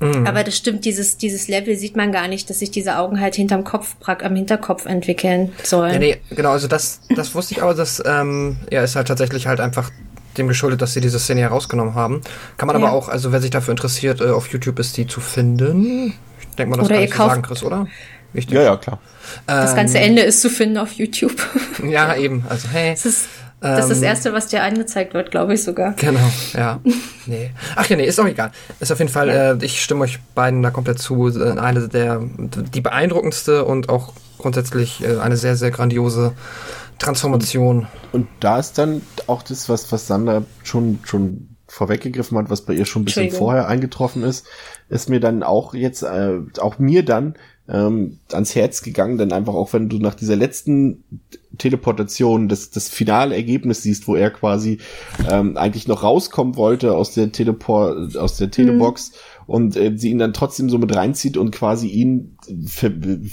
Mhm. Aber das stimmt, dieses, dieses Level sieht man gar nicht, dass sich diese Augen halt hinterm Kopf, am Hinterkopf entwickeln sollen. Ja, nee, genau, also das, das wusste ich aber, dass, ähm, ja, ist halt tatsächlich halt einfach dem geschuldet, dass sie diese Szene herausgenommen haben. Kann man ja. aber auch, also wer sich dafür interessiert, äh, auf YouTube ist die zu finden denke mal, das oder kann ich so sagen, Chris, oder? Wichtig. Ja, ja, klar. Das ganze ähm, Ende ist zu finden auf YouTube. <laughs> ja, eben. Also, hey. Das ist das, ist das ähm, Erste, was dir angezeigt wird, glaube ich sogar. Genau, ja. <laughs> nee. Ach ja, nee, ist auch egal. Ist auf jeden Fall, ja. äh, ich stimme euch beiden da komplett zu. Äh, eine der, die beeindruckendste und auch grundsätzlich äh, eine sehr, sehr grandiose Transformation. Und, und da ist dann auch das, was, was Sandra schon, schon vorweggegriffen hat, was bei ihr schon ein bisschen vorher eingetroffen ist, ist mir dann auch jetzt, äh, auch mir dann ähm, ans Herz gegangen, denn einfach auch wenn du nach dieser letzten Teleportation das, das finale Ergebnis siehst, wo er quasi ähm, eigentlich noch rauskommen wollte aus der Teleport, aus der Telebox mhm und äh, sie ihn dann trotzdem so mit reinzieht und quasi ihn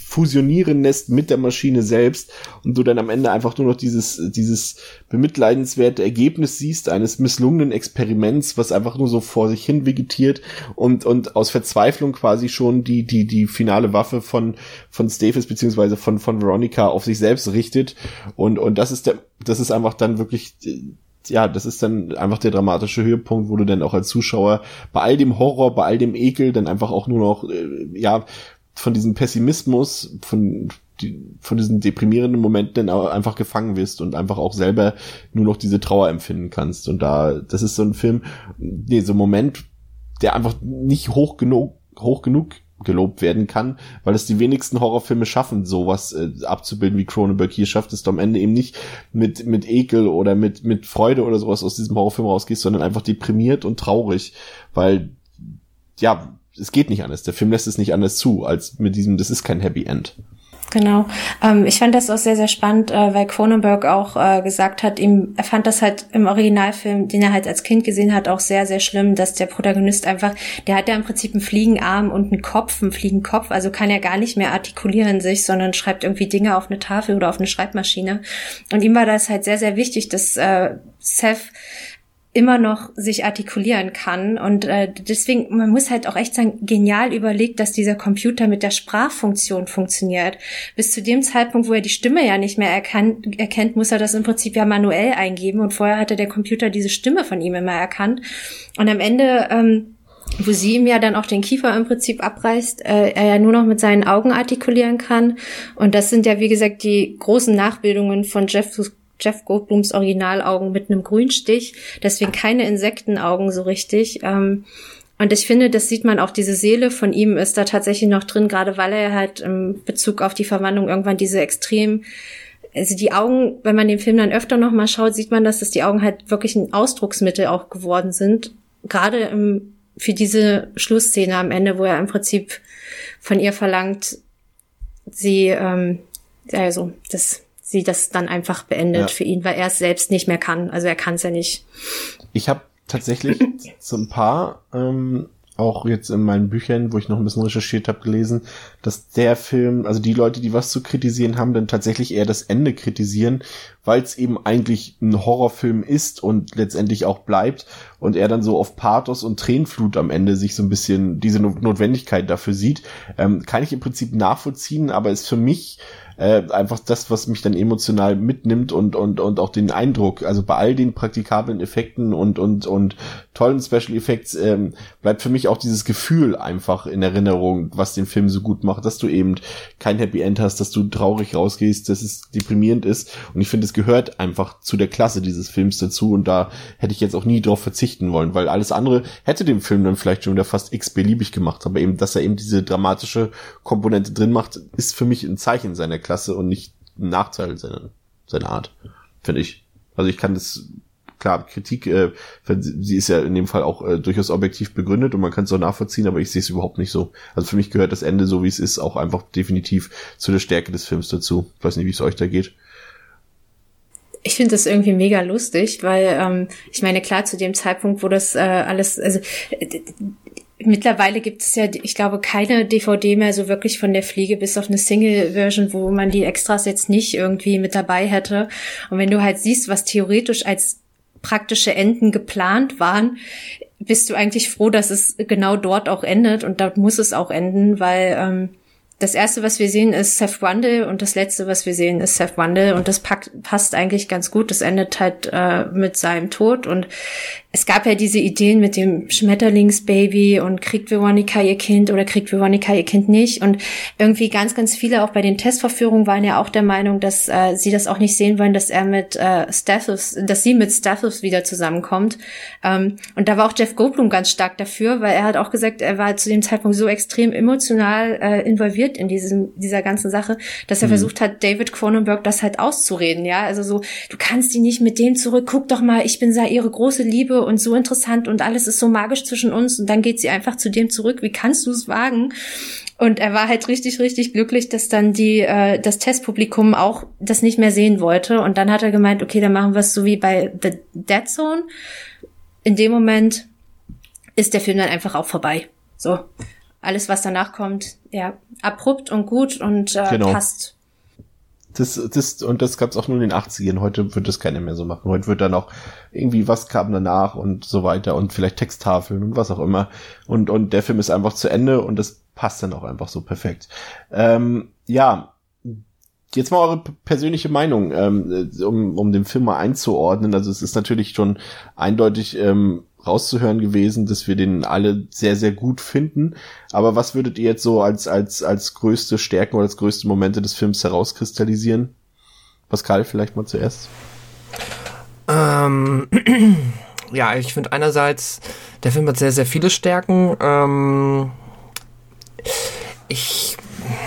fusionieren lässt mit der Maschine selbst und du dann am Ende einfach nur noch dieses, dieses bemitleidenswerte Ergebnis siehst eines misslungenen Experiments, was einfach nur so vor sich hin vegetiert und, und aus Verzweiflung quasi schon die, die, die finale Waffe von, von Staples beziehungsweise von, von Veronica auf sich selbst richtet. Und, und das ist der, das ist einfach dann wirklich ja, das ist dann einfach der dramatische Höhepunkt, wo du dann auch als Zuschauer bei all dem Horror, bei all dem Ekel dann einfach auch nur noch, äh, ja, von diesem Pessimismus, von, die, von diesen deprimierenden Momenten dann einfach gefangen wirst und einfach auch selber nur noch diese Trauer empfinden kannst. Und da, das ist so ein Film, nee, so ein Moment, der einfach nicht hoch genug, hoch genug gelobt werden kann, weil es die wenigsten Horrorfilme schaffen, sowas äh, abzubilden wie Cronenberg hier schafft es am Ende eben nicht mit mit Ekel oder mit mit Freude oder sowas aus diesem Horrorfilm rausgehst, sondern einfach deprimiert und traurig, weil ja, es geht nicht anders. Der Film lässt es nicht anders zu, als mit diesem, das ist kein Happy End. Genau. Ähm, ich fand das auch sehr, sehr spannend, äh, weil Cronenberg auch äh, gesagt hat, ihm, er fand das halt im Originalfilm, den er halt als Kind gesehen hat, auch sehr, sehr schlimm, dass der Protagonist einfach, der hat ja im Prinzip einen Fliegenarm und einen Kopf, einen Fliegenkopf, also kann er gar nicht mehr artikulieren sich, sondern schreibt irgendwie Dinge auf eine Tafel oder auf eine Schreibmaschine. Und ihm war das halt sehr, sehr wichtig, dass äh, Seth immer noch sich artikulieren kann. Und äh, deswegen, man muss halt auch echt sagen, genial überlegt, dass dieser Computer mit der Sprachfunktion funktioniert. Bis zu dem Zeitpunkt, wo er die Stimme ja nicht mehr erkannt, erkennt, muss er das im Prinzip ja manuell eingeben. Und vorher hatte der Computer diese Stimme von ihm immer erkannt. Und am Ende ähm, wo sie ihm ja dann auch den Kiefer im Prinzip abreißt, äh, er ja nur noch mit seinen Augen artikulieren kann. Und das sind ja, wie gesagt, die großen Nachbildungen von Jeff, Jeff Goldblums Originalaugen mit einem Grünstich. Deswegen keine Insektenaugen so richtig. Ähm, und ich finde, das sieht man auch, diese Seele von ihm ist da tatsächlich noch drin, gerade weil er halt im Bezug auf die Verwandlung irgendwann diese extrem also die Augen, wenn man den Film dann öfter noch mal schaut, sieht man, dass das die Augen halt wirklich ein Ausdrucksmittel auch geworden sind. Gerade im für diese Schlussszene am Ende, wo er im Prinzip von ihr verlangt, sie, ähm, also, dass sie das dann einfach beendet ja. für ihn, weil er es selbst nicht mehr kann. Also er kann es ja nicht. Ich habe tatsächlich <laughs> so ein paar ähm, auch jetzt in meinen Büchern, wo ich noch ein bisschen recherchiert habe, gelesen, dass der Film, also die Leute, die was zu kritisieren haben, dann tatsächlich eher das Ende kritisieren, weil es eben eigentlich ein Horrorfilm ist und letztendlich auch bleibt und er dann so auf Pathos und Tränenflut am Ende sich so ein bisschen diese Notwendigkeit dafür sieht, ähm, kann ich im Prinzip nachvollziehen, aber ist für mich äh, einfach das, was mich dann emotional mitnimmt und, und, und auch den Eindruck, also bei all den praktikablen Effekten und, und, und tollen Special Effects ähm, bleibt für mich auch dieses Gefühl einfach in Erinnerung, was den Film so gut macht, dass du eben kein Happy End hast, dass du traurig rausgehst, dass es deprimierend ist. Und ich finde, es gehört einfach zu der Klasse dieses Films dazu und da hätte ich jetzt auch nie drauf verzichten wollen, weil alles andere hätte dem Film dann vielleicht schon wieder fast x-beliebig gemacht, aber eben, dass er eben diese dramatische Komponente drin macht, ist für mich ein Zeichen seiner Klasse und nicht ein Nachteil seiner, seiner Art, finde ich. Also ich kann das klar, Kritik, äh, sie ist ja in dem Fall auch äh, durchaus objektiv begründet und man kann es auch nachvollziehen, aber ich sehe es überhaupt nicht so. Also für mich gehört das Ende, so wie es ist, auch einfach definitiv zu der Stärke des Films dazu. Ich weiß nicht, wie es euch da geht. Ich finde das irgendwie mega lustig, weil ähm, ich meine, klar, zu dem Zeitpunkt, wo das äh, alles, also äh, Mittlerweile gibt es ja, ich glaube, keine DVD mehr so wirklich von der Fliege, bis auf eine Single-Version, wo man die Extras jetzt nicht irgendwie mit dabei hätte. Und wenn du halt siehst, was theoretisch als praktische Enden geplant waren, bist du eigentlich froh, dass es genau dort auch endet und dort muss es auch enden, weil ähm, das erste, was wir sehen, ist Seth Wandel und das letzte, was wir sehen, ist Seth Wandel und das packt, passt eigentlich ganz gut. Das endet halt äh, mit seinem Tod und es gab ja diese Ideen mit dem Schmetterlingsbaby und kriegt Veronica ihr Kind oder kriegt Veronica ihr Kind nicht und irgendwie ganz, ganz viele auch bei den Testverführungen waren ja auch der Meinung, dass äh, sie das auch nicht sehen wollen, dass er mit äh, Stathos, dass sie mit Stathos wieder zusammenkommt. Ähm, und da war auch Jeff Goldblum ganz stark dafür, weil er hat auch gesagt, er war zu dem Zeitpunkt so extrem emotional äh, involviert in diesem dieser ganzen Sache, dass er mhm. versucht hat, David Cronenberg das halt auszureden, ja, also so, du kannst die nicht mit dem zurück, guck doch mal, ich bin sei ihre große Liebe und so interessant und alles ist so magisch zwischen uns und dann geht sie einfach zu dem zurück. Wie kannst du es wagen? Und er war halt richtig, richtig glücklich, dass dann die äh, das Testpublikum auch das nicht mehr sehen wollte. Und dann hat er gemeint, okay, dann machen wir es so wie bei The Dead Zone. In dem Moment ist der Film dann einfach auch vorbei. So. Alles, was danach kommt, ja, abrupt und gut und äh, genau. passt das, das, und das gab es auch nur in den 80ern. Heute wird das keiner mehr so machen. Heute wird dann auch irgendwie was kam danach und so weiter und vielleicht Texttafeln und was auch immer. Und, und der Film ist einfach zu Ende und das passt dann auch einfach so perfekt. Ähm, ja, jetzt mal eure persönliche Meinung, ähm, um, um den Film mal einzuordnen. Also es ist natürlich schon eindeutig ähm, rauszuhören gewesen, dass wir den alle sehr, sehr gut finden. Aber was würdet ihr jetzt so als, als, als größte Stärken oder als größte Momente des Films herauskristallisieren? Pascal, vielleicht mal zuerst. Ähm, <clears throat> ja, ich finde einerseits, der Film hat sehr, sehr viele Stärken. Ähm, ich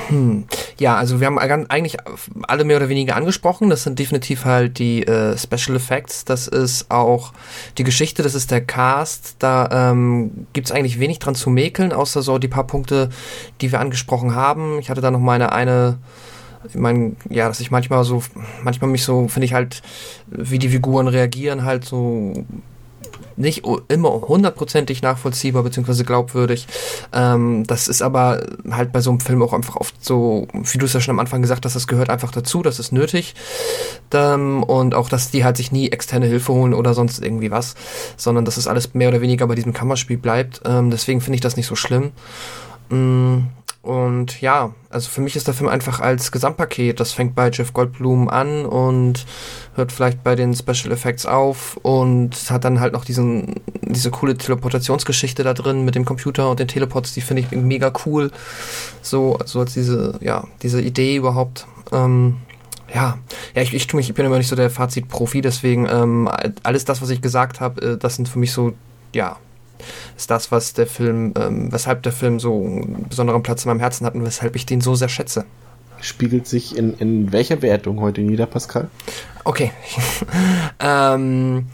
hm. Ja, also wir haben eigentlich alle mehr oder weniger angesprochen. Das sind definitiv halt die äh, Special Effects. Das ist auch die Geschichte, das ist der Cast. Da ähm, gibt eigentlich wenig dran zu mäkeln, außer so die paar Punkte, die wir angesprochen haben. Ich hatte da noch meine eine ich meine, ja, dass ich manchmal so, manchmal mich so, finde ich halt, wie die Figuren reagieren, halt so nicht immer hundertprozentig nachvollziehbar bzw. glaubwürdig. Ähm, das ist aber halt bei so einem Film auch einfach oft so, wie du es ja schon am Anfang gesagt hast, das gehört einfach dazu, das ist nötig. Ähm, und auch, dass die halt sich nie externe Hilfe holen oder sonst irgendwie was, sondern dass es das alles mehr oder weniger bei diesem Kammerspiel bleibt. Ähm, deswegen finde ich das nicht so schlimm. Und ja, also für mich ist der Film einfach als Gesamtpaket. Das fängt bei Jeff Goldblum an und hört vielleicht bei den Special Effects auf und hat dann halt noch diesen, diese coole Teleportationsgeschichte da drin mit dem Computer und den Teleports, die finde ich mega cool. So, so als diese, ja, diese Idee überhaupt. Ähm, ja, ja, ich, ich, tu mich, ich bin immer nicht so der Fazit-Profi, deswegen ähm, alles das, was ich gesagt habe, äh, das sind für mich so, ja, ist das, was der Film, ähm, weshalb der Film so einen besonderen Platz in meinem Herzen hat und weshalb ich den so sehr schätze. Spiegelt sich in, in welcher Wertung heute nieder, Pascal? Okay. <laughs> ähm,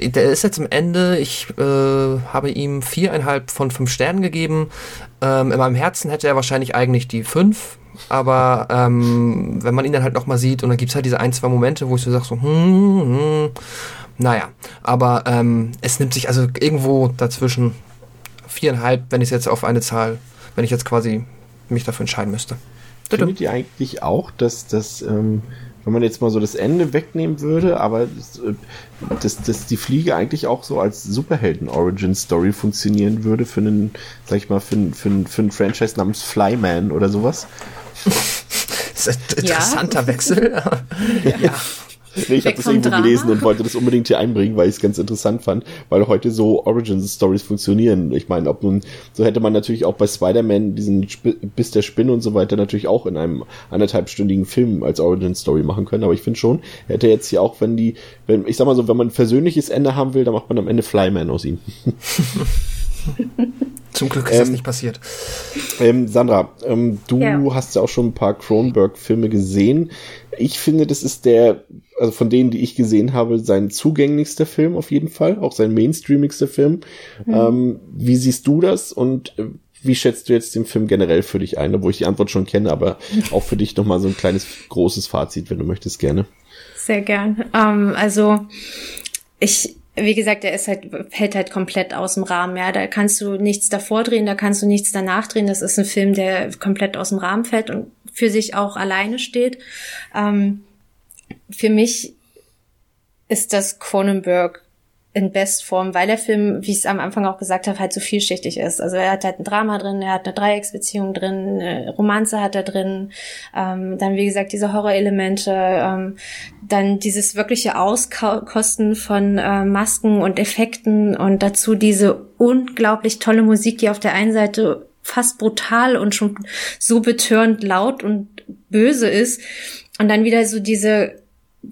der ist jetzt am Ende. Ich äh, habe ihm viereinhalb von fünf Sternen gegeben. Ähm, in meinem Herzen hätte er wahrscheinlich eigentlich die fünf. Aber ähm, wenn man ihn dann halt nochmal sieht und dann gibt es halt diese ein, zwei Momente, wo ich so sage, so, hm, hm, naja, aber ähm, es nimmt sich also irgendwo dazwischen viereinhalb, wenn ich jetzt auf eine Zahl, wenn ich jetzt quasi mich dafür entscheiden müsste. Findet ihr eigentlich auch, dass das, ähm, wenn man jetzt mal so das Ende wegnehmen würde, aber dass, äh, dass, dass die Fliege eigentlich auch so als Superhelden-Origin-Story funktionieren würde für einen, sag ich mal, für einen, für einen, für einen Franchise namens Flyman oder sowas? Das ist ein interessanter ja. Wechsel. <laughs> ja. ja. Nee, ich habe das irgendwo Drama. gelesen und wollte das unbedingt hier einbringen, weil ich es ganz interessant fand, weil heute so Origin-Stories funktionieren. Ich meine, ob nun, so hätte man natürlich auch bei Spider-Man diesen Sp Biss der Spinne und so weiter natürlich auch in einem anderthalbstündigen Film als Origin-Story machen können, aber ich finde schon, hätte jetzt hier auch, wenn die, wenn, ich sag mal so, wenn man ein versöhnliches Ende haben will, dann macht man am Ende Flyman aus ihm. <laughs> <laughs> Zum Glück ist ähm, das nicht passiert. Ähm, Sandra, ähm, du ja. hast ja auch schon ein paar Cronenberg-Filme gesehen. Ich finde, das ist der, also von denen, die ich gesehen habe, sein zugänglichster Film auf jeden Fall, auch sein mainstreamigster Film. Mhm. Ähm, wie siehst du das und äh, wie schätzt du jetzt den Film generell für dich ein, obwohl ich die Antwort schon kenne, aber <laughs> auch für dich nochmal so ein kleines, großes Fazit, wenn du möchtest, gerne. Sehr gern. Ähm, also ich wie gesagt, der ist halt, fällt halt komplett aus dem Rahmen, ja. Da kannst du nichts davor drehen, da kannst du nichts danach drehen. Das ist ein Film, der komplett aus dem Rahmen fällt und für sich auch alleine steht. Ähm, für mich ist das Cronenberg in Bestform, weil der Film, wie ich es am Anfang auch gesagt habe, halt so vielschichtig ist. Also er hat halt ein Drama drin, er hat eine Dreiecksbeziehung drin, eine Romanze hat er drin, ähm, dann wie gesagt diese Horrorelemente, ähm, dann dieses wirkliche Auskosten von äh, Masken und Effekten und dazu diese unglaublich tolle Musik, die auf der einen Seite fast brutal und schon so betörend laut und böse ist und dann wieder so diese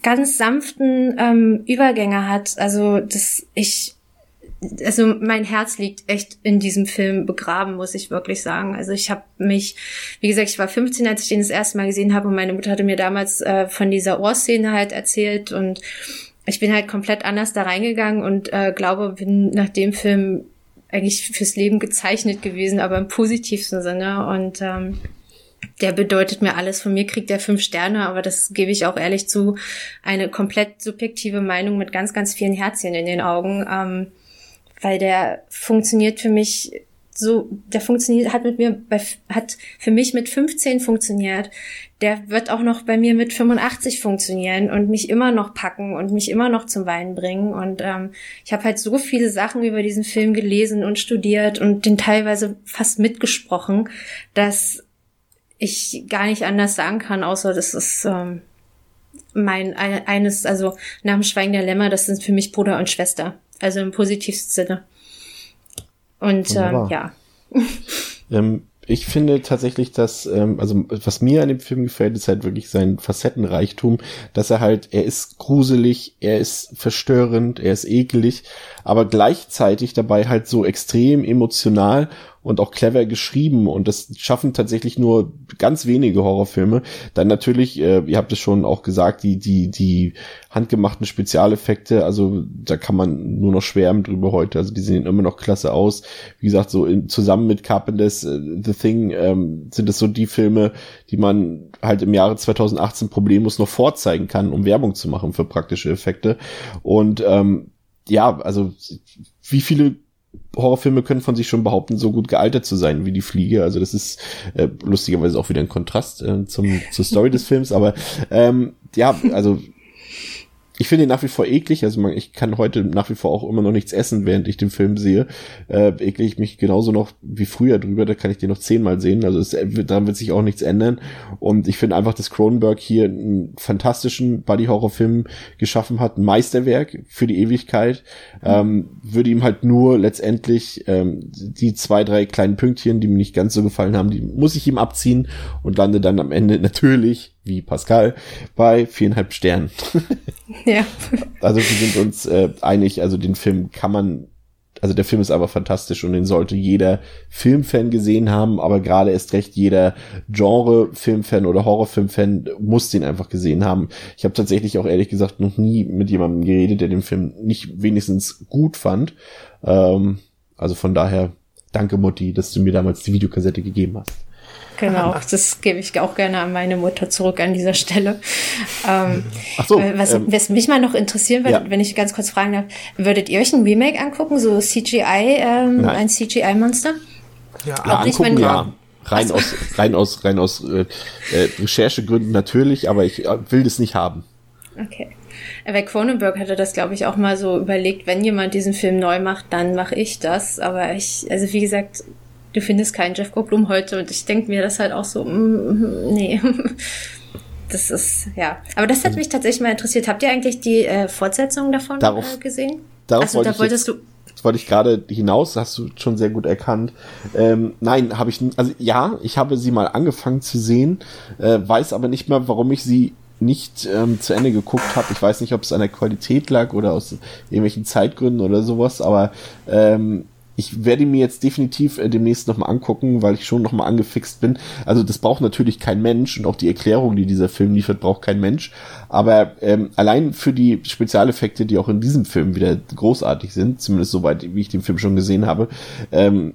ganz sanften ähm, Übergänge hat. Also das ich also mein Herz liegt echt in diesem Film begraben, muss ich wirklich sagen. Also ich habe mich, wie gesagt, ich war 15, als ich den das erste Mal gesehen habe und meine Mutter hatte mir damals äh, von dieser Ohrszene halt erzählt und ich bin halt komplett anders da reingegangen und äh, glaube, bin nach dem Film eigentlich fürs Leben gezeichnet gewesen, aber im positivsten Sinne und ähm, der bedeutet mir alles. Von mir kriegt er fünf Sterne, aber das gebe ich auch ehrlich zu. Eine komplett subjektive Meinung mit ganz, ganz vielen Herzchen in den Augen, ähm, weil der funktioniert für mich so, der funktioniert, hat mit mir, bei, hat für mich mit 15 funktioniert. Der wird auch noch bei mir mit 85 funktionieren und mich immer noch packen und mich immer noch zum Weinen bringen. Und ähm, ich habe halt so viele Sachen über diesen Film gelesen und studiert und den teilweise fast mitgesprochen, dass ich gar nicht anders sagen kann, außer das ist ähm, mein eines, also nach dem Schweigen der Lämmer, das sind für mich Bruder und Schwester. Also im positivsten Sinne. Und ähm, ja. <laughs> Ähm, ich finde tatsächlich, dass, ähm, also was mir an dem Film gefällt, ist halt wirklich sein Facettenreichtum, dass er halt, er ist gruselig, er ist verstörend, er ist ekelig, aber gleichzeitig dabei halt so extrem emotional und auch clever geschrieben und das schaffen tatsächlich nur ganz wenige Horrorfilme. Dann natürlich, äh, ihr habt es schon auch gesagt, die die die handgemachten Spezialeffekte, also da kann man nur noch schwärmen drüber heute. Also die sehen immer noch klasse aus. Wie gesagt, so in, zusammen mit Carpenters äh, The Thing ähm, sind es so die Filme, die man halt im Jahre 2018 problemlos noch vorzeigen kann, um Werbung zu machen für praktische Effekte. Und ähm, ja, also wie viele Horrorfilme können von sich schon behaupten, so gut gealtert zu sein wie die Fliege. Also das ist äh, lustigerweise auch wieder ein Kontrast äh, zum, zur Story des Films. Aber ähm, ja, also ich finde ihn nach wie vor eklig. Also man, ich kann heute nach wie vor auch immer noch nichts essen, während ich den Film sehe. Äh, eklig ich mich genauso noch wie früher drüber. Da kann ich den noch zehnmal sehen. Also es, daran wird sich auch nichts ändern. Und ich finde einfach, dass Cronenberg hier einen fantastischen Buddy-Horror-Film geschaffen hat. Ein Meisterwerk für die Ewigkeit. Ähm, würde ihm halt nur letztendlich ähm, die zwei, drei kleinen Pünktchen, die mir nicht ganz so gefallen haben, die muss ich ihm abziehen und lande dann am Ende <laughs> natürlich wie Pascal bei viereinhalb Sternen. <laughs> ja. Also wir sind uns äh, einig, also den Film kann man, also der Film ist aber fantastisch und den sollte jeder Filmfan gesehen haben, aber gerade erst recht jeder Genre-Filmfan oder Horrorfilmfan muss den einfach gesehen haben. Ich habe tatsächlich auch ehrlich gesagt noch nie mit jemandem geredet, der den Film nicht wenigstens gut fand. Ähm, also von daher, danke Mutti, dass du mir damals die Videokassette gegeben hast. Genau, das gebe ich auch gerne an meine Mutter zurück an dieser Stelle. Ähm, Ach so, was, ähm, was mich mal noch interessieren würde, ja. wenn ich ganz kurz fragen darf, würdet ihr euch ein Remake angucken, so CGI, ähm, Nein. ein CGI-Monster? Ja, Ja, Auch nicht, angucken, wenn- ja. Rein aus, rein aus, rein aus äh, äh, Recherchegründen natürlich, aber ich äh, will das nicht haben. Okay. Bei Cronenberg hatte das, glaube ich, auch mal so überlegt, wenn jemand diesen Film neu macht, dann mache ich das. Aber ich, also wie gesagt, du findest keinen Jeff Goldblum heute und ich denke mir das halt auch so, mm, nee. <laughs> Das ist, ja. Aber das hat mich tatsächlich mal interessiert. Habt ihr eigentlich die äh, Fortsetzung davon Darauf- äh, gesehen? Darauf Achso, wollte da wolltest jetzt, du. das wollte ich gerade hinaus, hast du schon sehr gut erkannt. Ähm, nein, habe ich, also ja, ich habe sie mal angefangen zu sehen, äh, weiß aber nicht mehr, warum ich sie nicht ähm, zu Ende geguckt habe. Ich weiß nicht, ob es an der Qualität lag oder aus irgendwelchen Zeitgründen oder sowas, aber ähm, ich werde mir jetzt definitiv äh, demnächst nochmal angucken, weil ich schon nochmal angefixt bin. Also das braucht natürlich kein Mensch und auch die Erklärung, die dieser Film liefert, braucht kein Mensch. Aber ähm, allein für die Spezialeffekte, die auch in diesem Film wieder großartig sind, zumindest soweit, wie ich den Film schon gesehen habe, ähm,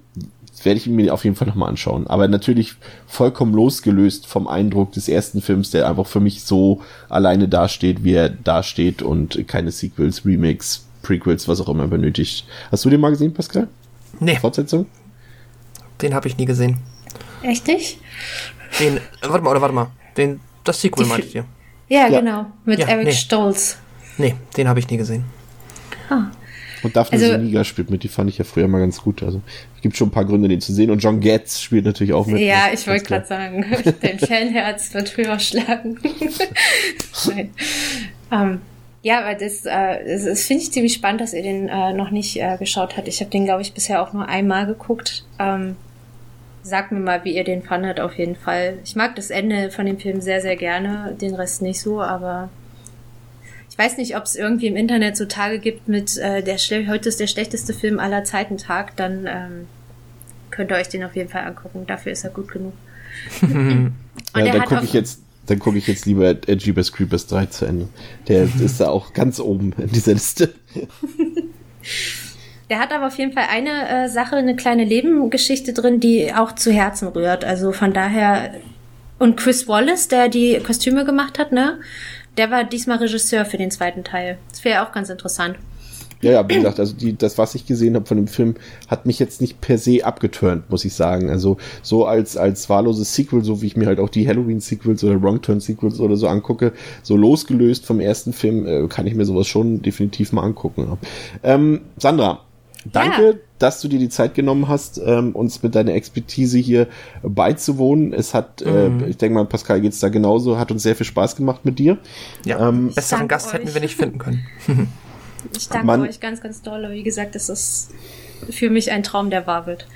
werde ich mir auf jeden Fall nochmal anschauen. Aber natürlich vollkommen losgelöst vom Eindruck des ersten Films, der einfach für mich so alleine dasteht, wie er dasteht und keine Sequels, Remakes, Prequels, was auch immer benötigt. Hast du den mal gesehen, Pascal? Nee, Fortsetzung? den habe ich nie gesehen. Echt nicht? Den, äh, warte mal, oder warte mal. Den, das Sequel meintet ihr? Ja, Ja. genau. Mit Ja, Eric nee. Stolz. Nee, den habe ich nie gesehen. Und Daphne Also- Zuniga spielt mit, die fand ich ja früher mal ganz gut. Also es gibt schon ein paar Gründe, den zu sehen. Und John Getz spielt natürlich auch mit. Ja, ich wollte gerade sagen, <laughs> dein Fanherz wird höher schlagen. <laughs> Nein. Ähm, ja, aber das, äh, das, das finde ich ziemlich spannend, dass ihr den äh, noch nicht äh, geschaut habt. Ich habe den, glaube ich, bisher auch nur einmal geguckt. Ähm, sagt mir mal, wie ihr den fandet, auf jeden Fall. Ich mag das Ende von dem Film sehr, sehr gerne, den Rest nicht so, aber ich weiß nicht, ob es irgendwie im Internet so Tage gibt mit äh, der heute ist der schlechteste Film aller Zeiten Tag, dann ähm, könnt ihr euch den auf jeden Fall angucken. Dafür ist er gut genug. <laughs> Und Ja, hat gucke ich jetzt, dann gucke ich jetzt lieber äh, Jeepers Creepers 3 zu Ende. Der ist da auch ganz oben in dieser Liste. <laughs> Der hat aber auf jeden Fall eine äh, Sache, eine kleine Nebengeschichte drin, die auch zu Herzen rührt. Also von daher. Und Chris Wallace, der die Kostüme gemacht hat, ne? Der war diesmal Regisseur für den zweiten Teil. Das wäre auch ganz interessant. Ja, ja, wie gesagt, also die, das, was ich gesehen habe von dem Film, hat mich jetzt nicht per se abgeturnt, muss ich sagen. Also so als, als wahlloses Sequel, so wie ich mir halt auch die Halloween-Sequels oder Wrong Turn-Sequels oder so angucke, so losgelöst vom ersten Film, äh, kann ich mir sowas schon definitiv mal angucken. Ähm, Sandra, danke, Ja. dass du dir die Zeit genommen hast, ähm, uns mit deiner Expertise hier beizuwohnen. Es hat, Mhm. äh, ich denke mal, Pascal geht's da genauso, hat uns sehr viel Spaß gemacht mit dir. Ja, Ähm, besseren Gast hätten euch. wir nicht finden können. <laughs> Ich danke Mann. euch ganz, ganz doll. Wie gesagt, das ist für mich ein Traum, der wahr wird.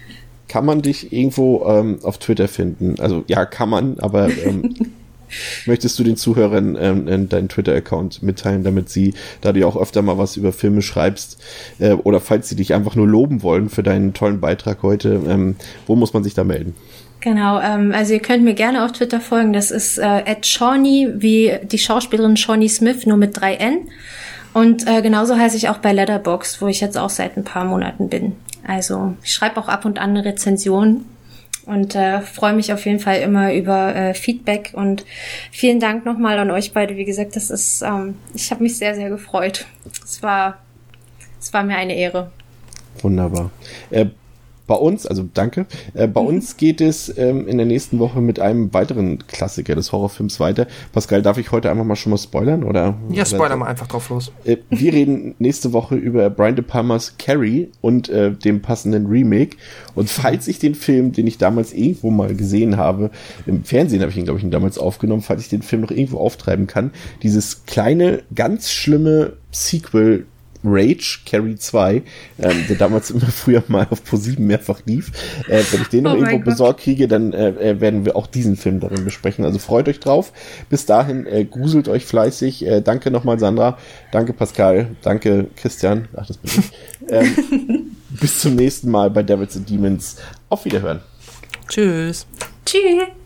Kann man dich irgendwo ähm, auf Twitter finden? Also ja, kann man, aber ähm, <laughs> möchtest du den Zuhörern ähm, äh, deinen Twitter-Account mitteilen, damit sie, da du ja auch öfter mal was über Filme schreibst, äh, oder falls sie dich einfach nur loben wollen für deinen tollen Beitrag heute, ähm, wo muss man sich da melden? Genau, ähm, also ihr könnt mir gerne auf Twitter folgen. Das ist äh, Shawnee, wie die Schauspielerin Shawnee Smith, nur mit drei N. Und äh, genauso heiße ich auch bei Letterbox, wo ich jetzt auch seit ein paar Monaten bin. Also ich schreibe auch ab und an eine Rezension und äh, freue mich auf jeden Fall immer über äh, Feedback. Und vielen Dank nochmal an euch beide. Wie gesagt, das ist, ähm, ich habe mich sehr, sehr gefreut. Es war, es war mir eine Ehre. Wunderbar. Äh, Bei uns, also danke, äh, bei mhm. uns geht es ähm, in der nächsten Woche mit einem weiteren Klassiker des Horrorfilms weiter. Pascal, darf ich heute einfach mal schon mal spoilern? Oder, ja, spoiler mal einfach drauf los. Äh, wir reden nächste Woche über Brian De Palmas Carrie und äh, dem passenden Remake. Und falls ich den Film, den ich damals irgendwo mal gesehen habe, im Fernsehen habe ich ihn, glaube ich, damals aufgenommen, falls ich den Film noch irgendwo auftreiben kann, dieses kleine, ganz schlimme Sequel Rage Carry 2, ähm, der damals immer früher mal auf Pro7 mehrfach lief. Äh, wenn ich den noch oh irgendwo besorgt kriege, dann äh, äh, werden wir auch diesen Film darin besprechen. Also freut euch drauf. Bis dahin, äh, gruselt euch fleißig. Äh, danke nochmal, Sandra. Danke, Pascal. Danke, Christian. Ach, das bin ich. Ähm, <laughs> bis zum nächsten Mal bei Devils and Demons. Auf Wiederhören. Tschüss. Tschüss.